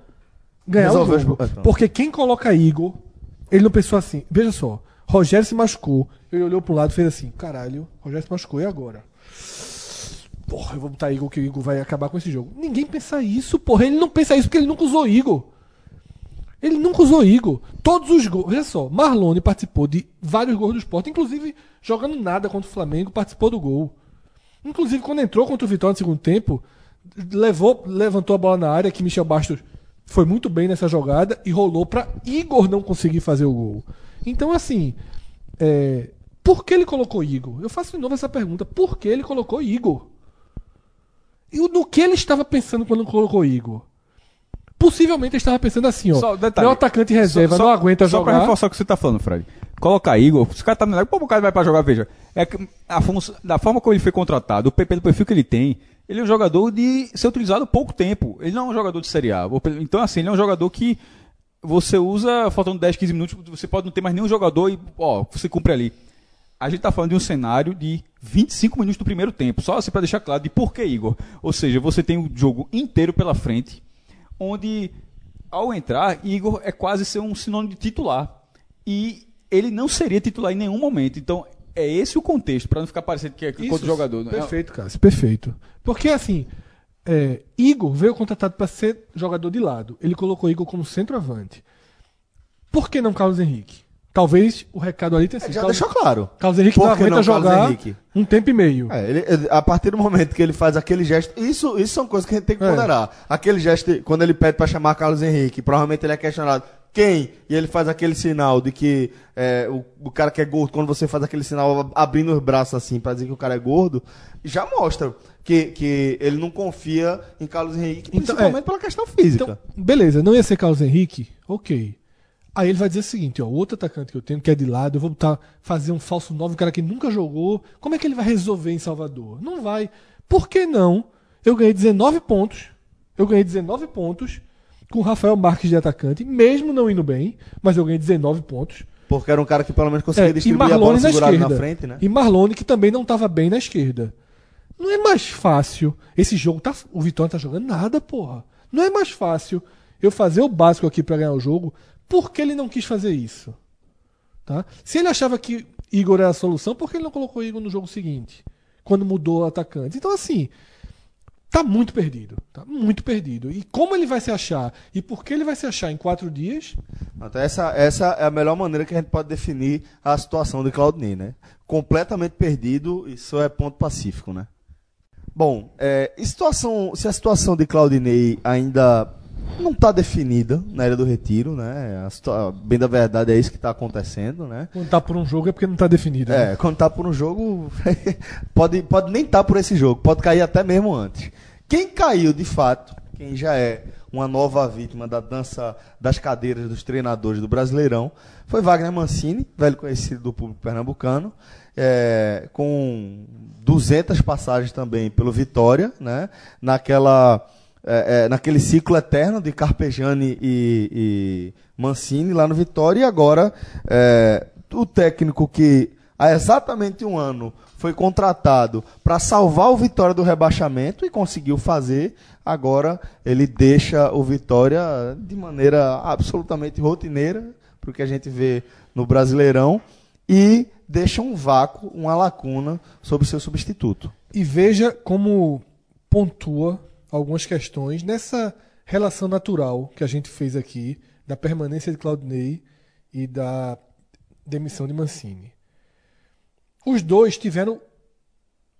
S3: ganhar
S1: Resolver
S3: o jogo.
S1: é.
S3: Porque quem coloca Igor, ele não pensou assim. Veja só, Rogério se machucou. Ele olhou pro lado e fez assim: caralho, Rogério se machucou, e agora? Porra, eu vou botar Igor que o Igor vai acabar com esse jogo. Ninguém pensa isso, porra. Ele não pensa isso porque ele nunca usou Igor. Ele nunca usou Igor. Todos os gols. Veja só, Marlone participou de vários gols do esporte, inclusive jogando nada contra o Flamengo, participou do gol. Inclusive, quando entrou contra o Vitória no segundo tempo, levou, levantou a bola na área, que Michel Bastos foi muito bem nessa jogada e rolou para Igor não conseguir fazer o gol. Então, assim, é, por que ele colocou Igor? Eu faço de novo essa pergunta. Por que ele colocou Igor? E no que ele estava pensando quando colocou Igor? Possivelmente ele estava pensando assim, ó.
S5: Só um
S3: meu atacante reserva
S5: Só-
S3: não
S5: só-
S3: aguenta
S5: Só pra
S3: jogar.
S5: reforçar o que você tá falando, Fred. Colocar Igor, se o cara tá no pô, o cara vai pra jogar, veja. É a forma, da forma como ele foi contratado, o PP do perfil que ele tem, ele é um jogador de ser utilizado pouco tempo. Ele não é um jogador de Série A. Então, assim, ele é um jogador que você usa, faltando 10, 15 minutos, você pode não ter mais nenhum jogador e, ó, você cumpre ali. A gente tá falando de um cenário de 25 minutos do primeiro tempo, só assim para deixar claro de por que Igor. Ou seja, você tem o jogo inteiro pela frente, onde ao entrar, Igor é quase ser um sinônimo de titular. E ele não seria titular em nenhum momento. Então, é esse o contexto, pra não ficar parecendo que é contra o jogador. né?
S3: Perfeito, Cássio, perfeito. Porque assim, é, Igor veio contratado para ser jogador de lado. Ele colocou Igor como centroavante. Por que não Carlos Henrique? Talvez o recado ali tenha sido.
S1: Já
S3: Carlos,
S1: deixou claro.
S3: Carlos Henrique não aguenta
S1: não
S3: jogar
S1: Henrique?
S3: um tempo e meio.
S1: É, ele- a partir do momento que ele faz aquele gesto, isso, isso são coisas que a gente tem que
S3: É.
S1: ponderar. Aquele gesto, quando ele pede pra chamar Carlos Henrique, provavelmente ele é questionado. Quem? E ele faz aquele sinal de que é, o, o cara que é gordo, quando você faz aquele sinal ab- abrindo os braços assim pra dizer que o cara é gordo, já mostra que, que ele não confia em Carlos Henrique,
S3: Então,
S1: principalmente
S3: é.
S1: pela questão física.
S3: Então, beleza, não ia ser Carlos Henrique? Ok. Aí ele vai dizer o seguinte, ó, o outro atacante que eu tenho, que é de lado, eu vou botar, fazer um falso 9, um cara que nunca jogou. Como é que ele vai resolver em Salvador? Não vai. Por que não? Eu ganhei 19 pontos. Eu ganhei 19 pontos com o Rafael Marques de atacante, mesmo não indo bem, mas eu ganhei 19 pontos.
S1: Porque era um cara que pelo menos conseguia
S3: É,
S1: distribuir a bola
S3: na
S1: segurada
S3: esquerda.
S1: na frente, né?
S3: E Marlone, que também não estava bem na esquerda. Não é mais fácil. Esse jogo tá. O Vitória não tá jogando nada, porra. Não é mais fácil eu fazer o básico aqui pra ganhar o jogo. Por que ele não quis fazer isso? Tá? Se ele achava que Igor era a solução, por que ele não colocou Igor no jogo seguinte? Quando mudou o atacante. Então, assim. Tá muito perdido. Tá muito perdido. E como ele vai se achar? E por que ele vai se achar em quatro dias?
S1: Então, essa, essa é a melhor maneira que a gente pode definir a situação de Claudinei, né? Completamente perdido, isso é ponto pacífico, né? Bom, é, situação, se a situação de Claudinei ainda não está definida na área do retiro, né? A bem da verdade é isso que está acontecendo, né?
S3: Quando tá por um jogo é porque não tá definido. né?
S1: É, quando tá por um jogo, pode, pode nem estar por esse jogo, pode cair até mesmo antes. Quem caiu de fato, quem já é uma nova vítima da dança das cadeiras dos treinadores do Brasileirão, foi Wagner Mancini, velho conhecido do público pernambucano, é, com 200 passagens também pelo Vitória, né? Naquela é, é, naquele ciclo eterno de Carpegiani e, e Mancini lá no Vitória, e agora é, o técnico que há exatamente um ano foi contratado para salvar o Vitória do rebaixamento e conseguiu fazer, agora ele deixa o Vitória de maneira absolutamente rotineira, porque a gente vê no Brasileirão, e deixa um vácuo, uma lacuna sobre seu substituto.
S3: E veja como pontua algumas questões nessa relação natural que a gente fez aqui da permanência de Claudinei e da demissão de Mancini. Os dois tiveram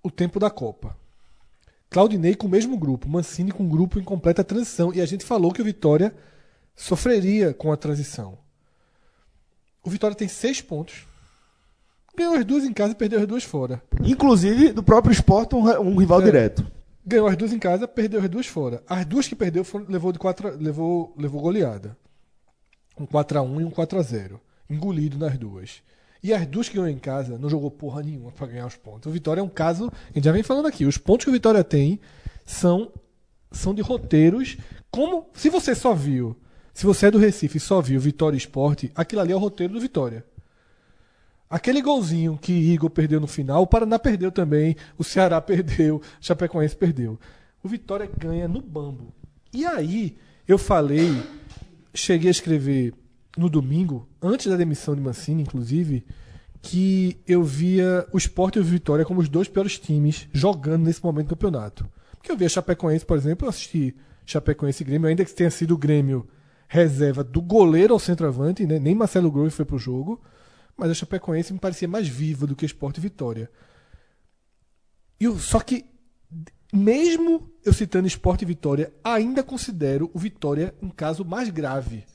S3: o tempo da Copa. Claudinei com o mesmo grupo, Mancini com um grupo em completa transição. E a gente falou que o Vitória sofreria com a transição. O Vitória tem seis pontos. Ganhou as duas em casa e perdeu as duas fora.
S1: Inclusive do próprio esporte, um, um rival
S3: É.
S1: direto.
S3: Ganhou as duas em casa, perdeu as duas fora. As duas que perdeu foram, levou de quatro, levou, levou goleada. Um 4x1 e um 4x0. Engolido nas duas. E as duas que ganhou em casa não jogou porra nenhuma pra ganhar os pontos. O Vitória é um caso, a gente já vem falando aqui, os pontos que o Vitória tem são, são de roteiros. Como se você só viu, se você é do Recife e só viu Vitória Esporte, aquilo ali é o roteiro do Vitória. Aquele golzinho que Igor perdeu no final, o Paraná perdeu também, o Ceará perdeu, o Chapecoense perdeu. O Vitória ganha no bambo. E aí, eu falei, cheguei a escrever no domingo, antes da demissão de Mancini, inclusive, que eu via o Sport e o Vitória como os dois piores times jogando nesse momento do campeonato. Porque eu via Chapecoense, por exemplo, eu assisti Chapecoense e Grêmio, ainda que tenha sido o Grêmio reserva do goleiro ao centroavante, né? nem Marcelo Grove foi pro jogo, mas a Chapecoense me parecia mais viva do que Sport e Vitória. E eu- só que, mesmo eu citando Sport e Vitória, ainda considero o Vitória um caso mais grave.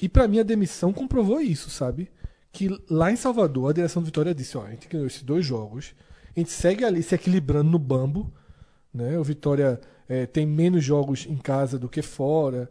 S3: E pra mim a demissão comprovou isso, sabe? Que lá em Salvador a direção do Vitória disse: ó, a gente ganhou esses dois jogos, a gente segue ali se equilibrando no bambo, né? O Vitória eh, tem menos jogos em casa do que fora,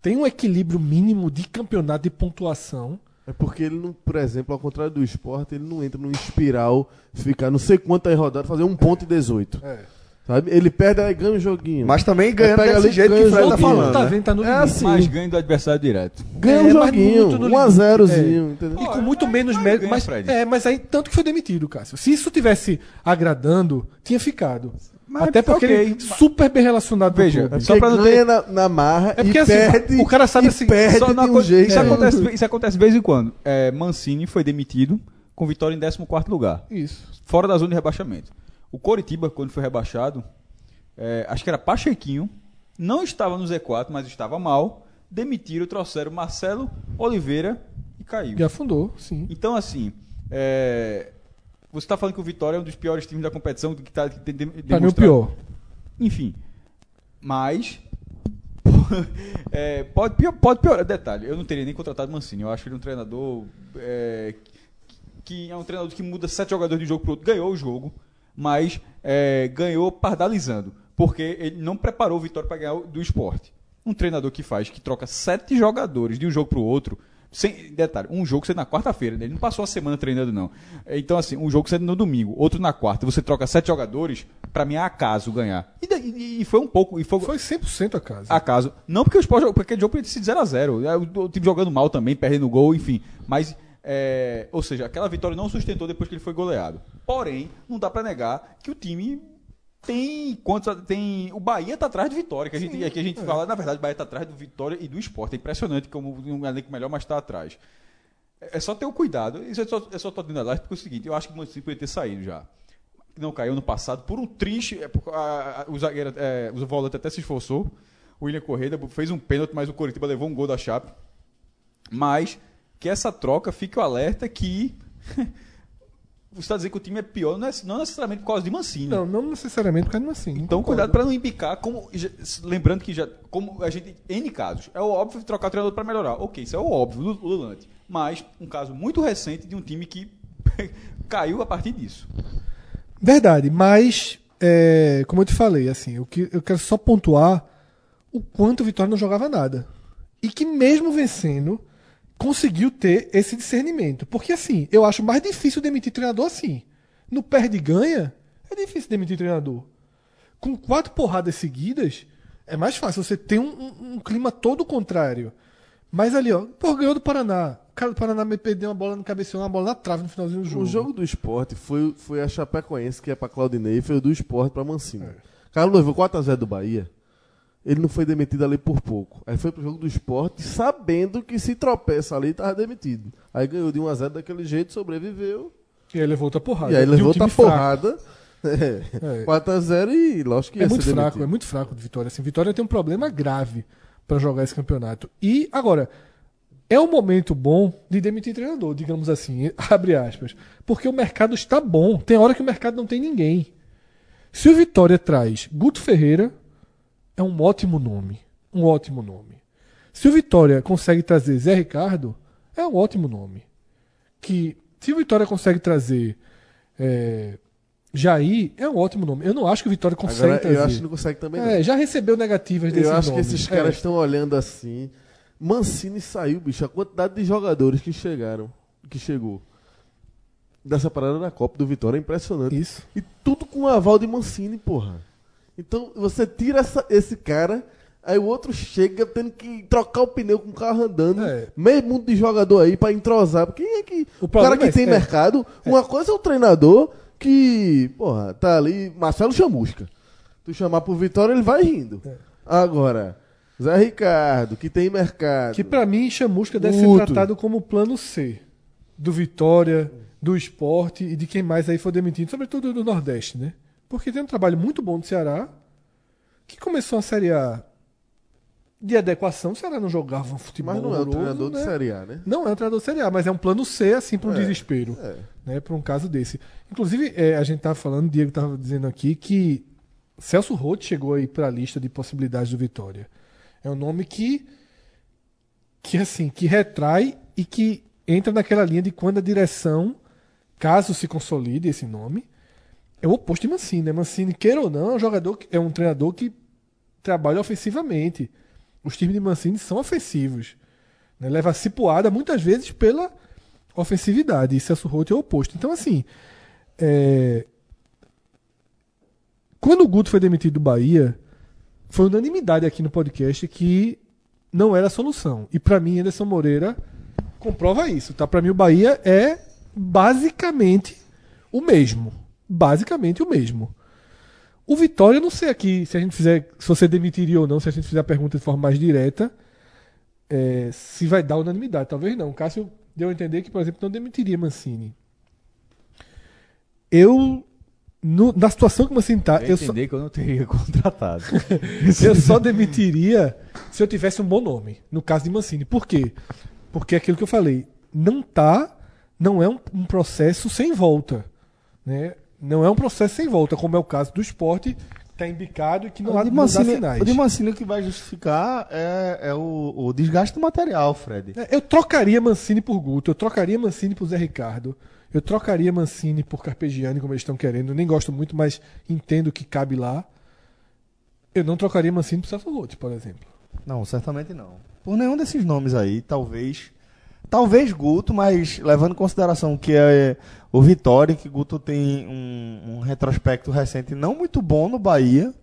S3: tem um equilíbrio mínimo de campeonato de pontuação.
S4: É porque ele, não, por exemplo, ao contrário do esporte, ele não entra num espiral, ficar não sei quantas rodadas, fazer um ponto e 18.
S3: É.
S4: Sabe? Ele perde, aí ganha um joguinho.
S1: Mas também
S4: Pega
S1: desse
S4: ali,
S1: jeito que
S4: ganha
S1: o Fred tá falando.
S3: tá
S1: né?
S3: vendo, tá no
S4: É
S3: limite.
S4: assim.
S5: Mas ganho do adversário direto.
S4: ganha
S3: É,
S4: um
S3: mas
S4: joguinho,
S3: muito no
S4: 1 a
S3: limite.
S4: 0zinho, entendeu?
S3: E com muito menos
S5: mas
S3: mérito.
S5: ganha,
S3: Mas,
S5: Fred.
S3: é, mas aí, tanto que foi demitido, Cássio. Se isso tivesse agradando, tinha ficado.
S5: Mas,
S3: Até porque
S5: ok.
S3: ele é super bem relacionado
S5: Veja.
S4: É
S5: Só pra não
S4: ganha na, na marra
S3: É porque,
S4: e
S3: assim,
S4: perde,
S3: o cara sabe
S4: e
S3: assim,
S4: perde
S5: Só na
S4: um jeito.
S5: isso, acontece, isso acontece de vez em quando. É, Mancini foi demitido com Vitória em 14 lugar
S3: Isso.
S5: fora da zona de rebaixamento. O Coritiba, quando foi rebaixado, é, acho que era Pachequinho, não estava no Z4, mas estava mal. Demitiram, trouxeram Marcelo Oliveira e caiu.
S3: E afundou, sim.
S5: Então, assim, é, você está falando que o Vitória é um dos piores times da competição, que está de-
S3: Pra mim o pior.
S5: Enfim, mas é, pode, pior- pode piorar. Detalhe, eu não teria nem contratado Mancini. Eu acho ele um treinador é, que é um treinador que muda sete jogadores de um jogo para outro. Ganhou o jogo, mas é, ganhou pardalizando, porque ele não preparou o Vitória para ganhar o- do esporte. Um treinador que faz, que troca sete jogadores de um jogo para o outro. Sem, detalhe, um jogo sendo na quarta-feira, né? ele não passou a semana treinando, não. Então, assim, um jogo sendo no domingo, outro na quarta, você troca sete jogadores, pra mim é acaso ganhar. E, e- e foi um pouco. E foi,
S3: Foi 100% a casa.
S5: acaso. Não porque o Sport, porque aquele jogo podia ter sido 0x0. É, O, o time jogando mal também, perdendo gol, enfim. Mas, é, ou seja, aquela vitória não sustentou depois que ele foi goleado. Porém, não dá pra negar que o time tem. Quantos, tem o Bahia tá atrás de Vitória. Que a gente, que a gente fala, na verdade, o Bahia tá atrás do Vitória e do Esporte. É impressionante como um elenco melhor, mas tá atrás. É é só ter o cuidado. Isso é só, é só tô dando a live porque é o seguinte: eu acho que o Mancini poderia ter saído já. Não caiu no passado por um triste. é, por- a- a- o zagueiro, é, o volante até se esforçou. O William Correia fez um pênalti, mas o Coritiba levou um gol da Chape. Mas que essa troca fique o alerta que. você está dizendo que o time é pior, não, é, não necessariamente por causa de Mancini.
S3: Não, não necessariamente por causa do Mancini.
S5: Então,
S3: concordo.
S5: cuidado para não embicar, como, lembrando que já, como a gente, N casos, é o óbvio trocar o treinador para melhorar. Ok, isso é o óbvio, Lu- Lulante. Mas um caso muito recente de um time que caiu a partir disso.
S3: Verdade, mas, é, como eu te falei, assim, o que eu quero só pontuar o quanto o Vitória não jogava nada. E que mesmo vencendo, conseguiu ter esse discernimento. Porque, assim, eu acho mais difícil demitir treinador assim. No perde e ganha, é difícil demitir treinador. Com quatro porradas seguidas, é mais fácil. Você tem um, um- um clima todo contrário. Mas ali, ó, pô, ganhou do Paraná. O cara do Paraná me perdeu uma bola no cabeceou, uma bola na trave no finalzinho do jogo.
S4: O jogo do esporte foi, foi a Chapecoense, que é pra Claudinei, e foi o do esporte pra Mancini. O cara levou 4x0 do Bahia. Ele não foi demitido ali por pouco. Aí foi pro jogo do esporte, sabendo que se tropeça ali, tava demitido. Aí ganhou de 1x0 daquele jeito, sobreviveu.
S3: E aí levou outra porrada.
S4: e aí
S3: um
S4: levou outra porrada.
S3: É.
S4: 4x0 e lógico que ia
S3: É muito
S4: ser
S3: fraco,
S4: demitido.
S3: é muito fraco de Vitória. Assim, Vitória tem um problema grave para jogar esse campeonato. E agora é um momento bom de demitir treinador, digamos assim, abre aspas, porque o mercado está bom. Tem hora que o mercado não tem ninguém. Se o Vitória traz Guto Ferreira, é um ótimo nome, um ótimo nome. Se o Vitória consegue trazer Zé Ricardo, é um ótimo nome. Que se o Vitória consegue trazer é, Jair, é um ótimo nome. Eu não acho que o Vitória consegue
S4: Agora,
S3: trazer.
S4: eu acho que não consegue também não.
S3: É, já recebeu negativas desses
S4: Eu acho
S3: nomes.
S4: que esses
S3: É.
S4: caras estão olhando assim. Mancini saiu, bicho. A quantidade de jogadores que chegaram, que chegou dessa parada da Copa do Vitória é impressionante.
S3: Isso.
S4: E tudo com o aval de Mancini, porra. Então você tira essa- esse cara, aí o outro chega tendo que trocar o pneu com o carro andando.
S3: É.
S4: Meio mundo de jogador aí pra entrosar. Porque quem é que.
S3: O
S4: O, cara que
S3: é
S4: tem
S3: é.
S4: mercado. Uma coisa é o treinador que, porra, tá ali. Marcelo Chamusca. Tu chamar pro Vitória, ele vai rindo.
S3: É.
S4: Agora, Zé Ricardo, que tem mercado.
S3: Que pra mim, Chamusca deve ser tratado como plano C do Vitória, do esporte e de quem mais aí for demitido, sobretudo do Nordeste, né? Porque tem um trabalho muito bom do Ceará, que começou uma Série A de adequação. O Ceará não jogava um futebol
S4: Mas não é o treinador
S3: né?
S4: de Série A, né?
S3: Não é um treinador Série A, mas é um plano C, assim, para um
S4: É,
S3: desespero.
S4: é.
S3: Né, para um caso desse. Inclusive, é, a gente tava falando, o Diego tava dizendo aqui que Celso Roth chegou aí para a lista de possibilidades do Vitória. É um nome que, que assim, que retrai e que entra naquela linha de quando a direção, caso se consolide esse nome, é o oposto de Mancini. Né? Mancini, queira ou não, é um jogador, é um treinador que trabalha ofensivamente. Os times de Mancini são ofensivos. Né? Leva cipuada muitas vezes pela ofensividade. E Celso Roth é o oposto. Então, assim, é, quando o Guto foi demitido do Bahia, foi unanimidade aqui no podcast que não era a solução. E pra mim, Anderson Moreira comprova isso. Tá? Pra mim, o Bahia é basicamente o mesmo. Basicamente o mesmo. O Vitória, eu não sei aqui se a gente fizer, se você demitiria ou não, se a gente fizer a pergunta de forma mais direta, é, se vai dar unanimidade. Talvez não. O Cássio deu a entender que, por exemplo, não demitiria Mancini. Eu, no- na situação que o Mancini tá,
S5: Eu
S3: eu só,
S5: que eu não teria contratado.
S3: eu só demitiria se eu tivesse um bom nome. No caso de Mancini. Por quê? Porque é aquilo que eu falei. Não tá. Não é um, um processo sem volta. Né? Não é um processo sem volta, como é o caso do esporte, que está embicado e que não há
S1: o, de
S3: dá
S1: Mancini,
S3: sinais.
S1: o de Mancini o que vai justificar é, é o, o desgaste do material, Fred.
S3: É, Eu trocaria Mancini por Guto, eu trocaria Mancini por Zé Ricardo, eu trocaria Mancini por Carpegiani, como eles estão querendo. Eu nem gosto muito, mas entendo que cabe lá. Eu não trocaria Mancini por Celso Roth, por exemplo.
S1: Não, certamente não. Por nenhum desses nomes aí, talvez. Talvez Guto, mas levando em consideração que é o Vitória, que Guto tem um, um retrospecto recente não muito bom no Bahia.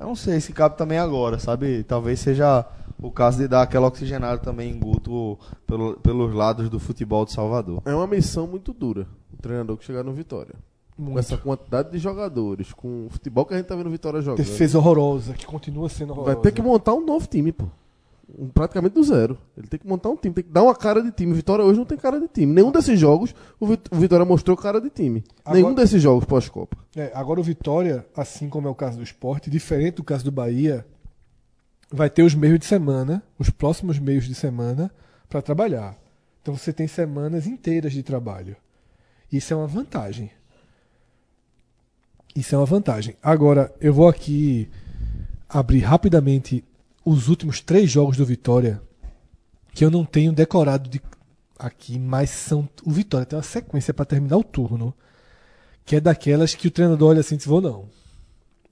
S1: Eu não sei se cabe também agora, sabe? Talvez seja o caso de dar aquela oxigenada também em Guto pelo- pelos lados do futebol de Salvador.
S4: É uma missão muito dura. O treinador que chegar no Vitória. Com
S3: Muito.
S4: essa quantidade de jogadores, com o futebol que a gente tá vendo o Vitória jogando.
S3: Defesa horrorosa, que continua sendo horrorosa.
S4: Vai ter que montar um novo time, pô. Praticamente do zero. Ele tem que montar um time, tem que dar uma cara de time. O Vitória hoje não tem cara de time. Nenhum desses jogos o Vitória mostrou cara de time.
S3: Agora-
S4: Nenhum desses jogos pós-Copa.
S3: É, agora o Vitória, assim como é o caso do esporte, diferente do caso do Bahia, vai ter os meios de semana, os próximos meios de semana, para trabalhar. Então você tem semanas inteiras de trabalho. Isso é uma vantagem. Isso é uma vantagem. Agora, eu vou aqui abrir rapidamente os últimos três jogos do Vitória, que eu não tenho decorado de aqui, mas são. O Vitória tem uma sequência para terminar o turno que é daquelas que o treinador olha assim e diz: vou não.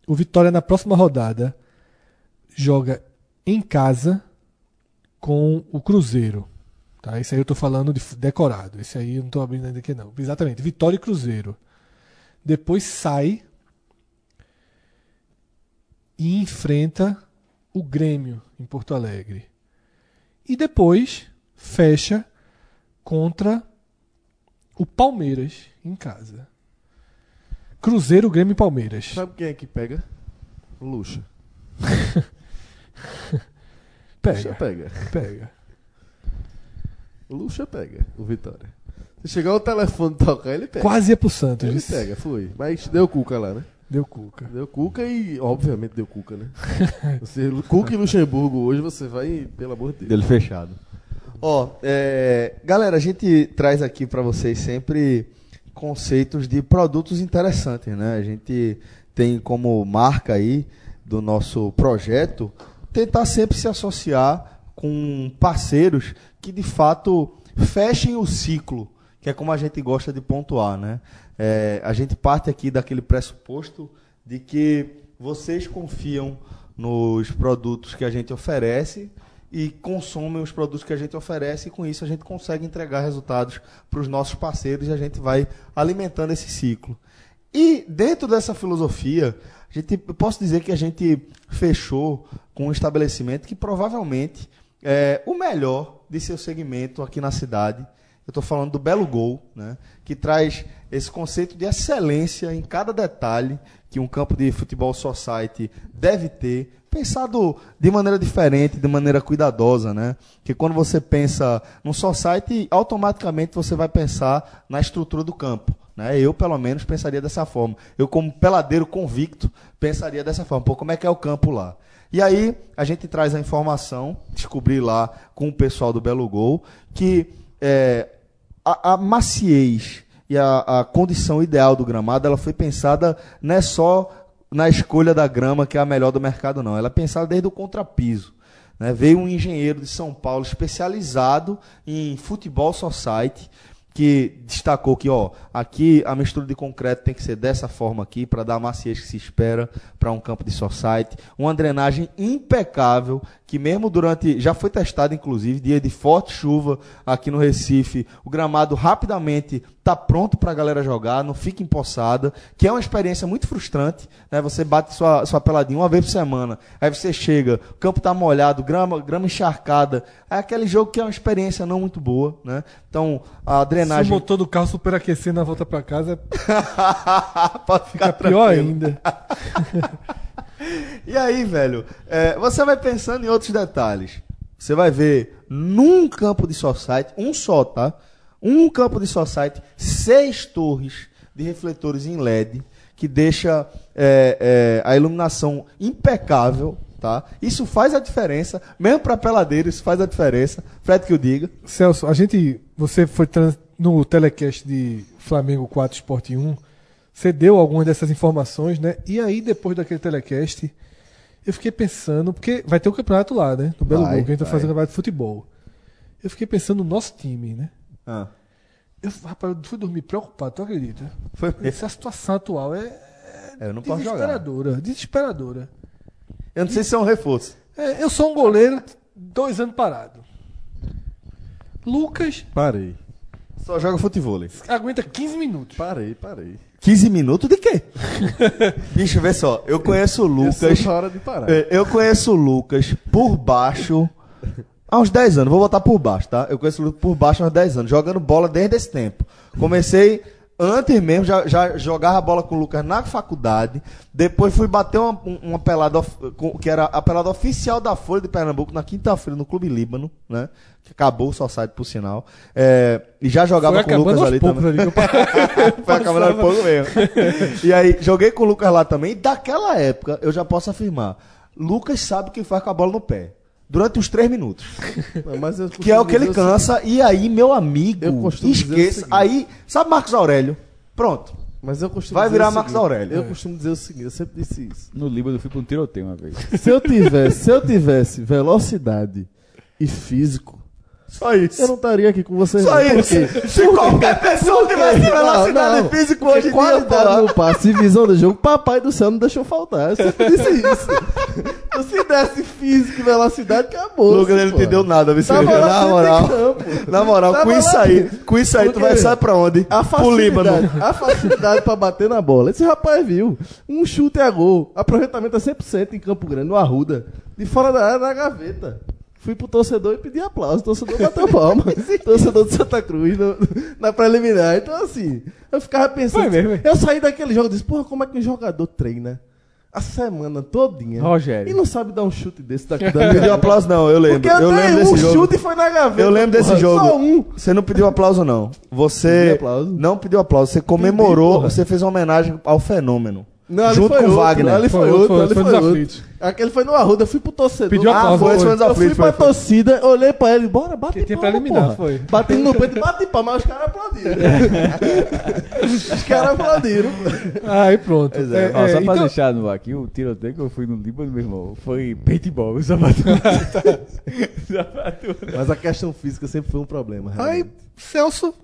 S3: O Vitória na próxima rodada joga em casa com o Cruzeiro. Tá? Esse aí eu tô falando de decorado. Esse aí eu não tô abrindo ainda aqui não. Exatamente, Vitória e Cruzeiro. Depois sai e enfrenta o Grêmio em Porto Alegre. E depois fecha contra o Palmeiras em casa. Cruzeiro, Grêmio e Palmeiras.
S4: Sabe quem é que pega? Luxa. Luxa
S3: Pega,
S4: pega.
S3: pega.
S4: Luxa pega o Vitória. Se chegar o telefone tocar, ele pega.
S3: Quase ia pro Santos.
S4: Ele pega, foi. Mas deu cuca lá, né?
S3: Deu cuca.
S4: Deu cuca e, obviamente, deu cuca, né? Você, cuca e Luxemburgo hoje você vai, pelo amor de Deus.
S5: Dele fechado.
S1: Ó, é, galera, a gente traz aqui para vocês sempre conceitos de produtos interessantes, né? A gente tem como marca aí do nosso projeto tentar sempre se associar com parceiros que de fato fechem o ciclo, que é como a gente gosta de pontuar, né? É, a gente parte aqui daquele pressuposto de que vocês confiam nos produtos que a gente oferece e consomem os produtos que a gente oferece e com isso a gente consegue entregar resultados para os nossos parceiros e a gente vai alimentando esse ciclo. E dentro dessa filosofia, a gente, eu posso dizer que a gente fechou com um estabelecimento que provavelmente é o melhor de seu segmento aqui na cidade. Eu estou falando do Belo Gol, né, que traz esse conceito de excelência em cada detalhe que um campo de futebol society deve ter, pensado de maneira diferente, de maneira cuidadosa, né? Que quando você pensa no society, automaticamente você vai pensar na estrutura do campo. Né? Eu, pelo menos, pensaria dessa forma. Eu, como peladeiro convicto, pensaria dessa forma. Pô, como é que é o campo lá? E aí, a gente traz a informação, descobri lá com o pessoal do Belo Gol, que é, a, a maciez e a, a condição ideal do gramado, ela foi pensada não é só na escolha da grama, que é a melhor do mercado, não. Ela é pensada desde o contrapiso. Né? Veio um engenheiro de São Paulo especializado em futebol society, que destacou que, ó, aqui a mistura de concreto tem que ser dessa forma aqui, para dar a maciez que se espera para um campo de society. Uma drenagem impecável, que mesmo durante. Já foi testado, inclusive, dia de forte chuva aqui no Recife, o gramado rapidamente está pronto para a galera jogar, não fica empoçada, que é uma experiência muito frustrante. Né? Você bate sua, sua peladinha uma vez por semana, aí você chega, o campo está molhado, grama, grama encharcada. É aquele jogo que é uma experiência não muito boa. Né? Então, a
S3: Se o
S1: drenagem.
S3: motor do carro superaquecer na volta pra casa,
S1: Pode ficar
S3: fica pior ainda.
S1: E aí, velho, é, você vai pensando em outros detalhes. Você vai ver num campo de society, um só, tá? Um campo de society, seis torres de refletores em LED, que deixa é, é, a iluminação impecável, tá? Isso faz a diferença, mesmo para peladeiro, isso faz a diferença. Fred que eu diga.
S3: Celso, a gente. Você foi trans- no telecast de Flamengo 4 Sport 1. Você deu algumas dessas informações, né? E aí, depois daquele telecast, eu fiquei pensando, porque vai ter o campeonato lá, né? No Belo que a gente vai
S1: vai.
S3: fazer o campeonato de futebol. Eu fiquei pensando no nosso time, né?
S1: Ah,
S3: Eu, rapaz, eu fui dormir preocupado, tu acredita?
S1: foi
S3: Essa situação atual é
S1: É, eu não posso jogar.
S3: desesperadora. Desesperadora.
S1: Eu não sei se é um reforço.
S3: É, eu sou um goleiro, dois anos parado. Lucas
S4: Parei.
S1: Só joga futebol.
S3: aguenta 15 minutos.
S4: Parei, parei.
S1: 15 minutos de quê? Bicho, vê só. Eu conheço o Lucas.
S4: Essa é hora de parar.
S1: É, Eu conheço o Lucas por baixo há uns 10 anos. Vou botar por baixo, tá? Eu conheço o Lucas por baixo há uns 10 anos, jogando bola desde esse tempo. Comecei antes mesmo, já, já jogava bola com o Lucas na faculdade. Depois fui bater uma, um- uma pelada, que era a pelada oficial da Folha de Pernambuco, na quinta-feira, no Clube Líbano, né? Que acabou só site, por sinal. É, e já jogava
S3: Foi
S1: com o Lucas ali também.
S3: ali.
S1: Foi acabando aos poucos mesmo. E aí, joguei com o Lucas lá também. E daquela época, eu já posso afirmar: Lucas sabe o que faz com a bola no pé. Durante uns três minutos.
S4: Não, mas eu
S1: Que é o que ele cansa. E aí, meu amigo,
S4: Eu costumo dizer o
S1: esqueça. Aí, sabe Marcos Aurélio? Pronto.
S4: Mas eu costumo
S1: Vai virar Marcos Aurélio.
S4: Eu
S1: É.
S4: costumo dizer o seguinte, eu sempre disse isso.
S5: No Líbano eu fui pra um tiroteio uma vez.
S4: Se eu tivesse, se eu tivesse velocidade e físico,
S1: Só isso.
S4: eu não estaria aqui com vocês.
S1: Só
S4: não.
S1: isso. Se qualquer pessoa tivesse velocidade
S4: Não,
S1: física
S4: Porque
S1: hoje em dia,
S4: qualidade
S1: porra.
S4: no passe e visão do jogo, papai do céu não deixou faltar. Eu sempre disse isso. Então, se desse físico e velocidade, acabou.
S1: Lucas, ele não entendeu nada, viu?
S4: Tava
S1: Na
S4: lá dentro
S1: moral. Na moral,
S4: Tava
S1: com isso aí, com isso aí, tu vai sair pra onde?
S4: A
S1: Pro Líbano.
S4: facilidade, a facilidade pra bater na bola. Esse rapaz viu. Um chute a gol. Aproveitamento é 100% em Campo Grande, no Arruda. De fora da área, na gaveta. Fui pro torcedor e pedi aplauso. O torcedor bateu palma. torcedor de Santa Cruz no- na preliminar. Então, assim, eu ficava pensando.
S6: Foi mesmo,
S4: eu saí daquele jogo e disse, porra, como é que um jogador treina a semana todinha
S6: Rogério.
S4: e não sabe dar um chute desse daqui da
S1: Não pediu aplauso, não, eu lembro.
S4: Porque eu,
S1: eu
S4: dei
S1: lembro
S4: um
S1: desse jogo.
S4: chute e foi na gaveta.
S1: Eu lembro desse
S4: porra.
S1: jogo.
S4: Só um.
S1: Você não pediu aplauso, não.
S4: Pedi
S1: Você
S4: aplauso.
S1: não pediu aplauso. Você comemorou,
S4: porra.
S1: você fez uma homenagem ao fenômeno.
S4: Não, ali
S1: junto
S4: foi
S1: com o
S4: outro,
S1: Wagner.
S4: Ali foi,
S3: Foi
S4: outro,
S3: outro,
S4: ali
S3: foi
S4: foi,
S3: nos
S4: outro. Aquele foi no Arruda, eu fui pro torcedor.
S3: Pediu
S1: Ah,
S3: aplauso.
S1: foi,
S3: foi.
S1: foi
S4: Eu fui pra
S1: Foi, foi.
S4: torcida, olhei pra ele, bora, bate
S3: Que
S4: palma,
S3: preliminar,
S4: porra.
S3: foi.
S4: Batendo no peito, bate palma, mas os caras aplaudiram. os caras aplaudiram.
S3: Aí pronto.
S1: É,
S3: É,
S5: Ó,
S3: é,
S5: só pra
S3: então-
S5: deixar no aqui, o tiroteio que eu fui no Líbano, meu irmão, foi paintball, sapatura.
S4: Mas a questão física sempre foi um problema.
S3: Aí,
S4: realmente.
S3: Celso,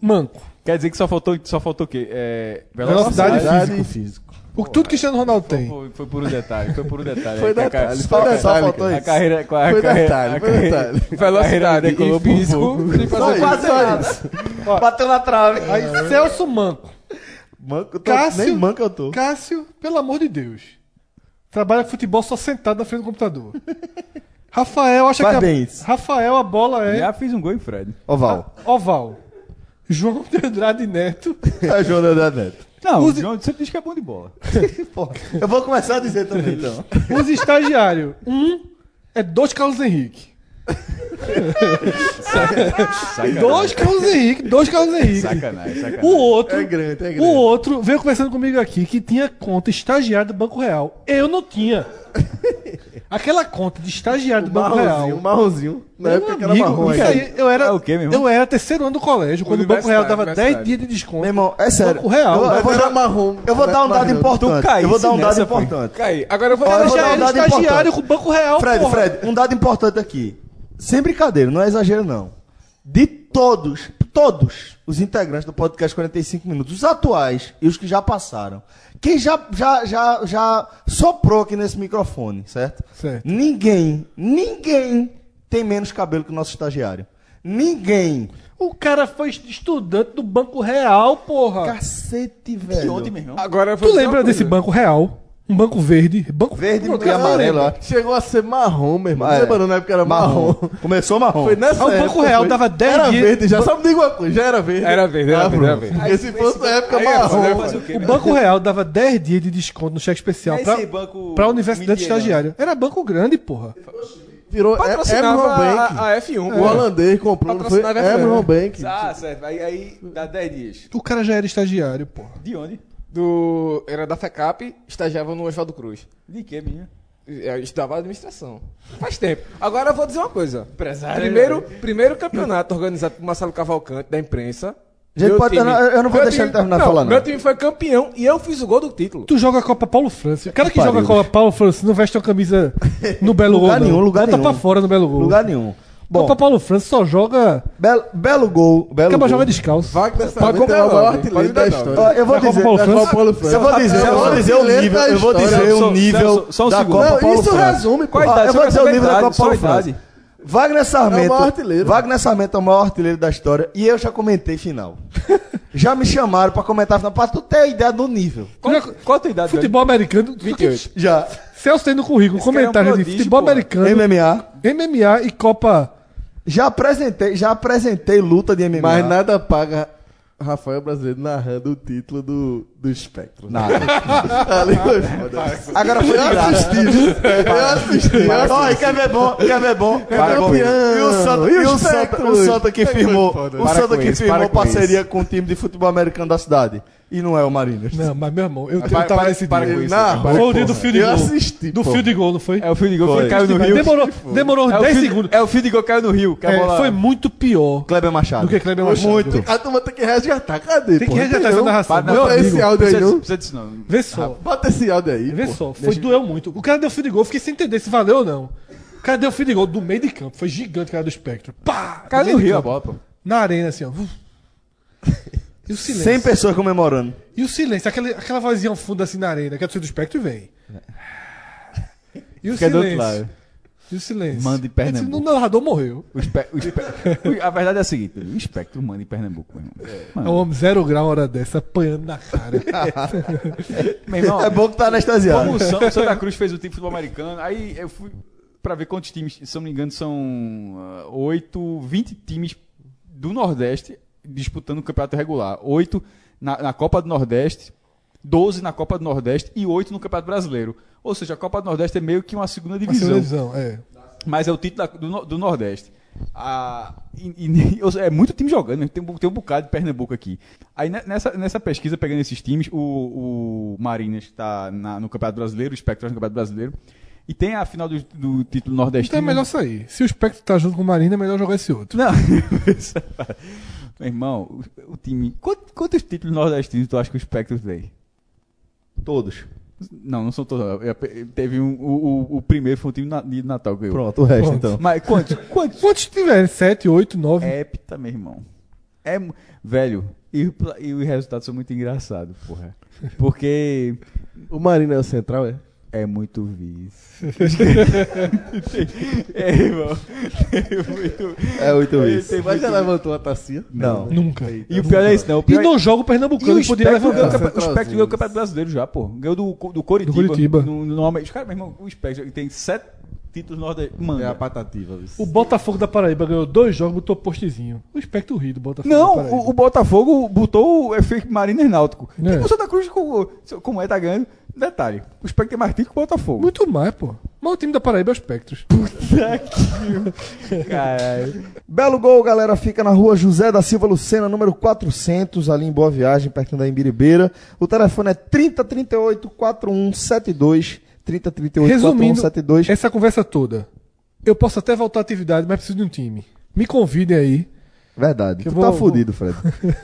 S3: manco.
S5: Quer dizer que só faltou, só faltou o quê? É,
S3: Velocidade
S4: Velocidade
S3: e
S4: e físico.
S3: O que tudo que Cristiano Ronaldo
S5: Foi,
S3: tem.
S5: foi, foi por um detalhe, foi por um detalhe.
S4: Foi
S5: a
S4: detalhe, foi
S1: Só,
S4: detalhe,
S1: só faltou
S5: A
S1: isso.
S5: carreira, com a
S4: Foi
S5: carreira,
S4: detalhe,
S5: a
S4: foi
S5: carreira-
S4: detalhe.
S5: a
S6: Velocidade e físico.
S4: Só
S6: quase
S4: isso, só
S6: nada.
S4: isso.
S1: Bateu na trave.
S3: Aí, Celso Manco.
S1: Manco, tô,
S3: Cássio-
S1: nem manco eu tô.
S3: Cássio, pelo amor de Deus. Trabalha futebol só sentado na frente do computador. Rafael acha
S1: Faz
S3: que.
S1: bem
S3: A...
S1: isso.
S3: Rafael, a bola é
S5: Já fiz um gol em Fred.
S1: Oval.
S3: oval. João de Andrade Neto.
S1: É João André Neto.
S5: Não,
S3: Use-
S5: o João sempre diz que é bom de bola.
S1: Porra, eu vou começar a dizer também, então.
S3: Os estagiários. Um é dois Carlos Henrique.
S5: Sacanagem.
S3: Dois Carlos Henrique. Dois Carlos Henrique.
S5: Sacanagem, sacanagem.
S3: O outro.
S4: É grande, é grande.
S3: O outro veio conversando comigo aqui que tinha conta estagiária do Banco Real. Eu não tinha. Aquela conta de estagiário do Banco Real.
S4: marronzinho. Na
S3: Meu
S4: época que era marrom.
S3: isso
S4: ainda.
S3: aí, eu era,
S5: É o quê, meu irmão?
S3: eu era terceiro ano do colégio, quando o Banco Real dava 10
S6: Universitário.
S3: dias de desconto.
S1: Meu irmão, é sério.
S3: Banco Real.
S1: Eu, eu vou dar,
S4: marrom.
S1: eu vou dar um dado importante.
S5: caísse
S1: Eu vou dar um dado importante.
S6: Cai. Agora eu vou
S1: eu vou dar um
S3: era
S1: dado
S3: estagiário
S1: importante.
S3: com o Banco Real,
S1: Fred,
S3: porra.
S1: Fred, um dado importante aqui. Sem brincadeira, não é exagero não. De todos, todos os integrantes do podcast 45 minutos, os atuais e os que já passaram, quem já, já, já, já soprou aqui nesse microfone, certo?
S3: Certo.
S1: Ninguém, ninguém tem menos cabelo que o nosso estagiário. Ninguém.
S3: O cara foi estudante do Banco Real, porra.
S1: Cacete, velho.
S5: Ontem, meu irmão.
S6: Agora
S3: Tu lembra desse. Banco Real? Um banco verde. Banco
S1: Verde
S3: Pronto,
S1: e
S3: cara,
S1: amarelo, ó.
S4: Chegou a ser marrom, meu irmão.
S1: É.
S4: Lembra na época que era marrom?
S1: Começou marrom.
S4: Foi nessa
S3: Ah, o Banco
S4: época,
S3: Real
S4: foi.
S3: dava 10
S4: Era
S3: dias-
S4: verde, já sabe me diga uma coisa, já era verde.
S6: Era verde, era
S4: Ah,
S6: verde, era
S4: pronto.
S6: verde.
S4: Porque se fosse na época
S6: Aí,
S4: marrom.
S5: fazer o quê,
S3: O
S5: né?
S3: Banco Real dava 10 dias de desconto no cheque especial
S5: é
S3: pra,
S5: banco
S3: pra universidade estagiária. Era banco grande, porra.
S4: virou
S6: Patrocinava
S4: Emerald Bank.
S6: a, a F1.
S4: O
S6: pô.
S4: holandês comprou, não foi?
S6: Patrocinava a F1.
S4: Emerald Bank.
S5: Ah, certo. Aí, aí dá 10 dias.
S3: O cara já era estagiário, pô.
S5: De onde?
S6: Do, era da FECAP, estagiava no Oswaldo Cruz.
S5: De que, menina?
S6: Eu estudava administração. Faz tempo. Agora eu vou dizer uma coisa. Primeiro, primeiro campeonato organizado por Marcelo Cavalcante, da imprensa.
S1: Gente, pode- eu não- eu não vou deixar ele terminar não.
S6: Meu time foi campeão e eu fiz o gol do título.
S3: Tu joga a Copa Paulo França. O cara que
S1: Pariu,
S3: joga a Copa Paulo França não veste uma camisa no Belo
S1: Lugar
S3: Gol.
S1: nenhum,
S3: não.
S1: lugar
S3: Bota
S1: nenhum.
S3: pra fora no Belo Gol.
S1: Lugar nenhum. Bom,
S3: Copa Paulo França só joga.
S1: belo, belo gol. Belo
S3: Acaba joga descalço.
S4: Wagner Sarmento
S6: me
S4: é o maior artilheiro da história.
S1: Eu vou dizer,
S3: Paulo França?
S1: Copa Paulo França. eu vou dizer, eu vou dizer o nível, eu vou dizer o nível
S5: um
S1: da
S5: segundo.
S1: Copa Paulo
S4: isso
S1: França.
S4: resume,
S1: eu vou dizer o nível da Copa Paulo França. Wagner Sarmento,
S4: É o maior artilheiro.
S1: Wagner Sarmento é o maior artilheiro da história e eu já comentei final. já me chamaram pra comentar final, pra tu ter a ideia do nível.
S5: Qual, qual a tua idade?
S3: Futebol americano.
S6: 28.
S1: Já.
S3: Celso tem no currículo
S5: Esse é um
S3: de futebol americano,
S1: MMA.
S3: MMA e Copa.
S1: Já apresentei, já apresentei luta de MMA.
S4: Mas nada paga Rafael Brasileiro narrando o título do, do Espectro.
S1: Nada.
S4: Ali foi foda.
S1: Agora foi de
S4: Eu
S1: graça.
S4: assisti. Eu assisti. eu assisti.
S1: Olha, quer ver bom, quer ver bom, quer ver bom.
S4: campeão.
S1: E o Santa,
S4: E
S1: e
S4: o
S1: o Santa, o Santa que
S4: É
S1: firmou, o Santa que firmou parceria com o time de futebol americano da cidade. E não é o Mariners.
S3: Não, mas meu irmão, eu, eu
S5: para-
S3: tava
S5: para-
S3: nesse
S5: para
S3: dia.
S5: com isso,
S4: Não,
S3: Foi o dia do fio de
S4: Eu
S3: gol.
S4: assisti.
S3: Do fio de gol, não foi?
S5: É o fio de gol
S1: Foi.
S5: caiu no Rio.
S3: Demorou, demorou
S5: É o
S3: 10
S5: fio de-
S3: segundos.
S5: É o fio de gol que caiu no Rio.
S3: É,
S5: bola-
S3: foi muito pior
S1: Kleber Machado.
S3: do que Kleber Machado.
S1: Muito.
S4: A turma tem que resgatar. Cadê?
S3: Tem que resgatar essa narração.
S5: Para-
S4: Bota esse áudio aí, não.
S5: precisa disso, não.
S3: Vê só.
S4: Bota esse áudio aí.
S3: Vê só. Foi, doeu muito. O cara deu fio de gol, eu fiquei sem entender se valeu ou não. O cara deu fio de gol do meio de campo. Foi gigante o cara do espectro. Pá!
S5: Caiu no Rio a bola, pô.
S3: Na arena, assim, ó. E o silêncio.
S1: 100 pessoas comemorando.
S3: E o silêncio, aquela, aquela vozinha ao fundo assim na arena, que é do seu do espectro e vem. E o
S5: Fica do outro
S3: silêncio.
S5: lado.
S3: E o silêncio.
S5: Manda em Pernambuco.
S3: Esse- O narrador morreu.
S5: O espe- o espe- A verdade é a seguinte: o espectro manda em Pernambuco, meu irmão.
S3: É um homem zero grau uma hora dessa, apanhando na cara.
S5: meu irmão,
S1: É bom que tá anestesiado.
S5: como o São- o Santa Cruz fez o time de futebol americano, aí eu fui pra ver quantos times, se não me engano, são ah, 8, 20 times do Nordeste disputando o campeonato regular. 8 na, na Copa do Nordeste, 12 na Copa do Nordeste e 8 no Campeonato Brasileiro. Ou seja, a Copa do Nordeste é meio que uma segunda
S3: Uma
S5: divisão.
S3: segunda divisão, é.
S5: Mas é o título da- do, do Nordeste. Ah, e- e- é muito time jogando, né? tem, um- tem um bocado de Pernambuco aqui. Aí ne- nessa, nessa pesquisa, pegando esses times, o, o Marinas está no Campeonato Brasileiro, o Spectre no Campeonato Brasileiro. E tem a final do, do título
S3: Então
S5: nordestino.
S3: é melhor sair. Se o espectro tá junto com o Marina, é melhor jogar esse outro.
S5: Não, meu irmão, o, o time. Quantos, quantos títulos nordestinos tu acha que o Spectre tem?
S1: Todos.
S5: Não, não são todos. Eu- Teve um, o, o, o primeiro foi um time de Natal que ganhou.
S1: Pronto, o resto
S3: Pronto.
S1: então.
S5: Mas quantos? Quantos?
S3: Quantos tiverem? Sete, oito, nove.
S5: Hepta, meu irmão. É, velho, e, o e os resultados são muito engraçados, porra. Porque
S4: O Marina é o central, é?
S5: É muito vice. é, irmão. É muito...
S1: É
S4: Mas já levantou a tacinha?
S1: Não.
S3: Nunca.
S5: E o pior é isso, não. O
S3: E
S5: é-
S3: não joga o
S5: E
S3: Pernambucano,
S5: o
S3: podia
S5: Spectre ganhou o
S3: levantar.
S5: campe- o Spectre ganhou o Campeonato Brasileiro já, pô. Ganhou do, do Coritiba.
S3: Do Coritiba.
S5: No, no nome. Os caras, meu irmão, o Spectre tem sete títulos nordestinos. Mano.
S4: É a patativa, viu?
S3: O Botafogo da Paraíba ganhou dois jogos, botou postezinho. O espectro ri do Botafogo
S5: Não, o, o Botafogo botou o efeito Mariner Náutico.
S3: É.
S5: E o Santa Cruz, como, como é, tá ganhando. Detalhe, o Spectre tem mais título que o Botafogo.
S3: Muito mais, pô. Mas o time da Paraíba é o Espectros.
S5: Caralho.
S1: Belo gol, galera. Fica na rua José da Silva Lucena, número 400, ali em Boa Viagem, perto da Imbiribeira. O telefone é 3038 4172. 3038
S3: Resumindo,
S1: 4172.
S3: essa conversa toda. Eu posso até voltar à atividade, mas preciso de um time. Me convidem aí.
S1: Verdade.
S3: Que
S1: tu tá
S3: vou-
S1: fudido, Fred.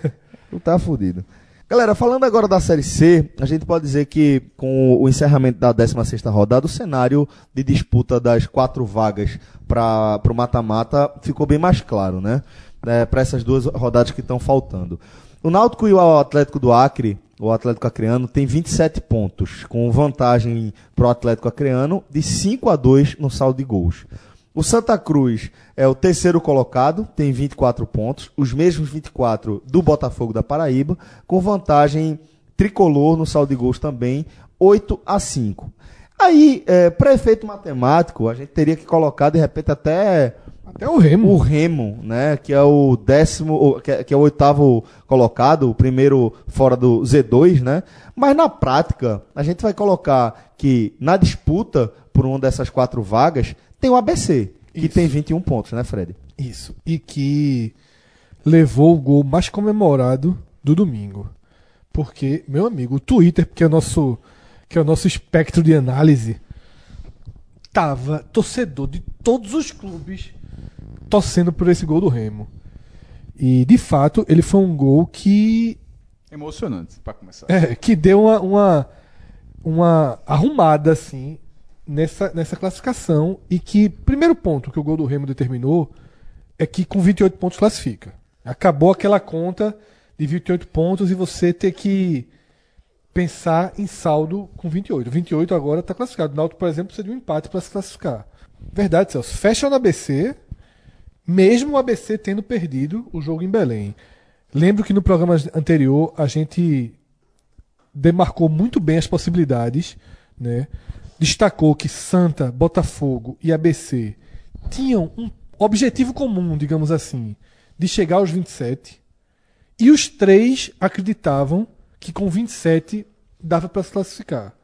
S1: tu tá fudido. Galera, falando agora da Série C, a gente pode dizer que com o encerramento da 16ª rodada, o cenário de disputa das quatro vagas para o mata-mata ficou bem mais claro, né? para essas duas rodadas que estão faltando. O Náutico e o Atlético do Acre, o Atlético Acreano, tem 27 pontos, com vantagem pro Atlético Acreano de 5 a 2 no saldo de gols. O Santa Cruz é o terceiro colocado, tem 24 pontos, os mesmos 24 do Botafogo da Paraíba, com vantagem tricolor no saldo de gols também, 8 a 5. Aí, é, para efeito matemático, a gente teria que colocar de repente até
S3: Até o Remo.
S1: o Remo, né, que é o décimo, que é, que é o oitavo colocado, o primeiro fora do Z2, né? Mas na prática, a gente vai colocar que na disputa por uma dessas quatro vagas tem o ABC, que tem 21 pontos, né, Fred?
S3: Isso. E que levou o gol mais comemorado do domingo. Porque, meu amigo, o Twitter, que é o nosso, que é o nosso espectro de análise, tava torcedor de todos os clubes torcendo por esse gol do Remo. E, de fato, ele foi um gol que
S5: Emocionante, pra começar.
S3: é, que deu uma, uma, uma arrumada, assim, nessa, nessa classificação. E que, primeiro ponto que o gol do Remo determinou é que com 28 pontos classifica. Acabou aquela conta de 28 pontos e você ter que pensar em saldo com 28. 28 agora está classificado. O Náutico, por exemplo, precisa de um empate para se classificar. Verdade, Celso. Fecha no ABC, mesmo o ABC tendo perdido o jogo em Belém. Lembro que no programa anterior a gente demarcou muito bem as possibilidades, né? Destacou que Santa, Botafogo e ABC tinham um objetivo comum, digamos assim, de chegar aos 27. E os três acreditavam que com 27 dava para se classificar.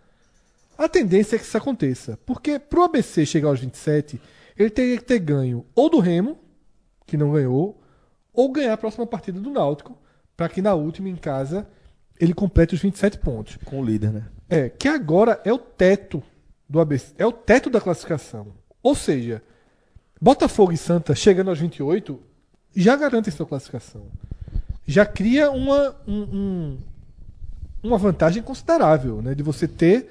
S3: A tendência é que isso aconteça, porque para o ABC chegar aos 27, ele teria que ter ganho ou do Remo, que não ganhou, ou ganhar a próxima partida do Náutico, para que na última, em casa, ele complete os 27 pontos.
S1: Com o líder, né?
S3: É, que agora é o teto do ABC, é o teto da classificação. Ou seja, Botafogo e Santa chegando aos 28 já garantem sua classificação. Já cria uma, um- um- uma vantagem considerável, né, de você ter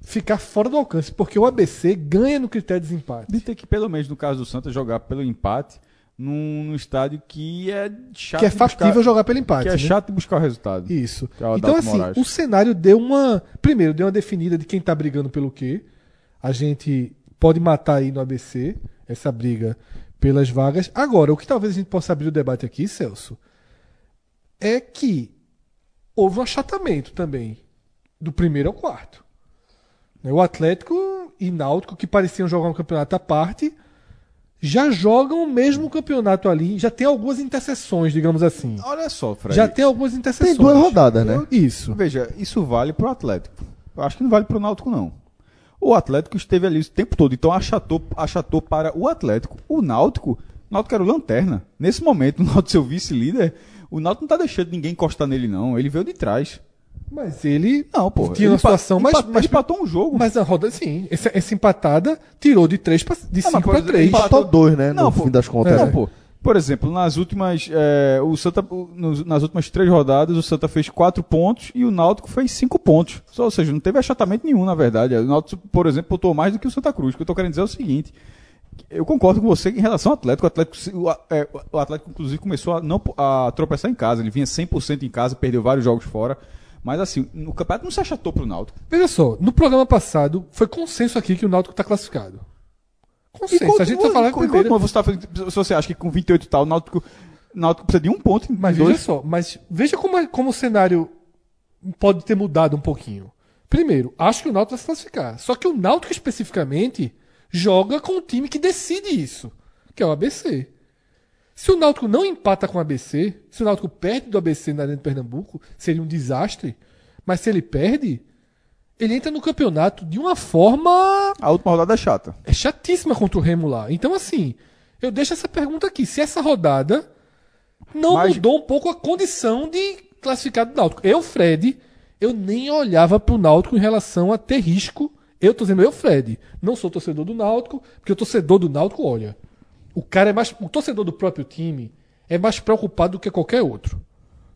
S3: ficar fora do alcance, porque o ABC ganha no critério de desempate.
S5: De ter que, pelo menos no caso do Santa, jogar pelo empate num, num estádio que é chato
S3: Que é
S5: de buscar-
S3: factível jogar pelo empate.
S5: Que é
S3: né?
S5: chato de buscar o resultado.
S3: Isso.
S5: É o
S3: Então, assim,
S5: Moraes.
S3: o cenário deu uma. Primeiro, deu uma definida de quem tá brigando pelo quê. A gente pode matar aí no ABC essa briga pelas vagas. Agora, o que talvez a gente possa abrir o debate aqui, Celso, é que houve um achatamento também do primeiro ao quarto. Né, O Atlético e Náutico, que pareciam jogar um campeonato à parte, já jogam o mesmo campeonato ali. Já tem algumas interseções, digamos assim.
S5: Olha só, Fred.
S3: Já tem algumas interseções.
S1: Tem duas rodadas, né?
S3: Isso.
S5: Veja, isso vale pro Atlético. Eu acho que não vale pro Náutico, não. O Atlético esteve ali o tempo todo, então achatou, achatou para o Atlético. O Náutico, o Náutico era o lanterna. Nesse momento, o Náutico ser o vice-líder, o Náutico não tá deixando ninguém encostar nele, não. Ele veio de trás.
S3: Mas ele
S5: Não, pô.
S3: tinha uma situação mais.
S5: Mas, empatou um jogo.
S3: mas a roda, sim. Essa, essa empatada tirou de 3 pra, de
S5: Ah, mas
S3: 5 para
S5: por
S3: 3.
S5: exemplo,
S1: Empatou dois, né?
S5: Não,
S1: no
S5: pô.
S1: fim das contas.
S5: Não,
S1: né?
S5: pô. Por exemplo, nas últimas. é, o Santa, o- nas últimas três rodadas, o Santa fez quatro pontos e o Náutico fez cinco pontos. Só, ou seja, não teve achatamento nenhum, na verdade. O Náutico, por exemplo, pontuou mais do que o Santa Cruz. O que eu tô querendo dizer é o seguinte. Eu concordo com você em relação ao Atlético. O Atlético, o, é, o Atlético inclusive, começou a, não, a tropeçar em casa. Ele vinha 100% em casa, perdeu vários jogos fora. Mas assim, no campeonato não se achatou pro Náutico.
S3: Veja só, no programa passado foi consenso aqui que o Náutico está classificado. Consenso. a gente falava
S5: e,
S3: que primeiro.
S5: você, tá se você acha que com 28 e tal, o Náutico, o Náutico precisa de um ponto
S3: Mas
S5: dois.
S3: veja só, mas veja como, é- como o cenário pode ter mudado um pouquinho. Primeiro, acho que o Náutico vai se classificar. Só que o Náutico especificamente joga com o time que decide isso, que é o ABC. Se o Náutico não empata com o ABC, se o Náutico perde do ABC na Arena de Pernambuco, seria um desastre. Mas se ele perde, ele entra no campeonato de uma forma
S5: A última rodada é chata.
S3: é chatíssima contra o Remo lá. Então, assim, eu deixo essa pergunta aqui. Se essa rodada não
S5: Mas-
S3: mudou um pouco a condição de classificado do Náutico. Eu, Fred, eu nem olhava pro Náutico em relação a ter risco. Eu tô dizendo, eu, Fred, não sou torcedor do Náutico, porque o torcedor do Náutico, olha, o cara é mais. O torcedor do próprio time é mais preocupado do que qualquer outro.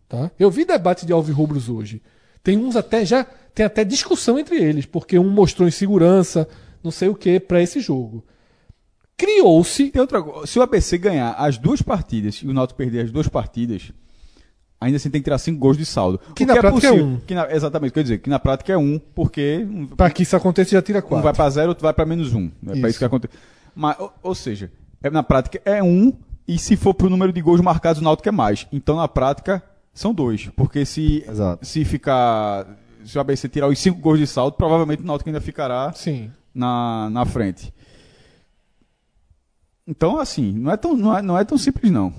S3: Tá? Eu vi debate de Alvirrubros hoje. Tem uns até já. Tem até discussão entre eles, porque um mostrou insegurança, não sei o que, para esse jogo. Criou-se.
S5: Tem outra coisa. Se o ABC ganhar as duas partidas e o Náutico perder as duas partidas, ainda assim tem que tirar cinco gols de saldo.
S3: Que
S5: O
S3: na prática é um.
S5: Que na- exatamente, quer dizer, que na prática é um, porque um,
S3: Para que isso aconteça, já tira
S5: um
S3: quatro.
S5: vai para zero, outro vai para menos um. É
S3: Isso.
S5: para isso que acontece. Mas, ou, ou seja, é, na prática é um, e se for pro número de gols marcados, o Náutico é mais. Então, na prática, são dois. Porque se,
S1: Exato.
S5: se ficar. Se o ABC tirar os cinco gols de saldo, provavelmente o Náutico ainda ficará
S3: Sim.
S5: na, na frente. Então, assim, não é, tão, não, é, não é tão simples, não.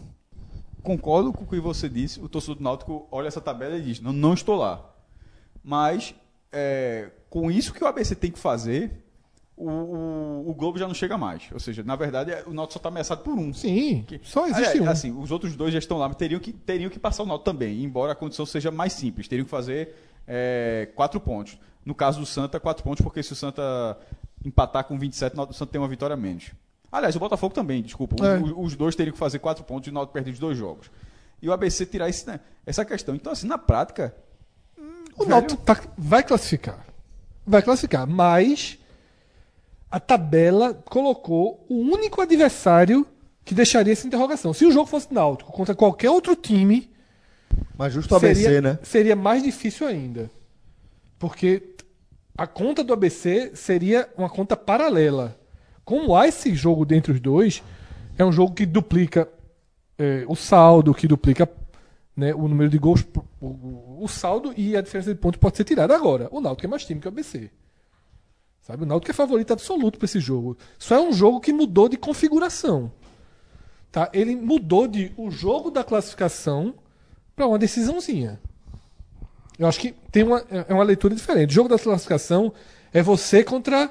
S5: Concordo com o que você disse. O torcedor do Náutico olha essa tabela e diz: não, não estou lá. Mas, é, com isso que o ABC tem que fazer, o, o, o Globo já não chega mais. Ou seja, na verdade, é- o Náutico só está ameaçado por um.
S3: Sim,
S5: Que-
S3: só existe
S5: Aliás,
S3: um.
S5: Assim, os outros dois já estão lá, mas teriam que, teriam que passar o Náutico também, embora a condição seja mais simples. Teriam que fazer é, quatro pontos. No caso do Santa, quatro pontos, porque se o Santa empatar com 27, o Santa tem uma vitória a menos. Aliás, o Botafogo também, desculpa. Os-
S3: É.
S5: Os, os dois teriam que fazer quatro pontos e o Náutico perder os dois jogos. E o ABC tirar esse, né, essa questão. Então, assim, na prática,
S3: O Náutico tá- vai classificar. Vai classificar, mas a tabela colocou o único adversário que deixaria essa interrogação. Se o jogo fosse Náutico contra qualquer outro time,
S1: Mas justo o ABC,
S3: seria,
S1: né?
S3: seria mais difícil ainda. Porque a conta do ABC seria uma conta paralela. Como há esse jogo dentre os dois, é um jogo que duplica é, o saldo, que duplica né, o número de gols, o, o- o saldo e a diferença de pontos pode ser tirada agora. O Náutico é mais time que o ABC. Sabe? O Náutico é favorito absoluto para esse jogo. Só é um jogo que mudou de configuração. Tá? Ele mudou de o jogo da classificação para uma decisãozinha. Eu acho que tem uma, é uma leitura diferente. O jogo da classificação é você contra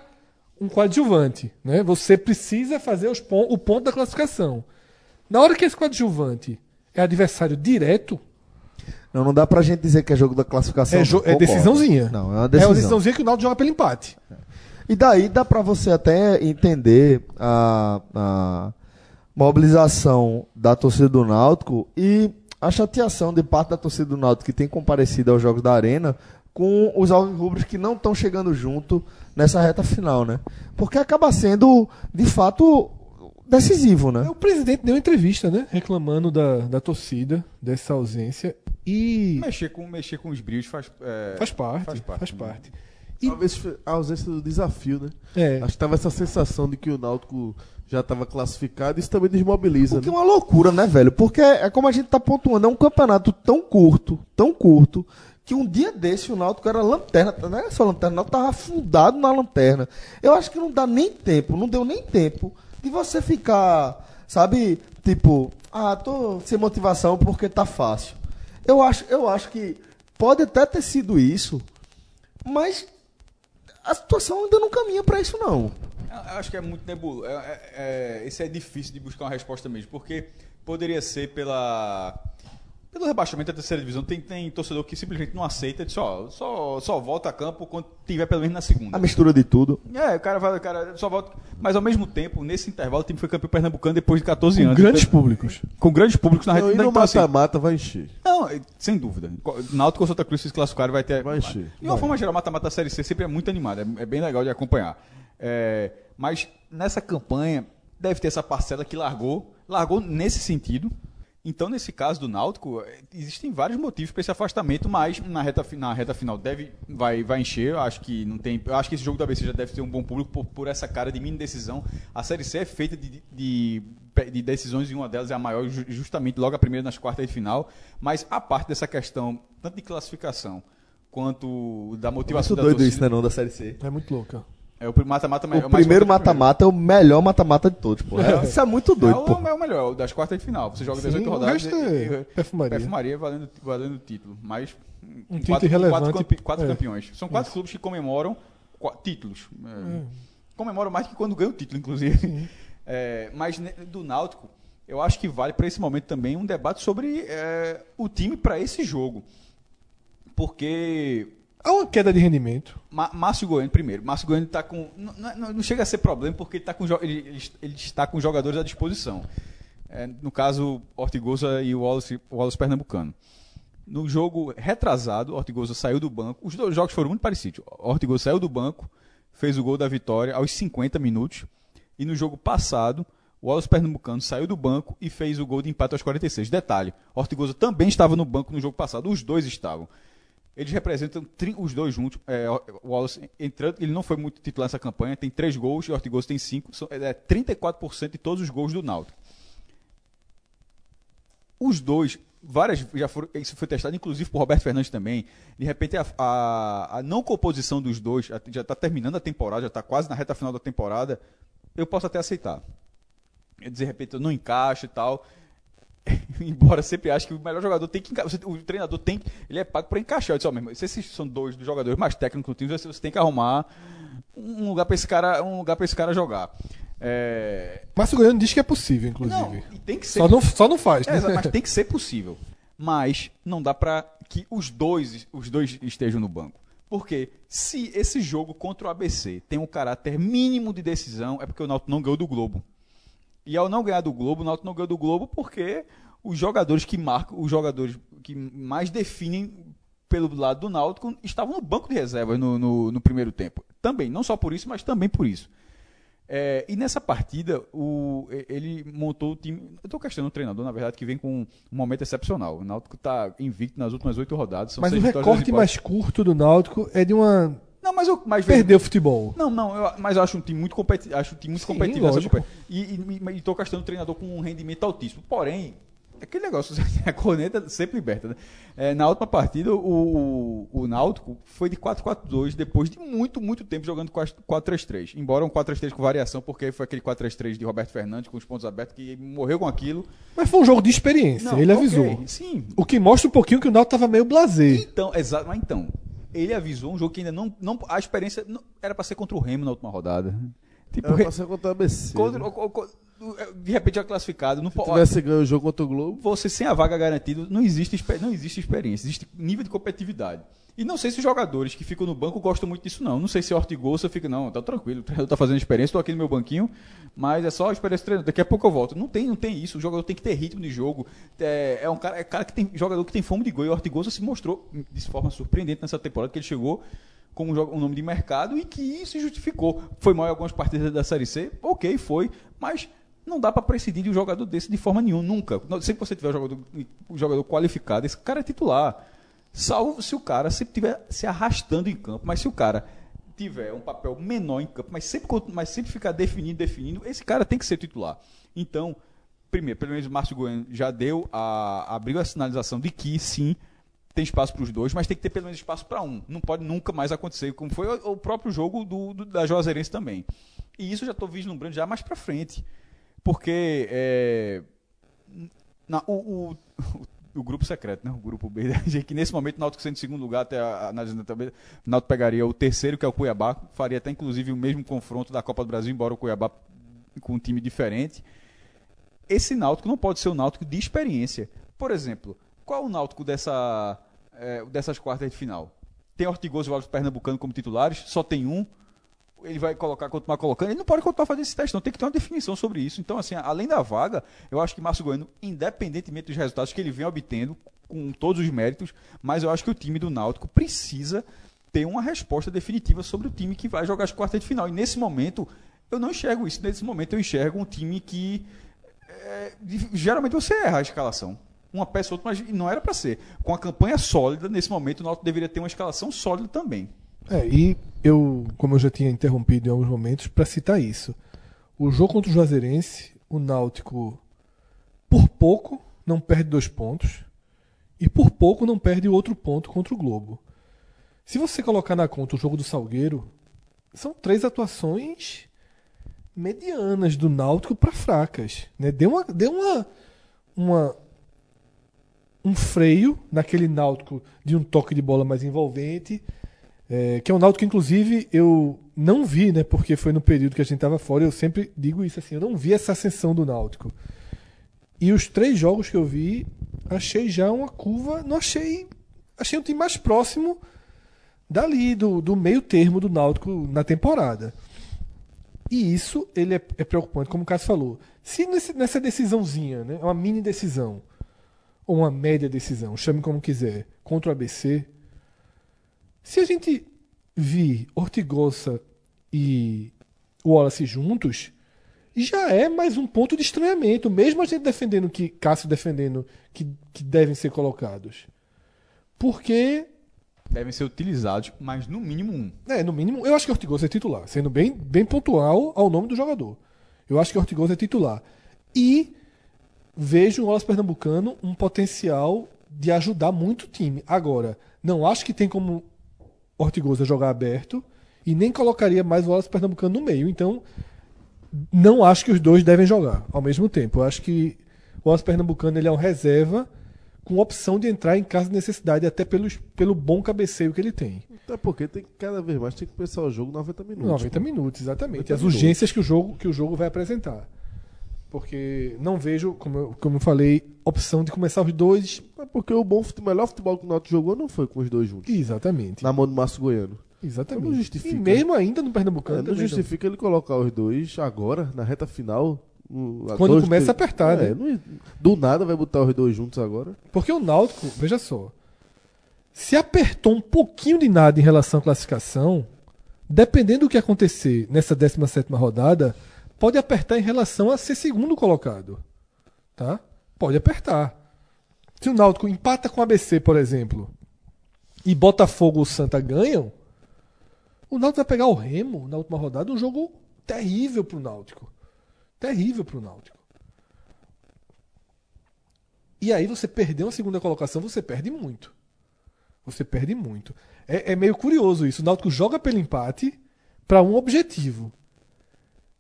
S3: um coadjuvante. Né? Você precisa fazer os pon o ponto da classificação. Na hora que esse coadjuvante é adversário direto,
S1: Não, não dá pra gente dizer que é jogo da classificação.
S3: é,
S1: não,
S3: é decisãozinha.
S1: Não, é uma
S3: É
S1: decisão.
S3: uma decisãozinha que o Náutico joga pelo empate.
S1: E daí dá pra você até entender a, a mobilização da torcida do Náutico e a chateação de parte da torcida do Náutico que tem comparecido aos jogos da Arena com os alvirrubros que não estão chegando junto nessa reta final, né? Porque acaba sendo, de fato, decisivo, né?
S3: O presidente deu entrevista, né? Reclamando da, da torcida, dessa ausência. E
S5: mexer com, mexer com os brilhos faz. é,
S3: faz parte.
S5: Faz
S3: Faz
S5: parte,
S3: parte.
S5: né?
S4: Talvez a ausência do desafio, né?
S3: É.
S4: Acho que tava essa sensação de que o Náutico já estava classificado. Isso também desmobiliza,
S1: O que é
S4: né?
S1: uma loucura, né, velho? Porque é como a gente tá pontuando, é um campeonato tão curto, tão curto, que um dia desse o Náutico era lanterna, não era só lanterna, o Náutico tava afundado na lanterna. Eu acho que não dá nem tempo, não deu nem tempo de você ficar, sabe, tipo, ah, tô sem motivação porque tá fácil. Eu acho, eu acho que pode até ter sido isso, mas a situação ainda não caminha pra isso não.
S5: Eu acho que é muito nebuloso. É, é, é, esse é difícil de buscar uma resposta mesmo, porque poderia ser pela pelo rebaixamento da terceira divisão. Tem, tem torcedor que simplesmente não aceita, diz, ó, só, só volta a campo quando tiver pelo menos na segunda.
S1: A mistura de tudo.
S5: É, o cara vai, o cara só volta. Mas ao mesmo tempo, nesse intervalo, o time foi campeão pernambucano depois de 14
S3: Com
S5: anos.
S3: grandes
S5: Então,
S3: públicos.
S5: Com grandes públicos na
S4: Não, e
S5: reta.
S4: no
S5: Então, assim,
S4: mata-mata vai encher.
S5: não, é, sem dúvida. Náutico ou Santa Cruz se classificarem vai ter.
S4: Vai encher.
S5: De uma forma geral, mata-mata da Série C sempre é muito animado, é, é bem legal de acompanhar. É, mas nessa campanha deve ter essa parcela que largou, largou nesse sentido. Então, nesse caso do Náutico, é, existem vários motivos para esse afastamento, mas na reta, na reta final deve, vai, vai encher. Eu acho que não tem. Acho que esse jogo da ABC já deve ter um bom público por, por essa cara de mini decisão. A Série C é feita de, de, de decisões e uma delas é a maior, ju- justamente logo a primeira nas quartas de final. Mas a parte dessa questão, tanto de classificação quanto da motivação
S1: Muito
S5: da
S1: doido
S5: torcida,
S1: isso, né, não, da Série C.
S3: É muito louca.
S5: É o mata-mata é
S1: O
S5: mais
S1: primeiro mata-mata é o melhor mata-mata de todos, pô. Isso é muito doido,
S5: É
S1: pô.
S5: o, é o melhor, o das quartas de final. Você joga
S3: Sim,
S5: 18
S3: o
S5: rodadas.
S3: resto é perfumaria.
S5: Perfumaria valendo, valendo o título. Mas
S3: Um
S5: quatro,
S3: título irrelevante.
S5: quatro, quatro
S3: É.
S5: campeões. São quatro clubes que comemoram títulos. É, Comemoram mais que quando ganham o título, inclusive. É, mas ne- do Náutico, eu acho que vale para esse momento também um debate sobre é, o time para esse jogo. Porque
S3: Há uma queda de rendimento.
S5: Ma- Márcio Goiano, primeiro. Márcio Goiano está com. Não, não- não chega a ser problema porque ele, tá com, ele, ele- está com jogadores à disposição. É, no caso, Ortigosa e o Wallace, Wallace Pernambucano. No jogo retrasado, Ortigosa saiu do banco. Os dois jogos foram muito parecidos. Ortigosa saiu do banco, fez o gol da vitória aos 50 minutos. E no jogo passado, o Wallace Pernambucano saiu do banco e fez o gol de empate aos 46. Detalhe: Ortigosa também estava no banco no jogo passado. Os dois estavam. Eles representam os dois juntos. É, Wallace entrando, ele não foi muito titular nessa campanha, tem três gols e o Ortigosa tem cinco. São, é 34% de todos os gols do Náutico. Os dois, várias já foram, isso foi testado, inclusive por Roberto Fernandes também. De repente, a, a, a não composição dos dois já- está terminando a temporada, já está quase na reta final da temporada. Eu posso até aceitar. De repente, eu não encaixo e tal. embora sempre ache que o melhor jogador tem que o treinador tem que- ele é pago para encaixar eu disse, ó, meu irmão, se esses são dois dos jogadores mais técnicos do time você, você tem que arrumar um lugar para esse cara um lugar para esse cara jogar é...
S3: Márcio Goiano diz que é possível, inclusive.
S5: não tem que ser
S3: só, não, só não faz,
S5: é,
S3: né?
S5: exato, mas tem que ser possível. Mas não dá pra que os dois, os dois estejam no banco. Porque se esse jogo contra o ABC tem um caráter mínimo de decisão, é porque o Náutico não ganhou do Globo. E ao não ganhar do Globo, o Náutico não ganhou do Globo porque os jogadores que marcam, os jogadores que mais definem pelo lado do Náutico estavam no banco de reservas no, no, no primeiro tempo. Também, não só por isso, mas também por isso. É, e nessa partida, o, ele montou o time. Eu estou questionando o treinador, na verdade, que vem com um momento excepcional. O Náutico está invicto nas últimas oito rodadas.
S3: Mas o recorte mais curto do Náutico é de uma.
S5: Não, mas eu. Mas,
S3: Perdeu o futebol.
S5: não, não, eu- mas eu acho um time muito competitivo. Acho um time muito
S3: Sim,
S5: competitivo
S3: lógico.
S5: E, e, e tô questionando o treinador com um rendimento altíssimo. Porém, aquele negócio, a corneta sempre liberta, né? É, na última partida, o, o, o Náutico foi de 4-4-2 depois de muito, muito tempo jogando 4-3-3. Embora um 4-3-3 com variação, porque foi aquele 4-3-3 de Roberto Fernandes com os pontos abertos que morreu com aquilo.
S3: Mas foi um jogo de experiência,
S5: Não,
S3: ele
S5: ok,
S3: avisou.
S5: Sim,
S3: O que mostra um pouquinho que o Náutico tava meio blasé.
S5: então, exato, mas então, ele avisou um jogo que ainda não, não a experiência não- era para ser contra o Remo na última rodada. Tipo,
S4: Era pra ser contra o ABC.
S5: contra-
S4: né?
S5: o- o- de repente já classificado, não
S4: Se
S5: pode.
S4: tivesse ganho o jogo contra o Globo,
S5: Você sem a vaga garantida, não existe, não existe experiência, existe nível de competitividade. E não sei se os jogadores que ficam no banco gostam muito disso, não. Não sei se Ortigosa fica, não, tá tranquilo, o treinador tá fazendo experiência, tô aqui no meu banquinho, mas é só a experiência do treinador. Daqui a pouco eu volto. Não tem, não tem isso. O jogador tem que ter ritmo de jogo. É, é um cara, é cara que tem jogador que tem fome de gol. E o Ortigosa se mostrou de forma surpreendente nessa temporada que ele chegou como um, nome de mercado e que isso justificou. Foi mal em algumas partidas da Série C, ok, foi, mas não dá para prescindir de um jogador desse de forma nenhuma, nunca. Sempre que você tiver um jogador, um jogador qualificado, esse cara é titular. Salvo se o cara sempre estiver se arrastando em campo, mas se o cara tiver um papel menor em campo, mas sempre, mas sempre ficar definindo, definindo, esse cara tem que ser titular. Então, primeiro, pelo menos o Márcio Goiano já deu a abriu a sinalização de que sim tem espaço para os dois, mas tem que ter pelo menos espaço para um. Não pode nunca mais acontecer, como foi o, o próprio jogo do, do- da Juazeirense também. E isso eu já estou vislumbrando já mais para frente, porque é, na- o, o- o grupo secreto, né? o grupo B, que nesse momento o Náutico sendo em segundo lugar, até a da tabela, o Náutico pegaria o terceiro, que é o Cuiabá, faria até inclusive o mesmo confronto da Copa do Brasil, embora o Cuiabá com um time diferente. Esse Náutico não pode ser o Náutico de experiência. Por exemplo, qual o Náutico dessa, é, dessas quartas de final? Tem Ortigoso e Alves Pernambucano como titulares, só tem um. Ele vai colocar, continuar colocando. Ele não pode continuar fazendo esse teste, não. Tem que ter uma definição sobre isso. Então, assim, além da vaga, eu acho que Márcio Goiano, independentemente dos resultados que ele vem obtendo, com todos os méritos, mas eu acho que o time do Náutico precisa ter uma resposta definitiva sobre o time que vai jogar as quartas de final. E nesse momento, eu não enxergo isso. Nesse momento, eu enxergo um time que. é, geralmente você erra a escalação. Uma peça ou outra, mas não era para ser. Com a campanha sólida, nesse momento, o Náutico deveria ter uma escalação sólida também.
S3: É, e eu, como eu já tinha interrompido em alguns momentos, para citar isso. O jogo contra o Juazeirense, o Náutico, por pouco, não perde dois pontos. E por pouco não perde outro ponto contra o Globo. Se você colocar na conta o jogo do Salgueiro, são três atuações medianas do Náutico para fracas. Né? Deu, uma, deu uma, uma, um freio naquele Náutico de um toque de bola mais envolvente. É, que é um Náutico inclusive, eu não vi, né? Porque foi no período que a gente estava fora. Eu sempre digo isso assim: eu não vi essa ascensão do Náutico. E os três jogos que eu vi, achei já uma curva. Não achei. Achei um time mais próximo dali, do, do meio termo do Náutico na temporada. E isso ele é, é preocupante, como o Cássio falou. Se nesse- nessa decisãozinha, né, uma mini decisão, ou uma média decisão, chame como quiser, contra o ABC, se a gente vir Ortigosa e Wallace juntos, já é mais um ponto de estranhamento, mesmo a gente defendendo que Cássio defendendo que, que devem ser colocados. Porque
S5: Devem ser utilizados, mas no mínimo um.
S3: é, no mínimo, eu acho que Ortigosa é titular, sendo bem, bem pontual ao nome do jogador. Eu acho que Ortigosa é titular. E vejo o Wallace Pernambucano um potencial de ajudar muito o time. Agora, não acho que tem como Ortigosa jogar aberto e nem colocaria mais o Wallace Pernambucano no meio. Então, não acho que os dois devem jogar ao mesmo tempo. Eu acho que O Alce Pernambucano ele é um reserva com opção de entrar em caso de necessidade, até pelo, pelo bom cabeceio que ele tem.
S4: Até porque tem que cada vez mais tem que pensar o jogo 90 minutos.
S3: 90
S4: pô.
S3: minutos, exatamente.
S4: 90
S3: As
S4: minutos.
S3: urgências que o jogo, que o jogo vai apresentar. Porque não vejo, como eu, como eu falei, opção de começar os dois.
S4: É porque o bom futebol, o melhor futebol que o Náutico jogou não foi com os dois juntos.
S3: Exatamente.
S4: Na mão do Márcio Goiano.
S3: Exatamente.
S4: Não justifica.
S3: E mesmo ainda no
S4: É,
S3: Pernambucano.
S4: não
S3: também
S4: justifica ele colocar os dois agora, na reta final.
S3: Quando
S4: dois,
S3: começa a apertar,
S4: É,
S3: né?
S4: não- do nada vai botar os dois juntos agora.
S3: Porque o Náutico, veja só, se apertou um pouquinho de nada em relação à classificação, dependendo do que acontecer nessa 17ª rodada, pode apertar em relação a ser segundo colocado. Tá? Pode apertar. Se o Náutico empata com o ABC, por exemplo, e Botafogo ou Santa ganham, o Náutico vai pegar o Remo na última rodada, um jogo terrível pro Náutico. Terrível pro Náutico. E aí você perder uma segunda colocação, você perde muito. Você perde muito. É, é meio curioso isso. O Náutico joga pelo empate para um objetivo.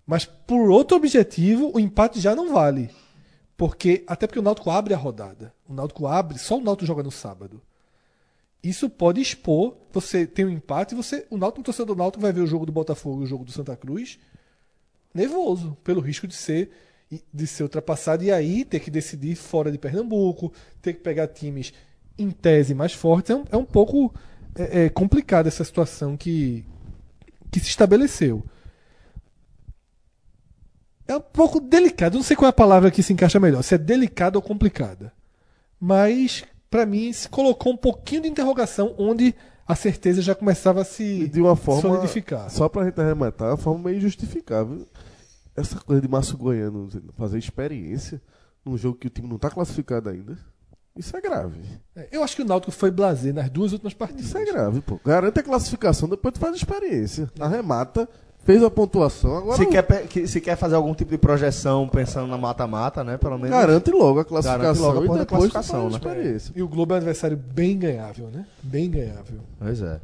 S3: Mas por outro objetivo, o empate já não vale. Porque até porque o Náutico abre a rodada. O Náutico abre, só o Náutico joga no sábado. Isso pode expor, você tem um empate, você, o Náutico, o torcedor do Náutico vai ver o jogo do Botafogo e o jogo do Santa Cruz nervoso, pelo risco de ser de ser ultrapassado e aí ter que decidir fora de Pernambuco, ter que pegar times em tese mais fortes. É um, é um pouco é, é complicada essa situação que, que se estabeleceu. É um pouco delicado, não sei qual é a palavra que se encaixa melhor, se é delicada ou complicada. Mas, para mim, se colocou um pouquinho de interrogação onde a certeza já começava a se
S4: de uma forma.
S3: solidificar.
S4: Só pra gente arrematar, uma forma meio justificável. Essa coisa de Márcio Goiano fazer experiência num jogo que o time não tá classificado ainda. Isso é grave.
S3: É, Eu acho que o Náutico foi blazer nas duas últimas partidas.
S4: Isso é grave, pô. Garante a classificação, depois tu faz experiência. Arremata, fez a pontuação, agora
S1: Se quer, se quer fazer algum tipo de projeção pensando na mata-mata, né? Pelo menos.
S4: garante logo a classificação
S1: Garante logo a
S4: e tu
S1: classificação, né?
S3: E o Globo é um adversário bem ganhável, né? Bem ganhável.
S1: Pois é.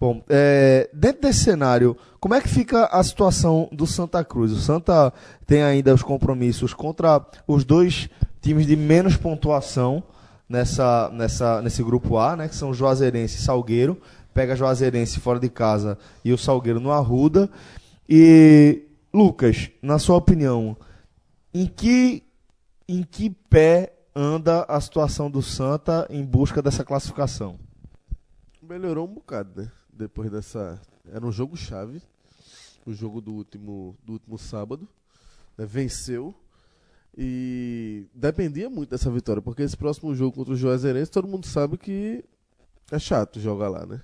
S1: Bom, é, dentro desse cenário, como é que fica a situação do Santa Cruz? O Santa tem ainda os compromissos contra os dois times de menos pontuação nessa, nessa, nesse grupo A, né? Que são Juazeirense e Salgueiro. Pega Juazeirense fora de casa e o Salgueiro no Arruda. E, Lucas, na sua opinião, em que, em que pé anda a situação do Santa em busca dessa classificação?
S4: Melhorou um bocado, né? Depois dessa. Era um jogo chave. O jogo do último, do último sábado. né? Venceu. E dependia muito dessa vitória, porque esse próximo jogo contra o Juazeirense, todo mundo sabe que é chato jogar lá, né?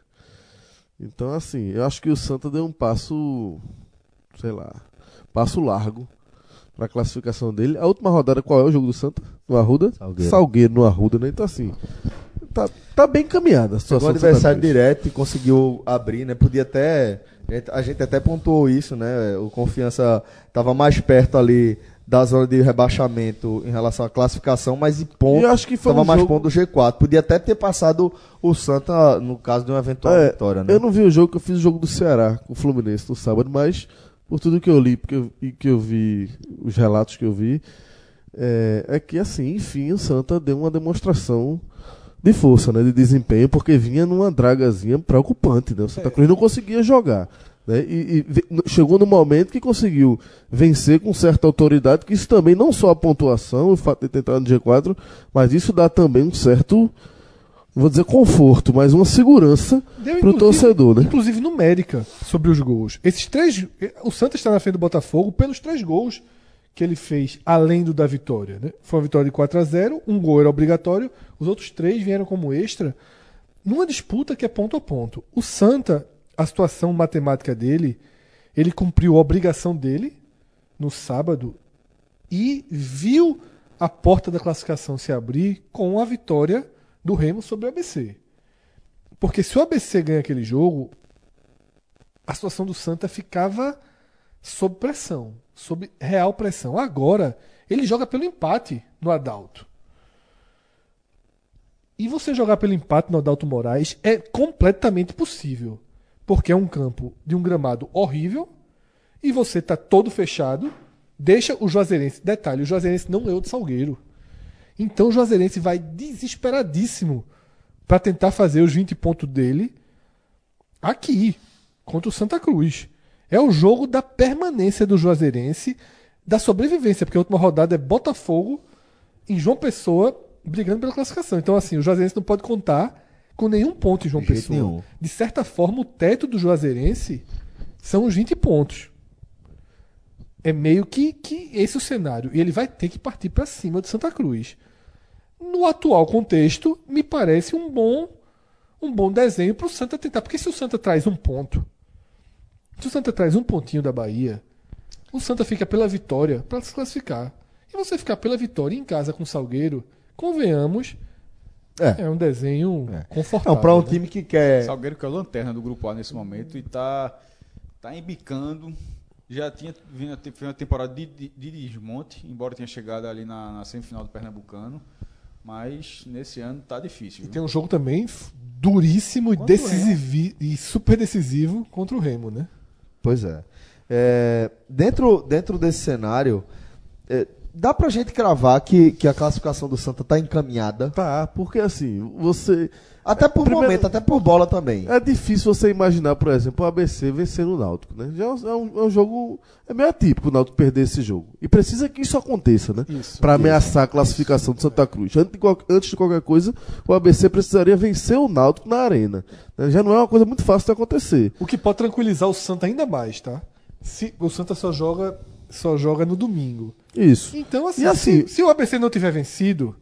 S4: Então, assim, eu acho que o Santa deu um passo, sei lá, passo largo pra classificação dele. A última rodada, qual é o jogo do Santa? No Arruda?
S1: Salgueiro.
S4: no Arruda, né? Então, assim, tá, tá bem caminhada a situação
S1: o adversário direto e conseguiu abrir, né? Podia até. a gente- A gente até pontuou isso, né? O Confiança estava mais perto ali da zona de rebaixamento em relação à classificação, mas em ponto.
S4: E
S1: Estava
S4: um
S1: mais
S4: jogo-
S1: ponto do G4. Podia até ter passado o Santa no caso de uma eventual
S4: É,
S1: vitória, né?
S4: Eu não vi o jogo, eu fiz o jogo do Ceará com o Fluminense no sábado, mas por tudo que eu li porque eu, e que eu vi, os relatos que eu vi, é, é que assim, enfim, o Santa deu uma demonstração de força, né, de desempenho, porque vinha numa dragazinha preocupante, né? O Santa Cruz não conseguia jogar. Né? E, e chegou no momento que conseguiu vencer com certa autoridade, que isso também não só a pontuação, o fato de ter entrado no G4, mas isso dá também um certo, vou dizer conforto, mas uma segurança pro
S3: inclusive-
S4: torcedor, né?
S3: Inclusive numérica sobre os gols. Esses três. O Santos está na frente do Botafogo pelos três gols que ele fez além do da vitória. Né? Foi uma vitória de 4 a 0 um gol era obrigatório, os outros três vieram como extra, numa disputa que é ponto a ponto. O Santa, a situação matemática dele, ele cumpriu a obrigação dele no sábado e viu a porta da classificação se abrir com a vitória do Remo sobre o ABC. Porque se o ABC ganha aquele jogo, a situação do Santa ficava sob pressão, sob real pressão. Agora, ele joga pelo empate no Adalto. E você jogar pelo empate no Adalto Moraes é completamente possível. Porque é um campo de um gramado horrível e você está todo fechado. Deixa o Juazeirense. Detalhe: o Juazeirense não ganhou de Salgueiro. Então o Juazeirense vai desesperadíssimo para tentar fazer os 20 pontos dele aqui, contra o Santa Cruz. É o jogo da permanência do Juazeirense, da sobrevivência, porque a última rodada é Botafogo em João Pessoa brigando pela classificação. Então, assim, o Juazeirense não pode contar com nenhum ponto em João
S1: De
S3: Pessoa.
S1: nenhum.
S3: De certa forma, o teto do Juazeirense são os 20 pontos. É meio que, que esse o cenário. E ele vai ter que partir para cima do Santa Cruz. No atual contexto, me parece um bom um bom desenho para o Santa tentar. Porque se o Santa traz um ponto, se o Santa traz um pontinho da Bahia, o Santa fica pela vitória para se classificar. E você ficar pela vitória em casa com o Salgueiro, convenhamos,
S1: É.
S3: é um desenho
S1: É.
S3: confortável.
S1: Não, para um
S3: né?
S1: time que quer.
S5: Salgueiro que é a lanterna do grupo A nesse momento e tá, tá embicando. Já tinha vindo uma temporada de, de, de desmonte, embora tenha chegado ali na, na semifinal do Pernambucano. Mas nesse ano tá difícil.
S3: E tem um jogo também duríssimo e,
S5: Contra o
S3: decisivi- e super decisivo contra o Remo, né?
S1: Pois é. É, dentro, dentro desse cenário, é, dá pra gente cravar que, que a classificação do Santa tá encaminhada.
S4: Tá, porque assim, você.
S1: Até por
S4: Primeiro-
S1: momento, até por bola também.
S4: É difícil você imaginar, por exemplo, o ABC vencendo o Náutico, né? Já é um, é um- é um jogo. É meio atípico o Náutico perder esse jogo. E precisa que isso aconteça, né?
S3: Isso.
S4: Pra ameaçar a classificação do Santa Cruz. Antes de, qual- antes de qualquer coisa, o ABC precisaria vencer o Náutico na arena. né? Já não é uma coisa muito fácil de acontecer.
S3: O que pode tranquilizar o Santa ainda mais, tá? Se, o Santa só joga, só joga no domingo.
S4: Isso.
S3: Então, assim,
S4: E assim-
S3: se, se o ABC não tiver vencido,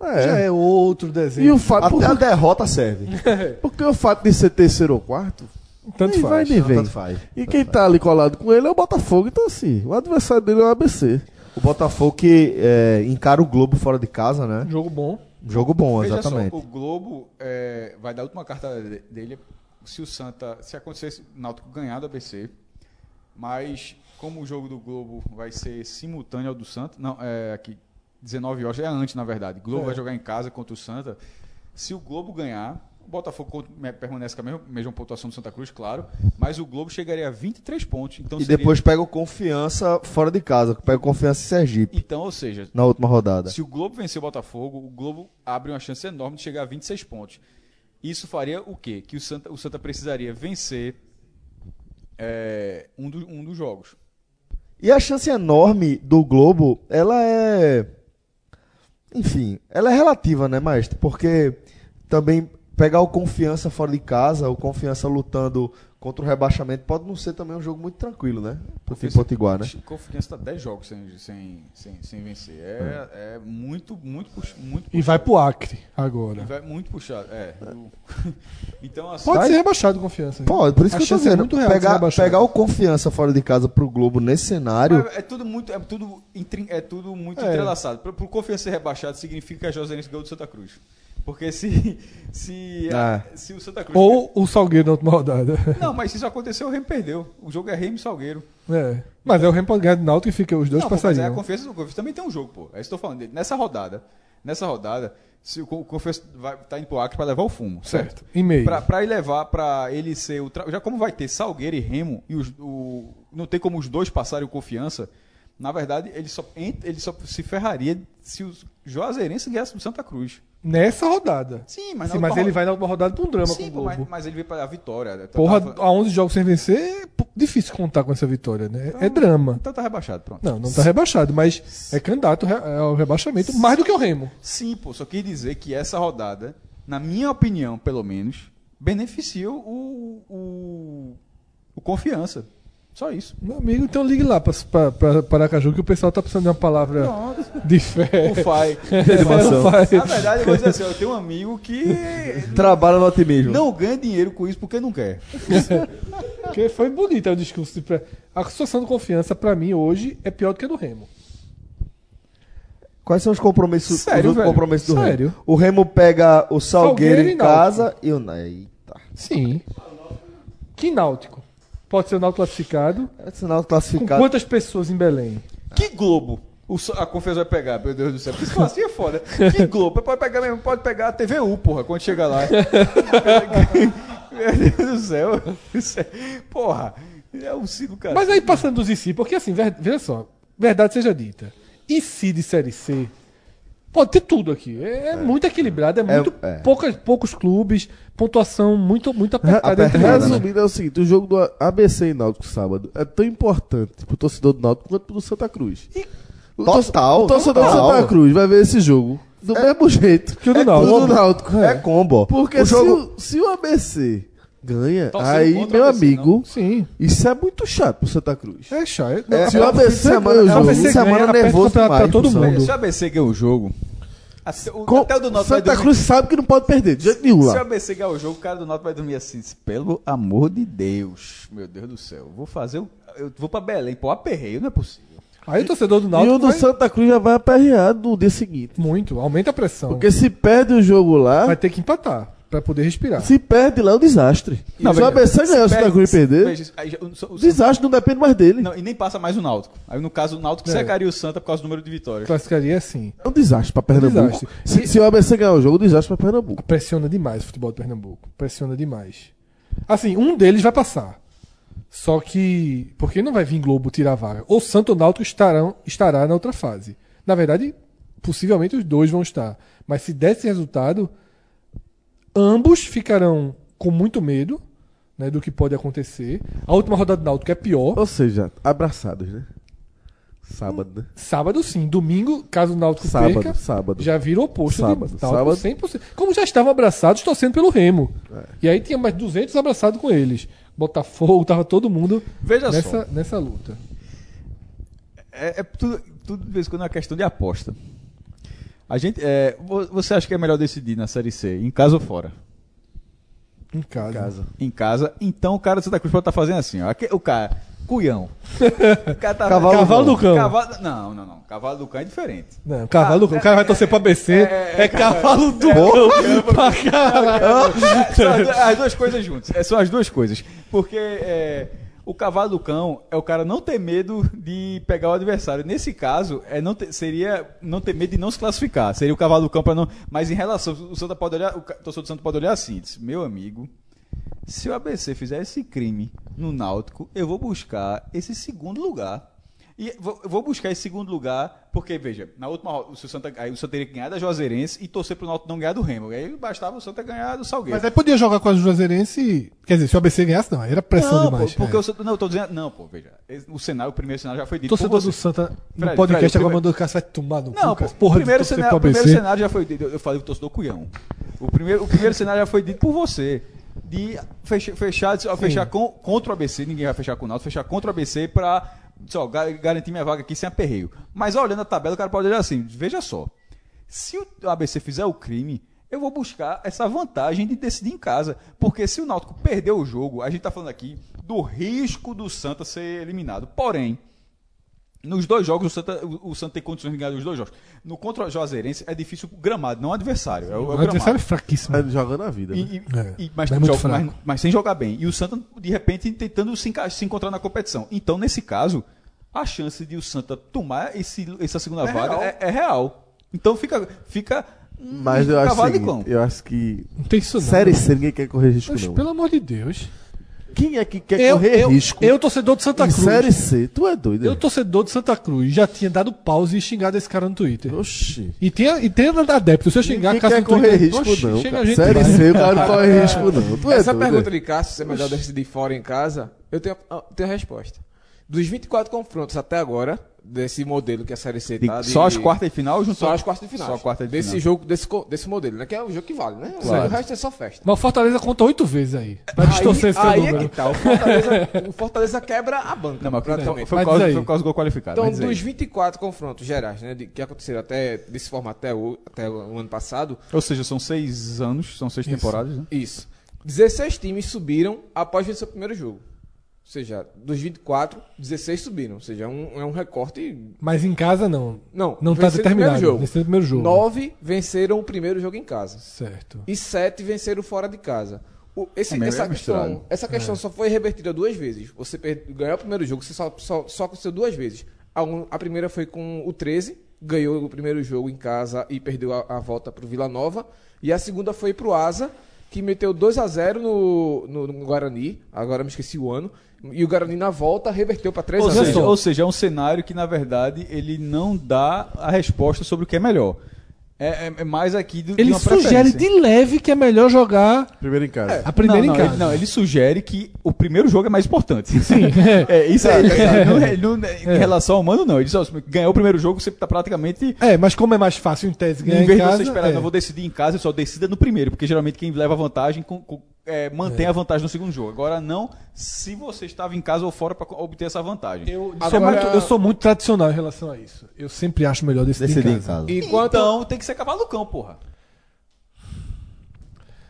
S4: É.
S3: já é outro
S4: E
S3: desenho.
S4: o fato.
S1: Até a
S4: Porque,
S1: derrota serve.
S4: porque o fato de ser terceiro ou quarto.
S3: Tanto
S4: nem
S3: faz.
S4: vai nem vem.
S1: Tanto faz.
S4: E quem tá ali colado com ele é o Botafogo. Então, assim, o adversário dele é o ABC.
S1: O Botafogo que é, encara o Globo fora de casa, né?
S3: Jogo bom.
S1: Jogo bom,
S5: Veja
S1: exatamente.
S5: só, o Globo é, vai dar a última carta de- dele se o Santa, se acontecesse o Náutico ganhar do ABC, mas como o jogo do Globo vai ser simultâneo ao do Santa, não, é aqui 19 horas, é antes na verdade. O Globo
S3: É.
S5: vai jogar em casa contra o Santa. Se o Globo ganhar, o Botafogo permanece com a mesma, mesma pontuação do Santa Cruz, claro, mas o Globo chegaria a 23 pontos. Então
S1: E
S5: seria-
S1: depois pega o confiança fora de casa, pega o confiança em Sergipe
S5: então, ou seja,
S1: na última rodada.
S5: se o Globo vencer o Botafogo, o Globo abre uma chance enorme de chegar a 26 pontos. Isso faria o quê? Que o Santa, o Santa precisaria vencer é, um, do- um dos jogos.
S1: E a chance enorme do Globo, ela é. Enfim, ela é relativa, né, maestro? Porque também pegar o confiança fora de casa, o confiança lutando contra o rebaixamento, pode não ser também um jogo muito tranquilo, né? Pro time Potiguar, né?
S5: Confiança está 10 jogos sem, sem, sem, sem vencer. É, é muito, muito, pux- muito
S3: E vai pro Acre agora.
S5: vai muito puxado. É. Então, assim,
S3: Pode
S1: Vai-
S3: ser rebaixado confiança.
S1: Pode, por isso
S3: A
S1: que eu tô
S3: é
S1: dizendo.
S3: muito real
S1: pegar,
S3: rebaixado.
S1: pegar o confiança fora de casa pro Globo nesse cenário.
S5: Mas é tudo muito, é tudo, é tudo muito
S3: É.
S5: entrelaçado. Para o Confiança ser rebaixado significa que a Josense ganhou do Santa Cruz. Porque se se,
S1: Ah.
S5: se o Santa Cruz
S3: Ou o Salgueiro na última rodada.
S5: Não, mas se isso aconteceu, o Remo perdeu. O jogo é Remo e Salgueiro.
S3: É. Mas é o Remo pode ganhar do Náutico e fica os dois
S5: não, pô, mas é a
S3: passarinhos.
S5: confiança do Confiança também tem um jogo, pô. É isso que eu tô falando. Nessa rodada, nessa rodada, se o Co- o Confiança vai tá indo pro Acre para levar o fumo, certo?
S3: Certo. E meio.
S5: Pra, pra ele levar, pra ele ser o. tra- Já como vai ter Salgueiro e Remo, e os, o, não tem como os dois passarem o confiança, na verdade, ele só, ele só se ferraria se os Juazeirense ganhassem do Santa Cruz.
S3: Nessa rodada.
S5: Sim, mas,
S3: Sim, mas ele vai na última rodada pra um drama
S5: Sim,
S3: com o
S5: mas,
S3: Globo.
S5: mas ele veio pra a vitória. Tá-
S3: Porra,
S5: tava-
S3: a 11 jogos sem vencer, é difícil contar com essa vitória, né? É drama.
S5: Então tá rebaixado, pronto.
S3: Não, não tá rebaixado, mas é candidato ao rebaixamento mais do que o Remo.
S5: Sim, pô, só queria dizer que essa rodada, na minha opinião, pelo menos, beneficia o, o, o confiança. Só isso.
S3: Meu amigo, então ligue lá pra Paracaju que o pessoal tá precisando de uma palavra de fé.
S5: O FAI. Na verdade, eu vou dizer assim, eu tenho um amigo que
S1: Trabalha no otimismo.
S5: não ganha dinheiro com isso porque não quer.
S3: Porque foi bonito é o discurso. de pré- A situação de confiança, pra mim, hoje, é pior do que a do Remo.
S1: Quais são os compromissos,
S3: Sério,
S1: os compromissos do
S3: Sério.
S1: Remo? O Remo pega o Salgueiro,
S3: Salgueiro
S1: em casa e o. Eita.
S3: Sim. Que náutico? Pode ser o náutico classificado.
S1: É sinal
S3: Com
S1: classificado.
S3: quantas pessoas em Belém?
S5: Que Globo? O, so- a confiança vai pegar, meu Deus do céu. Porque isso assim é foda. Que Globo? Pode pegar mesmo, pode pegar a TVU, porra, quando chega lá. meu Deus do céu. É- Porra, é um ciclo, cara.
S3: Mas aí passando dos IC, porque assim, ver- veja só, verdade seja dita. IC de Série C Pode ter tudo aqui. É, é muito equilibrado, é muito
S1: é.
S3: poucas, poucos clubes, pontuação muito, muito
S4: Re-
S3: apertada entre eles.
S4: Resumindo, é o seguinte: o jogo do ABC e Náutico sábado é tão importante pro torcedor do Náutico quanto pro do Santa Cruz. O
S1: Total,
S4: O torcedor do. Santa Cruz vai ver esse jogo do mesmo jeito
S3: Que o do
S4: é
S3: Náutico.
S4: do Náutico.
S1: É combo.
S4: Porque
S1: o jogo.
S4: se, o, se o ABC ganha,
S5: Torcendo
S4: aí, meu
S5: ABC,
S4: amigo,
S3: Sim,
S4: isso é muito chato pro Santa Cruz.
S3: é chato.
S1: É,
S4: Se o ABC ganha o jogo,
S1: de semana
S3: ganha,
S1: nervoso
S3: pra todo mundo.
S5: Se o ABC ganhar o jogo. o,
S4: Com-
S5: até o do vai
S4: Santa. Cruz sabe que não pode perder, de jeito nenhum
S5: Se o. ABC ganhar o jogo, o cara do Náutico vai dormir assim. Pelo amor de Deus. Meu Deus do céu. Vou fazer o. Eu vou pra Belém, pô, aperreio, não é possível.
S3: Aí o torcedor do
S4: E
S3: Náutico
S4: o do
S3: vai
S4: Santa Cruz já vai aperreado no dia seguinte.
S3: muito, aumenta a pressão.
S4: Porque se perde o jogo lá,
S3: Vai ter que empatar pra poder respirar.
S4: se perde lá é um desastre.
S5: Não,
S4: se o ABC ganhar o Santa Cruz e perder,
S5: aí o- o-
S4: o desastre não depende mais dele.
S5: Não, e nem passa mais o Náutico. Aí no caso o Náutico
S3: É.
S5: secaria o Santa por causa do número de vitórias.
S3: Classificaria assim.
S4: É um desastre pra Pernambuco.
S3: desastre.
S4: Se,
S3: E-
S4: se o ABC ganhar o jogo, um desastre pra Pernambuco.
S3: Pressiona demais o futebol de Pernambuco. Pressiona demais. Assim, um deles vai passar. Só que. Porque não vai vir Globo tirar a vaga. Ou Santo ou Náutico estarão, estará na outra fase. Na verdade, possivelmente os dois vão estar. Mas se der esse resultado, ambos ficarão com muito medo né, do que pode acontecer. A última rodada do Náutico é pior.
S4: Ou seja, abraçados, né? Sábado, né?
S3: Sábado sim. Domingo, caso o Náutico
S4: Sábado,
S3: perca,
S4: sábado.
S3: já vira o oposto
S4: Sábado,
S3: de Náutico
S4: sábado.
S3: 100%. Como já estavam abraçados torcendo pelo Remo.
S4: É.
S3: E aí tinha mais 200 abraçados com eles. Botafogo, tava todo mundo
S5: Veja só.
S3: nessa, nessa luta.
S5: É, é tudo, tudo de vez em quando é uma questão de aposta. A gente, é, vo- você acha que é melhor decidir na Série C, em casa ou fora?
S3: Em casa.
S5: Em casa. Então o cara do Santa Cruz pode estar fazendo assim, ó. O cara, cuião. O cara tá-
S3: Cavalo Cavalo do cão.
S5: Cavalo, não, não, não. Cavalo do cão é diferente.
S3: Não, cavalo do cão. O cara vai torcer pra BC. É, cavalo do
S5: é,
S3: cão. Pra caralho.
S5: São as, du- as duas coisas juntas. É, São as duas coisas. Porque é, o cavalo do cão é o cara não ter medo de pegar o adversário. Nesse caso, é não ter- seria não ter medo de não se classificar. Seria o cavalo do cão para não. Mas em relação. O Santa pode olhar. O torcedor do Santa pode olhar assim: diz, meu amigo. Se o ABC fizer esse crime no Náutico, eu vou buscar esse segundo lugar. E vou, vou buscar esse segundo lugar, porque, veja, na última o Santa, aí o Santa teria que ganhar da Juazeirense e torcer pro Náutico não ganhar do Remo. Aí bastava o Santa ganhar do Salgueiro.
S3: Mas aí podia jogar com a Juazeirense. Quer dizer, se o ABC ganhasse, não. Aí era pressão
S5: não,
S3: demais.
S5: pô, porque
S3: é.
S5: o Santa, não, eu tô dizendo, não, pô, veja, o cenário, o primeiro cenário já foi
S3: O
S5: dito
S3: torcedor do. Santa no
S5: Fred,
S3: podcast
S5: Fred, o
S3: agora mandou o cara vai tomar no
S5: Não,
S3: cu,
S5: pô.
S3: Porra
S5: o primeiro, cenário, o primeiro cenário já foi dito, eu falei do torcedor Cunhão. O primeiro, o primeiro cenário já foi dito por você. De fechar, fechar, fechar com, contra o ABC, ninguém vai fechar com o Náutico, fechar contra o ABC pra só, ga- garantir minha vaga aqui sem aperreio. Mas olhando a tabela, o cara pode olhar assim, veja só. Se o ABC fizer o crime, eu vou buscar essa vantagem de decidir em casa. Porque se o Náutico perder o jogo, a gente tá falando aqui do risco do Santa ser eliminado. Porém, nos dois jogos, o Santa, o, o Santa tem condições de ganhar os dois jogos. No contra o Juazeirense é difícil o gramado, não o adversário. É o, é o
S3: O adversário é fraquíssimo.
S4: Ele joga na vida.
S5: E,
S4: né?
S5: e-
S3: É,
S5: e- mas,
S3: é
S5: joga- mas- mas sem jogar bem. E o Santa, de repente, tentando se, se encontrar na competição. Então, nesse caso, a chance de o Santa tomar esse, essa segunda vaga
S6: real.
S5: É, é real. Então fica. fica
S4: Mas eu acho, seguinte, eu acho que
S3: Não tem isso não.
S4: Série C ninguém quer correr risco,
S3: Oxe,
S4: não.
S3: pelo amor de Deus.
S4: Quem é que quer
S3: Eu,
S4: correr
S3: eu,
S4: risco
S3: eu, torcedor de Santa Cruz.
S4: Série C? Tu é doido?
S3: Eu, torcedor de Santa Cruz, já tinha dado pause e xingado esse cara no Twitter.
S4: Oxi.
S3: E tem, e tem adepto. Se eu xingar
S4: Ninguém
S3: a casa
S4: quer correr
S3: Twitter,
S4: risco,
S3: oxe,
S4: não.
S3: chega
S4: cara.
S3: gente
S4: Série
S3: vai.
S4: C, o cara não corre risco, não. Tu é
S6: Essa
S4: doido,
S6: pergunta
S4: é?
S6: de Cássio, se é melhor decidir fora em casa, eu tenho, eu tenho a resposta. Dos 24 confrontos até agora, desse modelo que a Série C tá... de-
S5: Só as quartas de final junto
S6: Só as quartas de final.
S5: Só a quarta de
S6: desse
S5: final.
S6: jogo, desse, desse modelo, né? Que é o jogo que vale, né?
S5: Claro.
S6: O resto é só festa.
S3: Mas o Fortaleza conta oito vezes aí. Pra distorcer esse
S6: aí é que tá. O Fortaleza, o Fortaleza quebra a banca.
S5: Não, mas foi,
S6: praticamente.
S5: foi, por causa, foi por causa do gol qualificado.
S6: Então,
S5: aí.
S6: dos 24 confrontos gerais, né? de- que aconteceram até desse formato até o, até o ano passado,
S5: Ou seja, são seis anos, são seis temporadas, né?
S6: Isso. 16 times subiram após vencer o primeiro jogo. Ou seja, dos 24, 16 subiram. Ou seja, é um, é um recorte.
S3: Mas em casa não.
S6: Não,
S3: Não tá
S6: o
S3: determinado.
S6: primeiro jogo.
S3: Venceram o primeiro jogo.
S6: Nove venceram o primeiro jogo em casa.
S3: Certo.
S6: E sete venceram fora de casa. O- esse-
S5: É
S6: essa, questão, essa questão só foi revertida duas vezes. Você per- ganhou o primeiro jogo, você só, só, só aconteceu duas vezes. A, um- a primeira foi com o 13, ganhou o primeiro jogo em casa e perdeu a, a volta para o Vila Nova. E a segunda foi para o Asa, que meteu 2 a 0 no, no, no Guarani. Agora me esqueci o ano. E o Guarani na volta reverteu para 3
S5: Ou
S6: a
S3: Olha
S6: 0
S5: seja,
S3: só.
S5: ou seja, é um cenário que, na verdade, ele não dá a resposta sobre o que é melhor. É, é- é mais aqui do
S3: Ele sugere de leve que é melhor jogar
S4: Primeiro em casa.
S3: a primeira
S5: não,
S3: em
S5: não,
S3: casa.
S5: Ele, não, ele sugere que o primeiro jogo é mais importante.
S3: Sim, é.
S5: É, isso. Ele, não- ele não- Em relação ao mano, não. Ele diz, ó, se ganhou o primeiro jogo, você tá praticamente.
S3: É, mas como é mais fácil em tese ganhar
S5: em
S3: em
S5: vez de você esperar,
S3: é.
S5: não vou decidir em casa, eu só decida no primeiro, porque geralmente quem leva vantagem com- com- é, mantém a vantagem no segundo jogo. Agora, não se você estava em casa ou fora para obter essa vantagem.
S3: Eu, sou
S6: Agora-
S3: muito, eu sou muito tradicional em relação a isso. Eu sempre acho melhor decidir,
S1: Decidir
S3: em
S1: em
S3: casa.
S1: casa.
S6: Enquanto,
S5: Então tem que ser cavalo do cão, porra.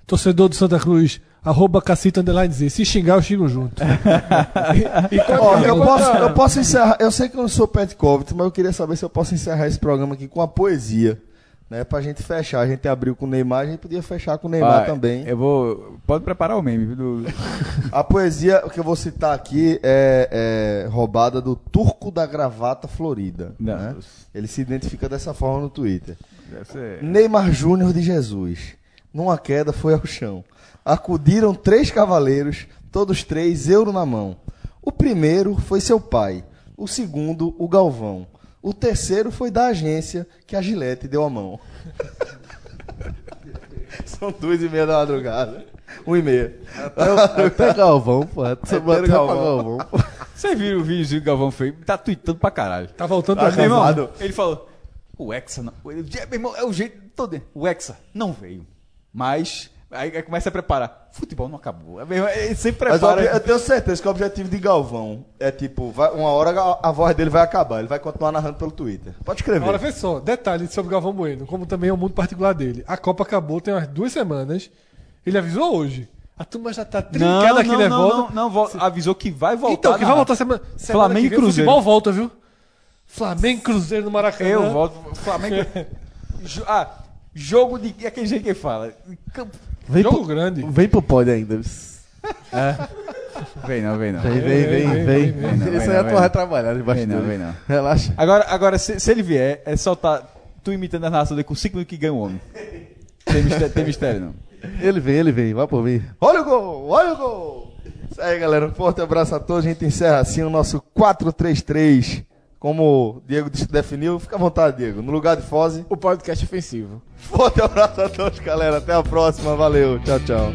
S3: Torcedor do Santa Cruz, arroba cacita underline Z. Se xingar, eu xingo junto.
S6: enquanto,
S1: Ó, eu, posso, eu posso encerrar. Eu sei que eu não sou Pet Covit, mas eu queria saber se eu posso encerrar esse programa aqui com a poesia. Né, pra gente fechar. A gente abriu com o Neymar, a gente podia fechar com o Neymar
S5: Vai,
S1: também.
S5: Eu vou. Pode preparar o meme, do-
S1: A poesia que eu vou citar aqui é, é roubada do Turco da Gravata Florida. Né? Ele se identifica dessa forma no Twitter.
S5: Ser.
S1: Neymar Júnior de Jesus. Numa queda foi ao chão. Acudiram três cavaleiros, todos três euro na mão. O primeiro foi seu pai. O segundo, o Galvão. O terceiro foi da agência que a Gillette deu a mão. São duas e meia da madrugada. Um e meia.
S4: Até Galvão, pô. Até
S1: Galvão.
S4: Galvão. pô.
S5: Você viu o vídeo que o Galvão fez? Tá tweetando pra caralho.
S3: Tá voltando
S1: Ah,
S3: pra
S5: irmão, ele falou: o Hexa não. Ele, meu irmão, é o jeito todo. O Hexa não veio. Mas. Aí, aí começa a preparar. Futebol não acabou. É mesmo, Ele sempre
S1: Mas
S5: prepara.
S1: eu, eu tenho certeza que o objetivo de Galvão é tipo, vai- uma hora a, a voz dele vai acabar. Ele vai continuar narrando pelo Twitter. Pode escrever.
S3: Agora, vê só, detalhe sobre o Galvão Bueno, como também é o mundo particular dele. A Copa acabou tem umas duas semanas. Ele avisou hoje. A turma já tá
S5: não,
S3: trincada aqui
S5: não,
S3: né,
S5: não,
S3: volta.
S5: não, não, vol- avisou que vai voltar.
S3: Então, que vai voltar semana. semana
S5: Flamengo
S3: que
S5: e Cruzeiro.
S3: futebol volta, viu? Flamengo e Cruzeiro no Maracanã.
S5: Eu volto. Flamengo. Ah, jogo de. É aquele jeito que ele fala. Campo-
S4: Vem
S3: Jogo
S4: pro,
S3: grande.
S4: vem pro pódio ainda.
S5: Vem não, vem não.
S4: Vem, vem, vem,
S3: vem,
S4: vem.
S5: vem
S4: aí é
S5: vem
S4: tu vai
S5: não.
S4: trabalhar de
S5: Vem não, vem não.
S4: Relaxa.
S5: Agora, agora se, se ele vier, é soltar. Tu imitando a narração dele com 5 minutos que ganha o homem. Tem mistério, tem mistério não.
S4: Ele vem, ele vem. Vai por mim.
S1: Olha o gol, olha o gol. Isso aí, galera. Um forte abraço a todos. A gente encerra assim o nosso 4-3-3. Como o Diego definiu, fica à vontade, Diego. No lugar de Foze.
S6: o podcast ofensivo.
S1: Forte abraço a todos, galera. Até a próxima. Valeu. Tchau, tchau.